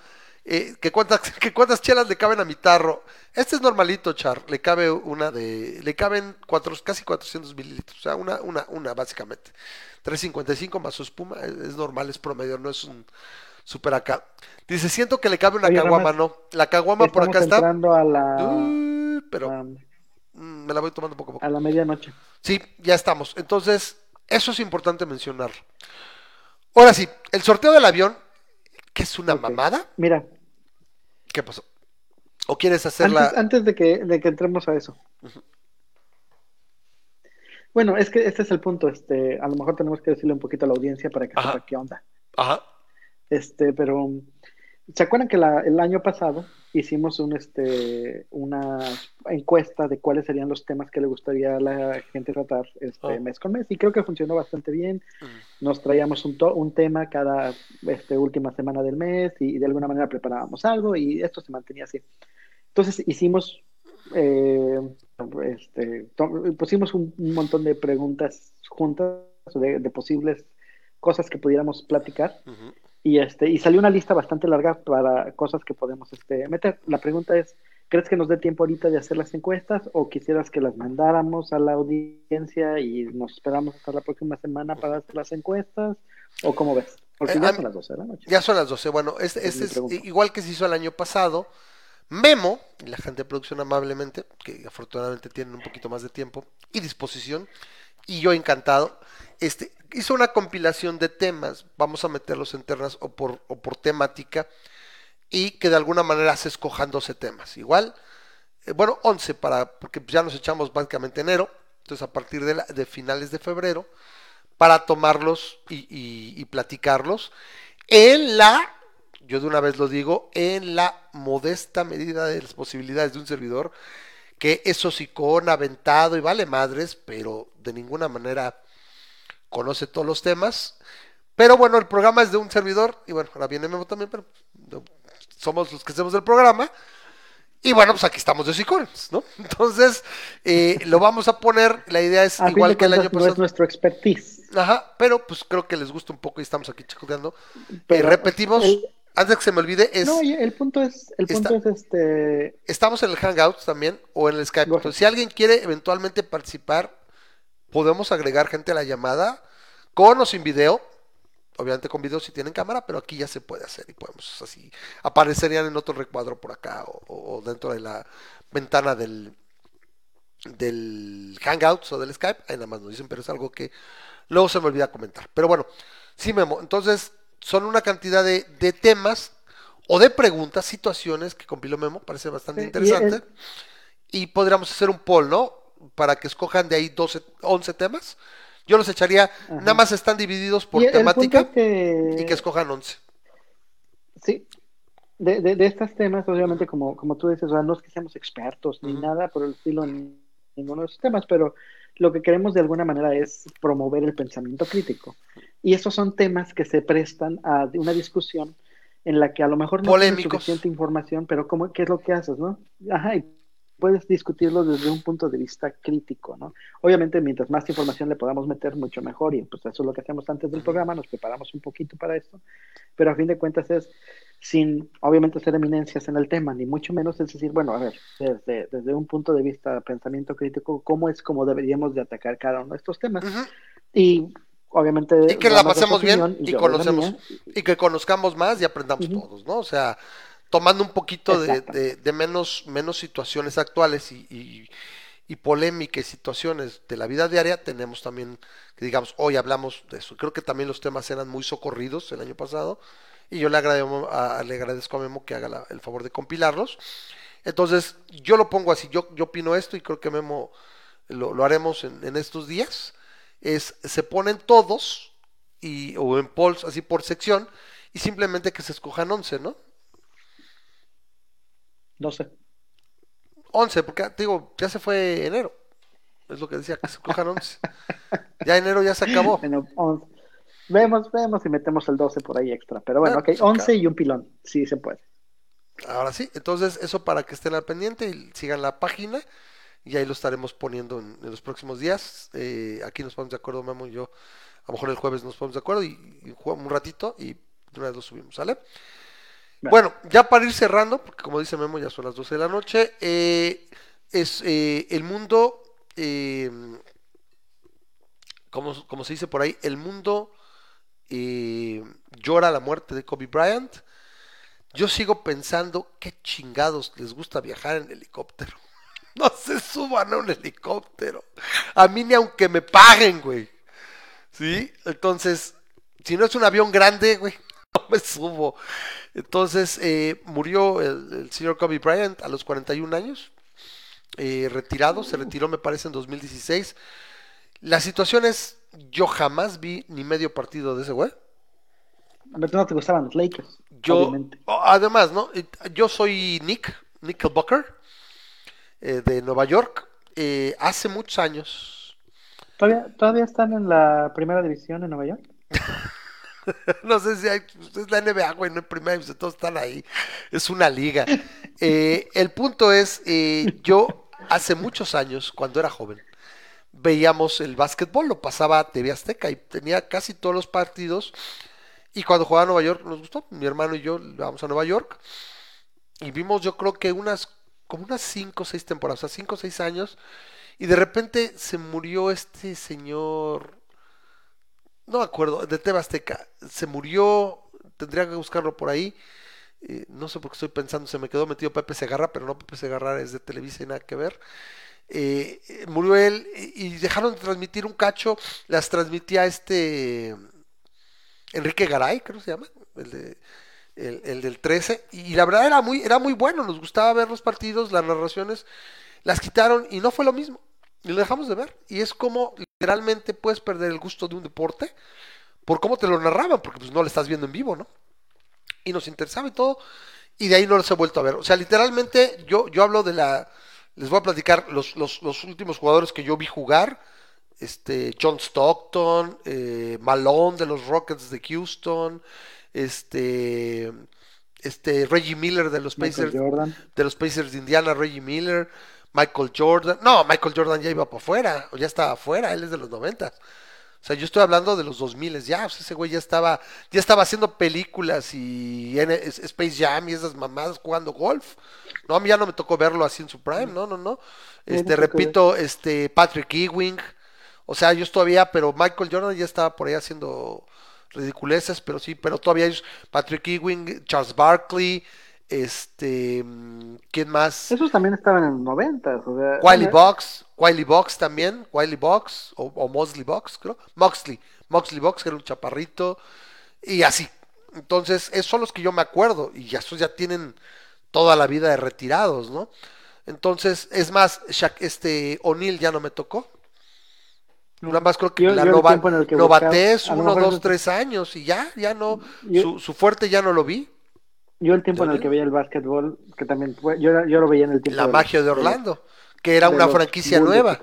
Eh, que, cuántas, que cuántas chelas le caben a mi tarro. Este es normalito, Char. Le cabe una de. Le caben cuatro, casi 400 mililitros. O sea, una, una, una básicamente. 3.55 más su espuma. Es, es normal, es promedio, no es un super acá. Dice, siento que le cabe una Oye, caguama, no. La caguama por acá está. entrando a la, pero a, mm, me la voy tomando poco a poco. a la medianoche. Sí, ya estamos. Entonces, eso es importante mencionarlo. Ahora sí, el sorteo del avión, que es una mamada. Mira, ¿Qué pasó? ¿O quieres hacerla? antes, antes de, que, de que entremos a eso. Bueno, es que este es el punto. Este, a lo mejor tenemos que decirle un poquito a la audiencia para que Ajá. sepa qué onda. Ajá. Este, pero ¿se acuerdan que la- el año pasado hicimos un, este, una encuesta de cuáles serían los temas que le gustaría a la gente tratar este, Ah. mes con mes? Y creo que funcionó bastante bien. Nos traíamos un, to- un tema cada este, última semana del mes y, de alguna manera preparábamos algo y esto se mantenía así. Entonces hicimos, eh, este, pusimos un, un montón de preguntas juntas de, de posibles cosas que pudiéramos platicar Ujú. Y este y salió una lista bastante larga para cosas que podemos este, meter. La pregunta es, ¿crees que nos dé tiempo ahorita de hacer las encuestas o quisieras que las mandáramos a la audiencia y nos esperamos hasta la próxima semana para hacer las encuestas? ¿O cómo ves? Porque Eh, ya son las 12 de la noche. Ya son las las 12. Bueno, este, es este es igual que se hizo el año pasado, Memo, y la gente de producción amablemente, que afortunadamente tienen un poquito más de tiempo y disposición, y yo encantado, este, hizo una compilación de temas, vamos a meterlos en ternas o por, o por temática, y que de alguna manera se escojan 12 temas. Igual, eh, bueno, 11 para, porque ya nos echamos básicamente enero, entonces a partir de, la- de finales de febrero, para tomarlos y, platicarlos en la, yo de una vez lo digo, en la modesta medida de las posibilidades de un servidor, que es hocicón, aventado y vale madres, pero de ninguna manera conoce todos los temas. Pero bueno, el programa es de un servidor, y bueno, ahora viene Memo también, pero somos los que hacemos el programa. Y bueno, pues aquí estamos de hocicones, ¿no? Entonces, eh, lo vamos a poner, la idea es A igual que el año pasado. es nuestro expertise. Ajá, pero pues creo que les gusta un poco y estamos aquí chacoteando. Eh, repetimos, el- antes de que se me olvide, es No, el punto es, el punto Está- es este, estamos en el Hangouts también o en el Skype. Entonces, si alguien quiere eventualmente participar, podemos agregar gente a la llamada con o sin video. Obviamente con video si tienen cámara, pero aquí ya se puede hacer y podemos así. Aparecerían en otro recuadro por acá o, o dentro de la ventana del, del Hangouts o del Skype. Ahí nada más nos dicen, pero es algo que luego se me olvida comentar. Pero bueno, sí, Memo. Entonces, son una cantidad de, de temas o de preguntas, situaciones que compiló Memo, parece bastante Sí, y interesante. el- Y podríamos hacer un poll, ¿no? Para que escojan de ahí 12, 11 temas. Yo los echaría, nada más están divididos por y temática punto es que- y que escojan 11. Sí, de, de, de estos temas, obviamente, como, como tú dices, o sea, no es que seamos expertos ni nada por el estilo en ninguno de esos temas, pero lo que queremos de alguna manera es promover el pensamiento crítico. Y esos son temas que se prestan a una discusión en la que a lo mejor no tienes Polémicos. suficiente información, pero ¿cómo, ¿qué es lo que haces, no? Ajá, y puedes discutirlo desde un punto de vista crítico, ¿no? Obviamente, mientras más información le podamos meter, mucho mejor, y pues eso es lo que hacemos antes del programa, nos preparamos un poquito para esto, pero a fin de cuentas es sin, obviamente, ser eminencias en el tema, ni mucho menos es decir, bueno, a ver, desde, desde un punto de vista de pensamiento crítico, ¿cómo es como deberíamos de atacar cada uno de estos temas? Y obviamente... Y que la pasemos bien y la conocemos y que conozcamos más y aprendamos todos, ¿no? O sea, tomando un poquito de, de- de menos, menos situaciones actuales y, y, y polémicas y situaciones de la vida diaria, tenemos también, que digamos, hoy hablamos de eso. Creo que también los temas eran muy socorridos el año pasado y yo le agradezco a, le agradezco a Memo que haga la- el favor de compilarlos. Entonces, yo lo pongo así, yo, yo opino esto y creo que Memo lo, lo haremos en, en estos días. Es, se ponen todos y, o en polls así por sección y simplemente que se escojan 11, ¿no? 12. 11, porque digo, ya se fue enero. Es lo que decía, que se escojan 11. Ya enero ya se acabó. Bueno, 11. Vemos, vemos si metemos el 12 por ahí extra. Pero bueno, Ah, ok, pues, 11 claro. y un pilón. Sí, se puede. Ahora sí, entonces eso para que estén al pendiente y sigan la página y ahí lo estaremos poniendo en, en los próximos días. Eh, aquí nos ponemos de acuerdo, Memo y yo. A lo mejor el jueves nos ponemos de acuerdo y, y jugamos un ratito y de una vez lo subimos, ¿sale? Vale. Bueno, ya para ir cerrando, porque como dice Memo, ya son las 12 de la noche, eh, es eh, el mundo, eh, como, como se dice por ahí, el mundo eh, llora la muerte de Kobe Bryant. Yo sigo pensando qué chingados les gusta viajar en helicóptero. No se suban a un helicóptero. A mí ni aunque me paguen, güey. ¿Sí? Entonces, si no es un avión grande, güey, no me subo. Entonces, eh, murió el, el señor Kobe Bryant a los 41 años. eh, retirado, se retiró me parece en 2016. La situación es, yo jamás vi ni medio partido de ese güey. A ver, no te gustaban los Lakers. Yo, obviamente. además, ¿no? Yo soy Nick, Nickelbucker, eh, de Nueva York. Eh, hace muchos años, ¿Todavía, ¿Todavía están en la primera división en Nueva York? no sé si hay, es la NBA, güey, no en primera división, todos están ahí. Es una liga. Eh, el punto es, eh, yo hace muchos años, cuando era joven, veíamos el básquetbol, lo pasaba a TV Azteca y tenía casi todos los partidos. Y cuando jugaba a Nueva York nos gustó, mi hermano y yo vamos a Nueva York y vimos yo creo que unas como unas 5 o 6 temporadas, o sea, 5 o 6 años y de repente se murió este señor no me acuerdo, de TV Azteca, se murió, tendría que buscarlo por ahí. eh, no sé por qué estoy pensando, se me quedó metido Pepe Segarra, pero no Pepe Segarra es de Televisa y nada que ver. Eh, murió él y dejaron de transmitir un cacho, las transmitía este Enrique Garay, creo que se llama, el, de, el del 13, y la verdad era muy, era muy bueno, nos gustaba ver los partidos, las narraciones, las quitaron y no fue lo mismo, y lo dejamos de ver, y es como literalmente puedes perder el gusto de un deporte por cómo te lo narraban, porque pues no lo estás viendo en vivo, ¿no? Y nos interesaba y todo, y de ahí no los he vuelto a ver, o sea, literalmente yo, yo hablo de la, les voy a platicar los, los, los últimos jugadores que yo vi jugar, este John Stockton, eh, Malone de los Rockets de Houston, este este Reggie Miller de los Pacers de los Pacers de Indiana, Reggie Miller, Michael Jordan. No, Michael Jordan ya iba para afuera, o ya estaba afuera, él es de los 90. O sea, yo estoy hablando de los 2000 ya, o sea, ese güey ya estaba ya estaba haciendo películas y N- Space Jam y esas mamadas jugando golf. No, a mí ya no me tocó verlo así en su prime, no, no, no. Este, repito, este Patrick Ewing. O sea, ellos todavía, pero Michael Jordan ya estaba por ahí haciendo ridiculeces, pero sí, pero todavía ellos, Patrick Ewing, Charles Barkley, este, mm, ¿quién más? Esos también estaban en los 90, o sea. Wiley Box, Wiley Box también, Wiley Box, o, o Mosley Box, creo, Moxley, Moxley Box, que era un chaparrito, y así. Entonces, esos son los que yo me acuerdo, y ya esos ya tienen toda la vida de retirados, ¿no? Entonces, es más, Shaq- este O'Neal ya no me tocó. Nada más creo que Yo- la yo nova- que novatez, uno, dos, tres años, y ya, ya no, Yo- su, su fuerte ya no lo vi. Yo el tiempo en el que veía el básquetbol, que también fue, yo, yo lo veía en el tiempo La de- magia de Orlando, que era una franquicia nueva.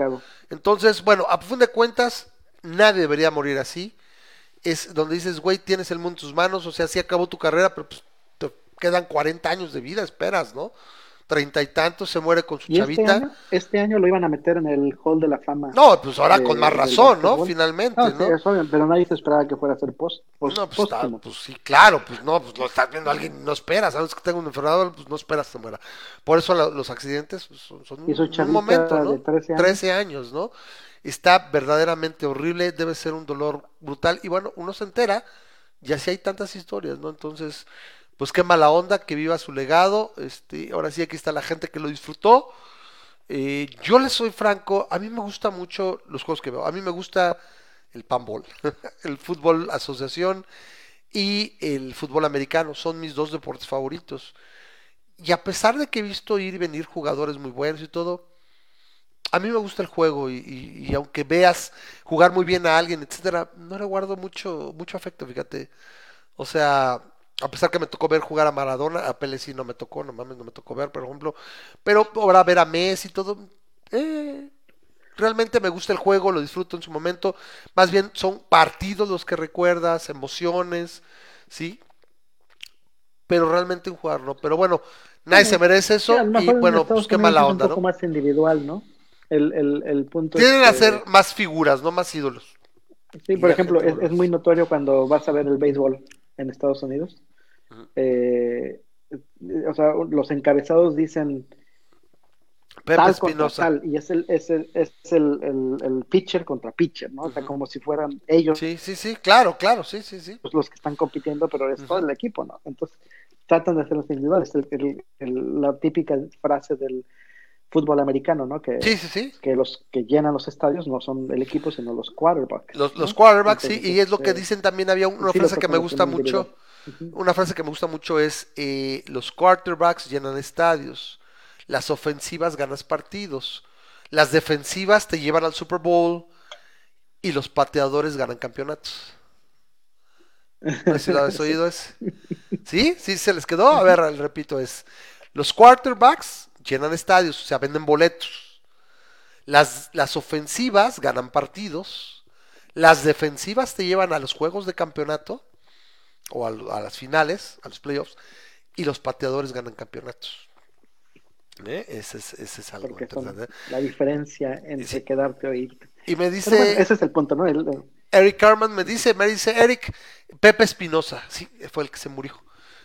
Entonces, bueno, a fin de cuentas, nadie debería morir así. Es donde dices, güey, tienes el mundo en tus manos, o sea, sí acabó tu carrera, pero pues te quedan 40 años de vida, esperas, ¿no? Treinta y tantos, se muere con su Y este chavita. año, este año lo iban a meter en el Hall de la Fama. No, pues ahora con más razón, ¿no? Finalmente, No, sí, ¿no? es obvio, pero nadie se esperaba que fuera a ser post, post- No, pues, está- pues sí, claro, pues no, pues lo estás viendo alguien, no esperas, sabes que tengo un enfermedad, pues no esperas que se muera. Por eso la- los accidentes pues, son, son un, momento, ¿no? de 13 años. años, ¿no? Está verdaderamente horrible, debe ser un dolor brutal, y bueno, uno se entera, y así hay tantas historias, ¿no? Entonces, pues qué mala onda que viva su legado, este, ahora sí aquí está la gente que lo disfrutó. Eh, yo les soy franco, a mí me gusta mucho los juegos que veo, a mí me gusta el panball, el fútbol asociación y el fútbol americano, son mis dos deportes favoritos. Y a pesar de que he visto ir y venir jugadores muy buenos y todo, a mí me gusta el juego y, y- aunque veas jugar muy bien a alguien, etcétera, no le guardo mucho, mucho afecto, fíjate. O sea, a pesar que me tocó ver jugar a Maradona, a Pele sí no me tocó, no mames, no me tocó ver, por ejemplo, pero ahora ver a Messi y todo, eh, realmente me gusta el juego, lo disfruto en su momento. Más bien son partidos los que recuerdas, emociones, ¿sí? Pero realmente un jugar, ¿no? Pero bueno, nadie se merece a eso y bueno, pues qué mala onda, un poco ¿no? más individual, ¿no? El, el, el punto Tienen a este, ser más figuras, no más ídolos. Sí, por ejemplo, es, es muy notorio cuando vas a ver el béisbol en Estados Unidos. Eh, o sea, los encabezados dicen Pepe tal contra Espinosa. tal, y es el, es el, es el, el, el pitcher contra pitcher, ¿no? O sea, como si fueran ellos Sí, sí, sí, claro, claro, sí, sí, sí. pues, los que están compitiendo, pero es todo el equipo, ¿no? Entonces, tratan de hacerlos individuales. El- el- el- la típica frase del fútbol americano, ¿no? Que, Sí, sí, sí. que los que llenan los estadios no son el equipo, sino los quarterbacks. Los, quarterbacks, sí, y es lo que este, dicen también, había una sí frase que me gusta mucho, individual. Una frase que me gusta mucho es, eh, los quarterbacks llenan estadios, las ofensivas ganas partidos, las defensivas te llevan al Super Bowl y los pateadores ganan campeonatos. No sé si lo habéis oído ese. ¿Sí? ¿Sí se les quedó? A ver, repito, es, los quarterbacks llenan estadios, o sea, venden boletos. Las, las ofensivas ganan partidos. Las defensivas te llevan a los juegos de campeonato o a, a las finales, a los playoffs, y los pateadores ganan campeonatos. ¿Eh? Ese, es, ese es algo interesante. la diferencia entre Sí. quedarte o irte. Y me dice bueno, ese es el punto, ¿no? El- el- Eric Carman, me dice, me dice Eric, Pepe Espinosa, sí, fue el que se murió.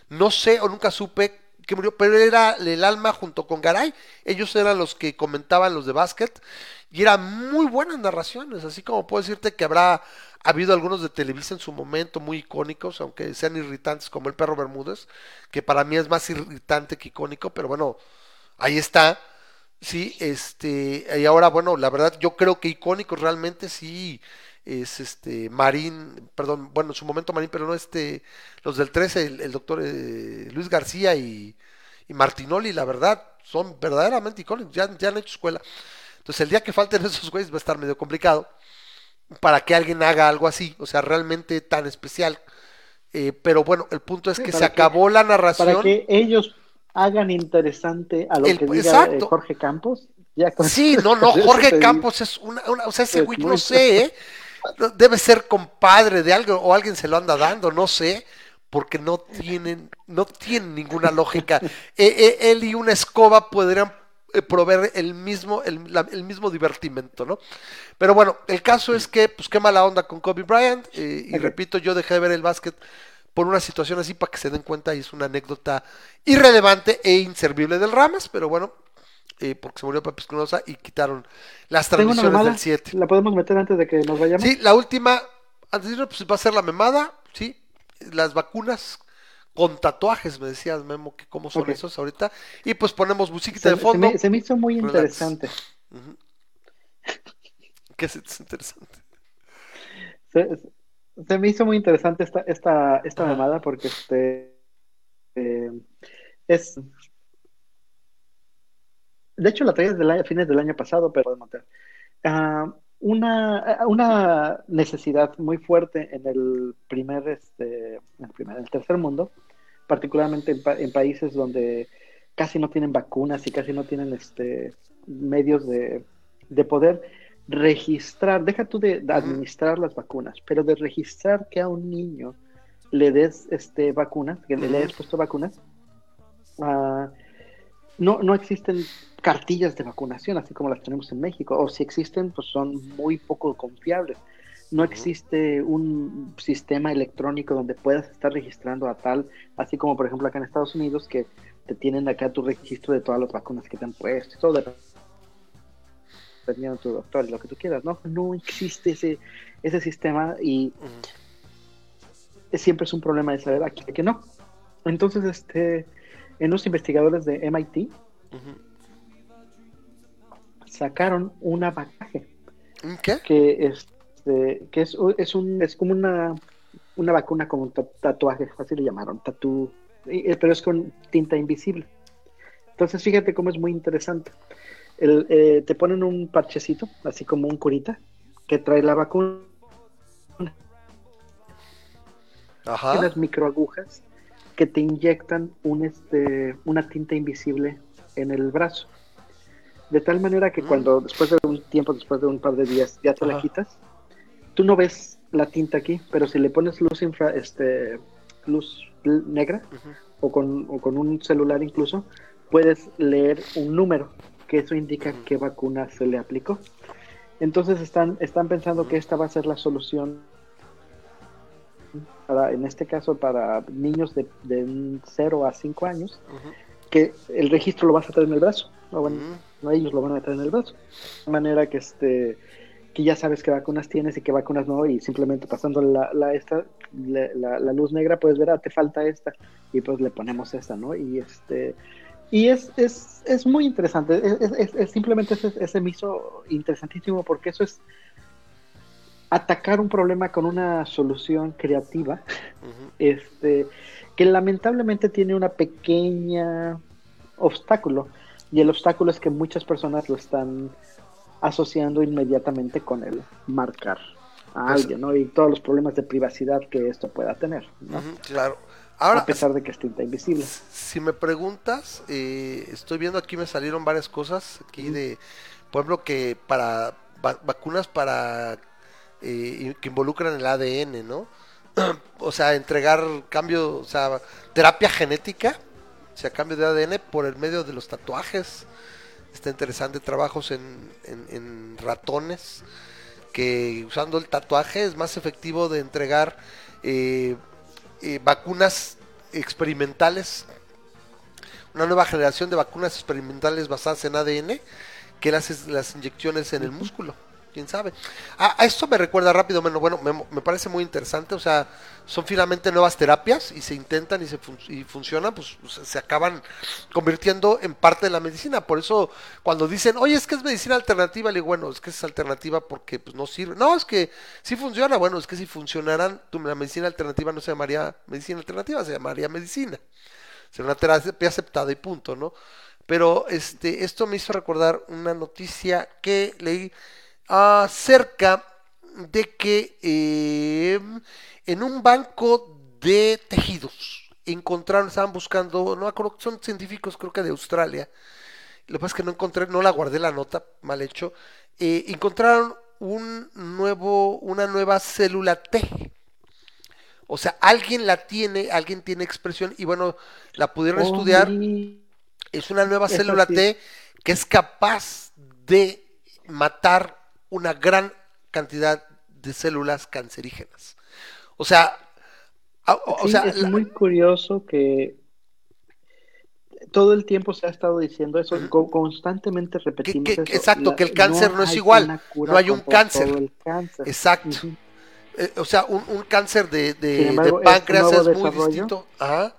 No sé o nunca supe que murió, pero era el alma junto con Garay. Ellos eran los que comentaban los de básquet y eran muy buenas narraciones, así como puedo decirte que habrá Ha habido algunos de Televisa en su momento muy icónicos, aunque sean irritantes como el perro Bermúdez, que para mí es más irritante que icónico, pero bueno, ahí está. Sí, este, y ahora, bueno, la verdad, yo creo que icónico realmente sí es este Marín, perdón, bueno, en su momento Marín, pero no este, los del 13, el, el doctor eh, Luis García y, y Martinoli, la verdad, son verdaderamente icónicos, ya, ya han hecho escuela. Entonces, el día que falten esos güeyes va a estar medio complicado para que alguien haga algo así, o sea, realmente tan especial. Eh, pero bueno, el punto es que se que- acabó la narración. Para que ellos hagan interesante a lo El- que diga exacto. eh, Jorge Campos. Ya con- Sí, no, no, Jorge. Campos es una, una- o sea, ese Es güey, no sé, ¿eh? Debe ser compadre de algo o alguien se lo anda dando, no sé, porque no tienen, no tienen ninguna lógica. Eh, eh, él y una escoba podrían eh, proveer el mismo, el, la- el mismo divertimento, ¿no? Pero bueno, el caso es que, pues qué mala onda con Kobe Bryant, eh, y repito, yo dejé de ver el básquet por una situación así para que se den cuenta y es una anécdota irrelevante e inservible del Ramas, pero bueno, eh, porque se murió Pepe Espinosa y quitaron las transmisiones del 7. ¿La podemos meter antes de que nos vayamos? Sí, la última, antes de irnos, pues va a ser la memada, sí, las vacunas con tatuajes, me decías Memo, que cómo son esos ahorita, y pues ponemos musiquita Se, de se fondo, me, se me hizo muy Relax. interesante. que es, es interesante. Se, se me hizo muy interesante esta, esta, esta Ajá. mamada porque este eh, es de hecho la traía desde año- fines del año pasado, pero podemos notar. Ah, una, una necesidad muy fuerte en el primer, este, en el primer, en el tercer mundo, particularmente en, pa- en países donde casi no tienen vacunas y casi no tienen este, medios de, de poder registrar, deja tú de, de administrar las vacunas, pero de registrar que a un niño le des este, vacunas, que le, le hayas puesto vacunas, ah, no, no existen cartillas de vacunación, así como las tenemos en México, o si existen, pues son muy poco confiables. No existe un sistema electrónico donde puedas estar registrando a tal, así como por ejemplo acá en Estados Unidos, que te tienen acá tu registro de todas las vacunas que te han puesto, y todo dependiendo de tu doctor y lo que tú quieras, ¿no? No existe ese, ese sistema y siempre es un problema de saber aquí que no. Entonces, este, en los investigadores de MIT sacaron ¿Un ¿Qué? que este, que es, es un es como una una vacuna como un ta- tatuaje, así le llamaron, tatú, y- eh, pero es con tinta invisible. Entonces, fíjate cómo es muy interesante. El, eh, te ponen un parchecito, así como un curita, que trae la vacuna, Ajá. unas microagujas que te inyectan un, este, una tinta invisible en el brazo. De tal manera que Mm. cuando después de un tiempo, después de un par de días, ya te la quitas, tú no ves la tinta aquí, pero si le pones luz infra, este, luz negra o, con, o con un celular incluso, puedes leer un número, que eso indica qué vacuna se le aplicó. Entonces están, están pensando que esta va a ser la solución para, en este caso, para niños de, de 0 a 5 años, que el registro lo vas a tener en el brazo. O bueno, no, ellos lo van a meter en el brazo. De manera que este que ya sabes qué vacunas tienes y qué vacunas no, y simplemente pasando la, la, esta, la, la- la luz negra puedes ver, ah, te falta esta, y pues le ponemos esta, ¿no? Y este y es, es, es muy interesante, es, es- simplemente ese, ese me hizo interesantísimo porque eso es atacar un problema con una solución creativa este, que lamentablemente tiene una pequeña obstáculo y el obstáculo es que muchas personas lo están asociando inmediatamente con el marcar a Pues- alguien, ¿no? Y todos los problemas de privacidad que esto pueda tener, Claro. Ahora, a pesar de que es tinta invisible. si me preguntas, eh, estoy viendo aquí me salieron varias cosas aquí de, por ejemplo, que para va- vacunas para eh, que involucran el ADN, ¿no? o sea, entregar cambio, o sea, terapia genética, o sea, cambio de ADN por el medio de los tatuajes. Está interesante, trabajos en, en- en ratones, que usando el tatuaje es más efectivo de entregar eh, eh, vacunas experimentales, una nueva generación de vacunas experimentales basadas en ADN, que las, las inyecciones en el músculo. Quién sabe. A, a esto me recuerda rápido, bueno, bueno me, parece muy interesante, o sea, son finalmente nuevas terapias y se intentan y se fun- y funcionan, pues se, se acaban convirtiendo en parte de la medicina. Por eso cuando dicen, oye, es que es medicina alternativa, le digo, bueno, es que es alternativa porque pues, no sirve. No, es que sí funciona, bueno, es que si funcionaran, la medicina alternativa no se llamaría medicina alternativa, se llamaría medicina. Sería una terapia aceptada y punto, ¿no? Pero este, esto me hizo recordar una noticia que leí acerca de que eh, en un banco de tejidos encontraron, estaban buscando, no acuerdo, son científicos creo que de Australia, lo que pasa es que no encontré, no la guardé la nota, mal hecho, eh, encontraron un nuevo, una nueva célula T. O sea, alguien la tiene, alguien tiene expresión y bueno, la pudieron Oh, estudiar. Es una nueva célula sí. T que es capaz de matar una gran cantidad de células cancerígenas. O sea, o, o Sí, sea, es la- muy curioso que todo el tiempo se ha estado diciendo eso, constantemente que- repetimos que- eso. exacto, la- que el cáncer no, es igual, no hay un cáncer. Exacto. Eh, o sea, un, un cáncer de, de- Sin embargo, de páncreas es muy distinto ajá,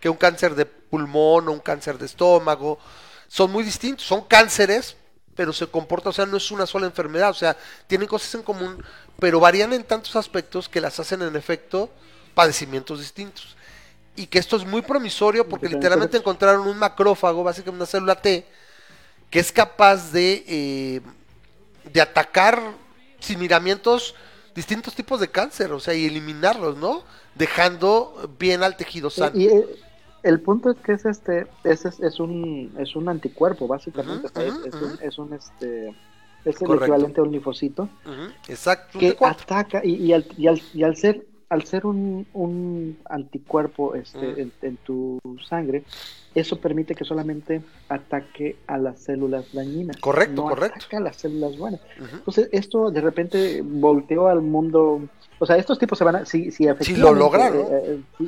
que un cáncer de pulmón o un cáncer de estómago. Son muy distintos, son cánceres, pero se comporta, o sea, no es una sola enfermedad, o sea, tienen cosas en común, pero varían en tantos aspectos que las hacen en efecto padecimientos distintos. Y que esto es muy promisorio porque literalmente encontraron un macrófago, básicamente una célula T, que es capaz de, eh, de atacar sin miramientos distintos tipos de cáncer, o sea, y eliminarlos, ¿no? Dejando bien al tejido sano. Y eh, el punto es que es este, es, es, es un es un anticuerpo básicamente, Ujú, o sea, es- un, es un, este es el Correcto. equivalente a un linfocito Exacto. que un T4. ataca y, y al, y, al, y al ser al ser un, un anticuerpo este, en, en tu sangre, eso permite que solamente ataque a las células dañinas. Correcto, no correcto. ataca a las células buenas. Entonces, esto de repente volteó al mundo. O sea, estos tipos se van a. Si, si efectivamente, lo logran, ¿no? eh, eh, si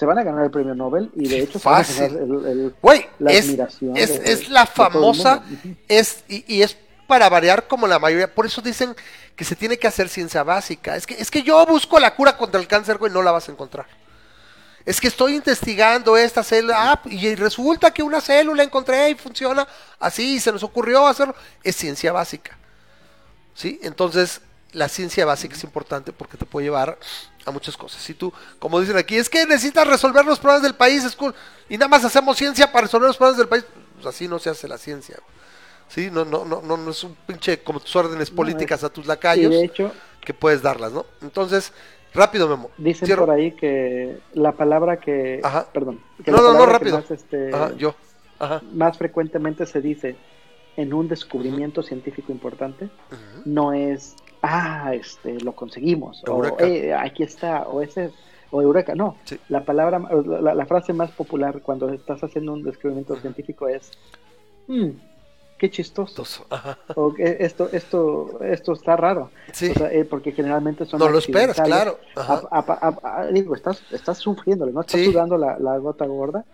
se van a ganar el premio Nobel y de hecho se van a fácil. ganar el- la es, admiración. es, de- es la famosa, es, y, y es para variar como la mayoría, por eso dicen que se tiene que hacer ciencia básica. Es que, es que yo busco la cura contra el cáncer, güey, no la vas a encontrar. Es que estoy investigando esta célula, ah, y resulta que una célula encontré y funciona así, y se nos ocurrió hacerlo. Es ciencia básica. ¿Sí? Entonces, la ciencia básica es importante porque te puede llevar a muchas cosas. Si tú, como dicen aquí, es que necesitas resolver los problemas del país, es cool, y nada más hacemos ciencia para resolver los problemas del país, pues así no se hace la ciencia. Sí, no, no, no, no, no es un pinche como tus órdenes políticas a tus lacayos de hecho, que puedes darlas, ¿no? Entonces, rápido, Memo. dicen por ahí que la palabra que. Ajá. Perdón. No, no, no, rápido. Más, este, yo. Más frecuentemente se dice en un descubrimiento científico importante no es ah este lo conseguimos Eureka. o "Eh, aquí está o ese o eureka no Sí. la palabra la, la frase más popular cuando estás haciendo un descubrimiento científico es "Hmm, qué chistoso o "Eh, esto esto esto está raro Sí. O sea, eh, porque generalmente son No lo esperas, claro. Ajá. A- a- a- a- digo, estás, estás sufriéndole, no estás Sí. sudando la, la gota gorda,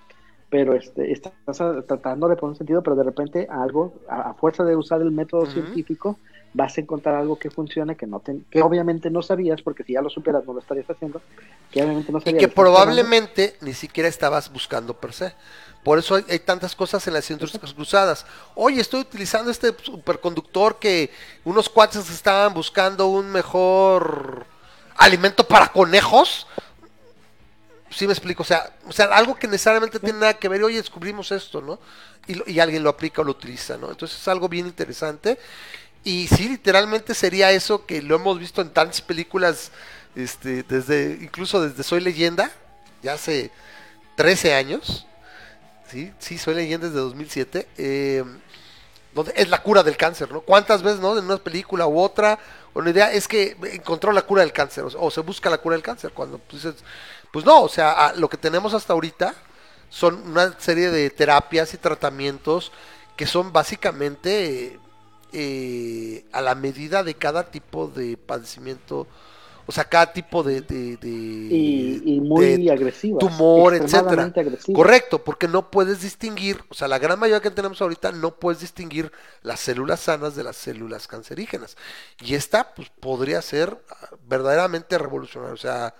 pero este, estás a- tratando de poner un sentido, pero de repente algo, a, a fuerza de usar el método científico, vas a encontrar algo que funcione, que no te- que obviamente no sabías, porque si ya lo supieras no lo estarías haciendo, que obviamente no Y sabías. que estás probando. probablemente ni siquiera estabas buscando per se. Por eso hay, hay tantas cosas en las científicas cruzadas. Oye, estoy utilizando este superconductor que unos cuates estaban buscando un mejor alimento para conejos. Sí me explico, o sea, o sea, algo que necesariamente tiene nada que ver, oye, descubrimos esto, ¿no? Y, lo- y alguien lo aplica o lo utiliza, ¿no? Entonces es algo bien interesante. Y sí, literalmente sería eso que lo hemos visto en tantas películas, este, desde, incluso desde Soy Leyenda, ya hace 13 años. Sí, sí, Soy Leyenda desde 2007. eh, donde es la cura del cáncer, ¿no? ¿Cuántas veces, no? En una película u otra, o la idea es que encontró la cura del cáncer, o, se busca la cura del cáncer, cuando pues, es- pues no, o sea, lo que tenemos hasta ahorita son una serie de terapias y tratamientos que son básicamente eh, a la medida de cada tipo de padecimiento O sea, cada tipo de, de, de- Y, y muy de agresiva. tumor, etcétera. agresiva. Correcto, porque no puedes distinguir, o sea, la gran mayoría que tenemos ahorita no puedes distinguir las células sanas de las células cancerígenas. Y esta, pues, podría ser ah, verdaderamente revolucionaria. O sea,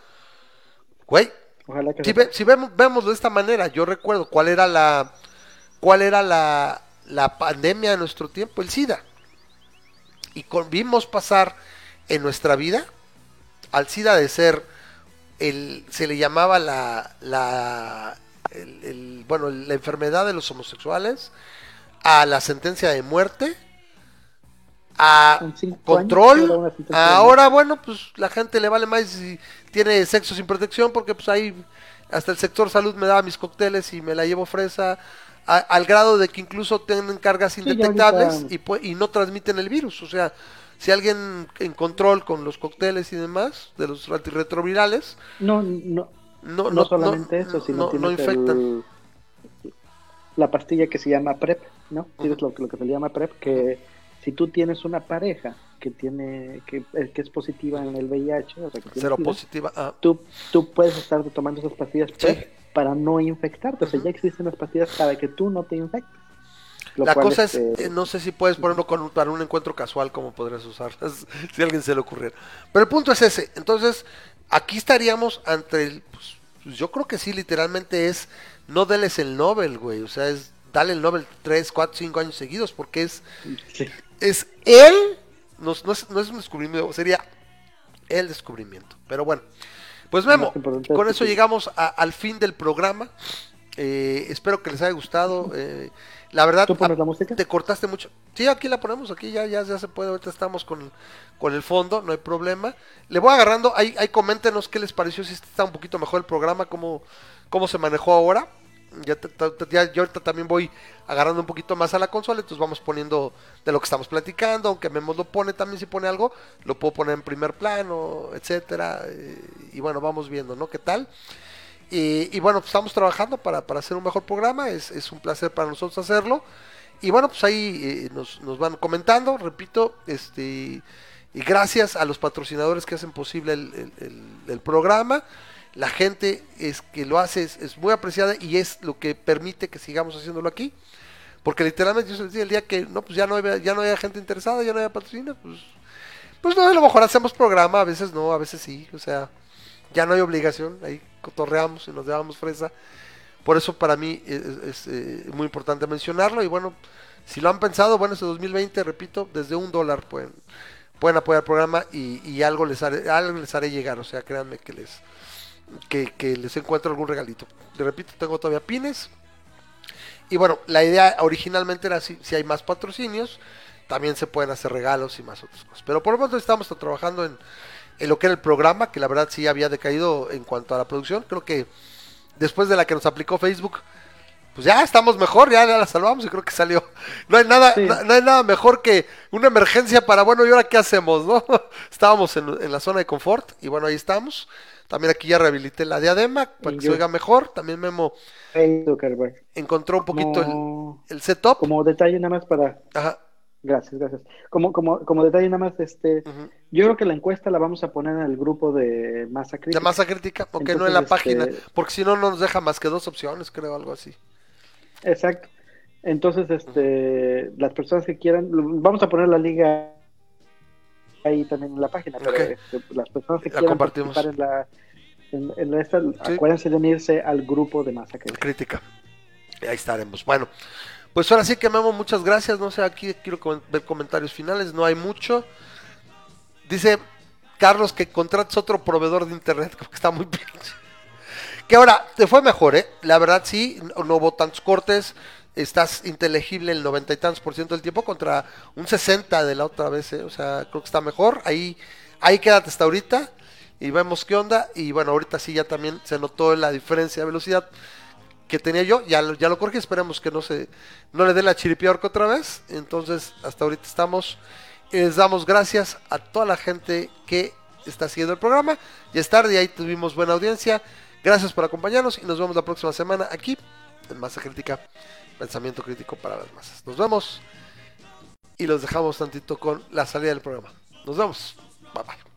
güey, Ojalá que si, ve- si vemos, vemos de esta manera, yo recuerdo cuál era la, cuál era la, la pandemia de nuestro tiempo, el SIDA. Y con- vimos pasar en nuestra vida al SIDA de ser el, se le llamaba la, la, el- el- bueno, la enfermedad de los homosexuales, a la sentencia de muerte, a control, ahora bueno, pues la gente le vale más si tiene sexo sin protección, porque pues ahí hasta el sector salud me daba mis cócteles y me la llevo fresa, a- al grado de que incluso tienen cargas indetectables ahorita- y, y no transmiten el virus, o sea, si alguien en control con los cócteles y demás, de los antirretrovirales, No, no, no, no, solamente eso, sino no, infectan. el- la pastilla que se llama PrEP, ¿no? Tienes lo, que- lo que se le llama PrEP, que si tú tienes una pareja que tiene que, eh, que es positiva en el VIH, o sea, que Cero positiva. ah, tú, tú puedes estar tomando esas pastillas Sí. Para no infectarte, o sea, ya existen las pastillas para que tú no te infectes. La cosa es, este, eh, no sé si puedes ponerlo con, un- para un encuentro casual, como podrías usar, si a alguien se le ocurriera. Pero el punto es ese. Entonces, aquí estaríamos ante el. pues, pues, yo creo que sí, literalmente es. No deles el Nobel, güey. O sea, es. Dale el Nobel 3, 4, 5 años seguidos, porque es. sí. Es él. No, no es, no es un descubrimiento, sería el descubrimiento. Pero bueno. Pues Memo, con eso llegamos a- al fin del programa. Eh, espero que les haya gustado. eh, la verdad, ¿Tú pones a- la música? te cortaste mucho. Sí, aquí la ponemos, aquí ya, ya, ya se puede. Ahorita estamos con, con el fondo, no hay problema. Le voy agarrando, ahí, ahí coméntenos qué les pareció, si está un poquito mejor el programa, cómo, cómo se manejó ahora. Ya, ya- yo ahorita también voy agarrando un poquito más a la consola, entonces vamos poniendo de lo que estamos platicando, aunque Memo lo pone también si pone algo, lo puedo poner en primer plano, etcétera, y bueno, vamos viendo, ¿no? ¿Qué tal? Y, bueno, pues estamos trabajando para, para hacer un mejor programa, es, es un placer para nosotros hacerlo. Y bueno, pues ahí eh, nos, nos van comentando, repito, este y gracias a los patrocinadores que hacen posible el programa. La gente es que lo hace es, muy apreciada y es lo que permite que sigamos haciéndolo aquí. Porque literalmente yo les decía el día que no, pues ya no había, ya no había gente interesada, ya no había patrocinio, pues, pues no, a lo mejor hacemos programa, a veces no, a veces sí, o sea, ya no hay obligación, ahí cotorreamos y nos llevamos fresa. Por eso para mí es, es, eh, muy importante mencionarlo. Y bueno, si lo han pensado, bueno, este 2020, repito, desde un dólar pueden, pueden apoyar el programa y, y algo les haré, algo les haré llegar. O sea, créanme que les que, les encuentro algún regalito. Le repito, tengo todavía pines. Y bueno, la idea originalmente era si, si hay más patrocinios, también se pueden hacer regalos y más otras cosas. Pero por lo pronto estamos trabajando en, en lo que era el programa, que la verdad sí había decaído en cuanto a la producción. Creo que después de la que nos aplicó Facebook, pues ya estamos mejor, ya, ya la salvamos y creo que salió. No hay nada, Sí. no, no hay nada mejor que una emergencia para, bueno, ¿y ahora qué hacemos? no Estábamos en, en la zona de confort y bueno, ahí estamos. También aquí ya rehabilité la diadema para Y que se yo- oiga mejor. También Memo encontró un poquito el, Como, el setup. como detalle nada más para... Ajá. Gracias, gracias. Como, como, como detalle nada más, este, yo creo que la encuesta la vamos a poner en el grupo de Masa Crítica. De masa crítica, ok, no en la este- página, porque si no, no nos deja más que dos opciones, creo, algo así. Exacto. Entonces, este, las personas que quieran, vamos a poner la liga ahí también en la página, pero este, las personas que La quieran participar en la, en, en esta, acuérdense de unirse al grupo de Masa Crítica. Ahí estaremos. Bueno, pues ahora sí que Memo, muchas gracias. No sé, aquí quiero ver comentarios finales, no hay mucho. Dice Carlos que contrates otro proveedor de internet, como que está muy pinche. Que ahora, te fue mejor, ¿eh? La verdad sí, no, no hubo tantos cortes. Estás inteligible el noventa y tantos por ciento del tiempo contra un 60 de la otra vez, ¿eh? O sea, creo que está mejor. Ahí, ahí quédate hasta ahorita y vemos qué onda. Y bueno, ahorita sí ya también se notó la diferencia de velocidad que tenía yo, ya, lo- ya lo corregí, esperemos que no se no le dé la chiripiorca otra vez. Entonces, hasta ahorita estamos. Y les damos gracias a toda la gente que está siguiendo el programa. Ya es tarde, ahí tuvimos buena audiencia. Gracias por acompañarnos y nos vemos la próxima semana aquí en Masa Crítica, Pensamiento Crítico para las Masas. Nos vemos y los dejamos tantito con la salida del programa. Nos vemos. Bye bye.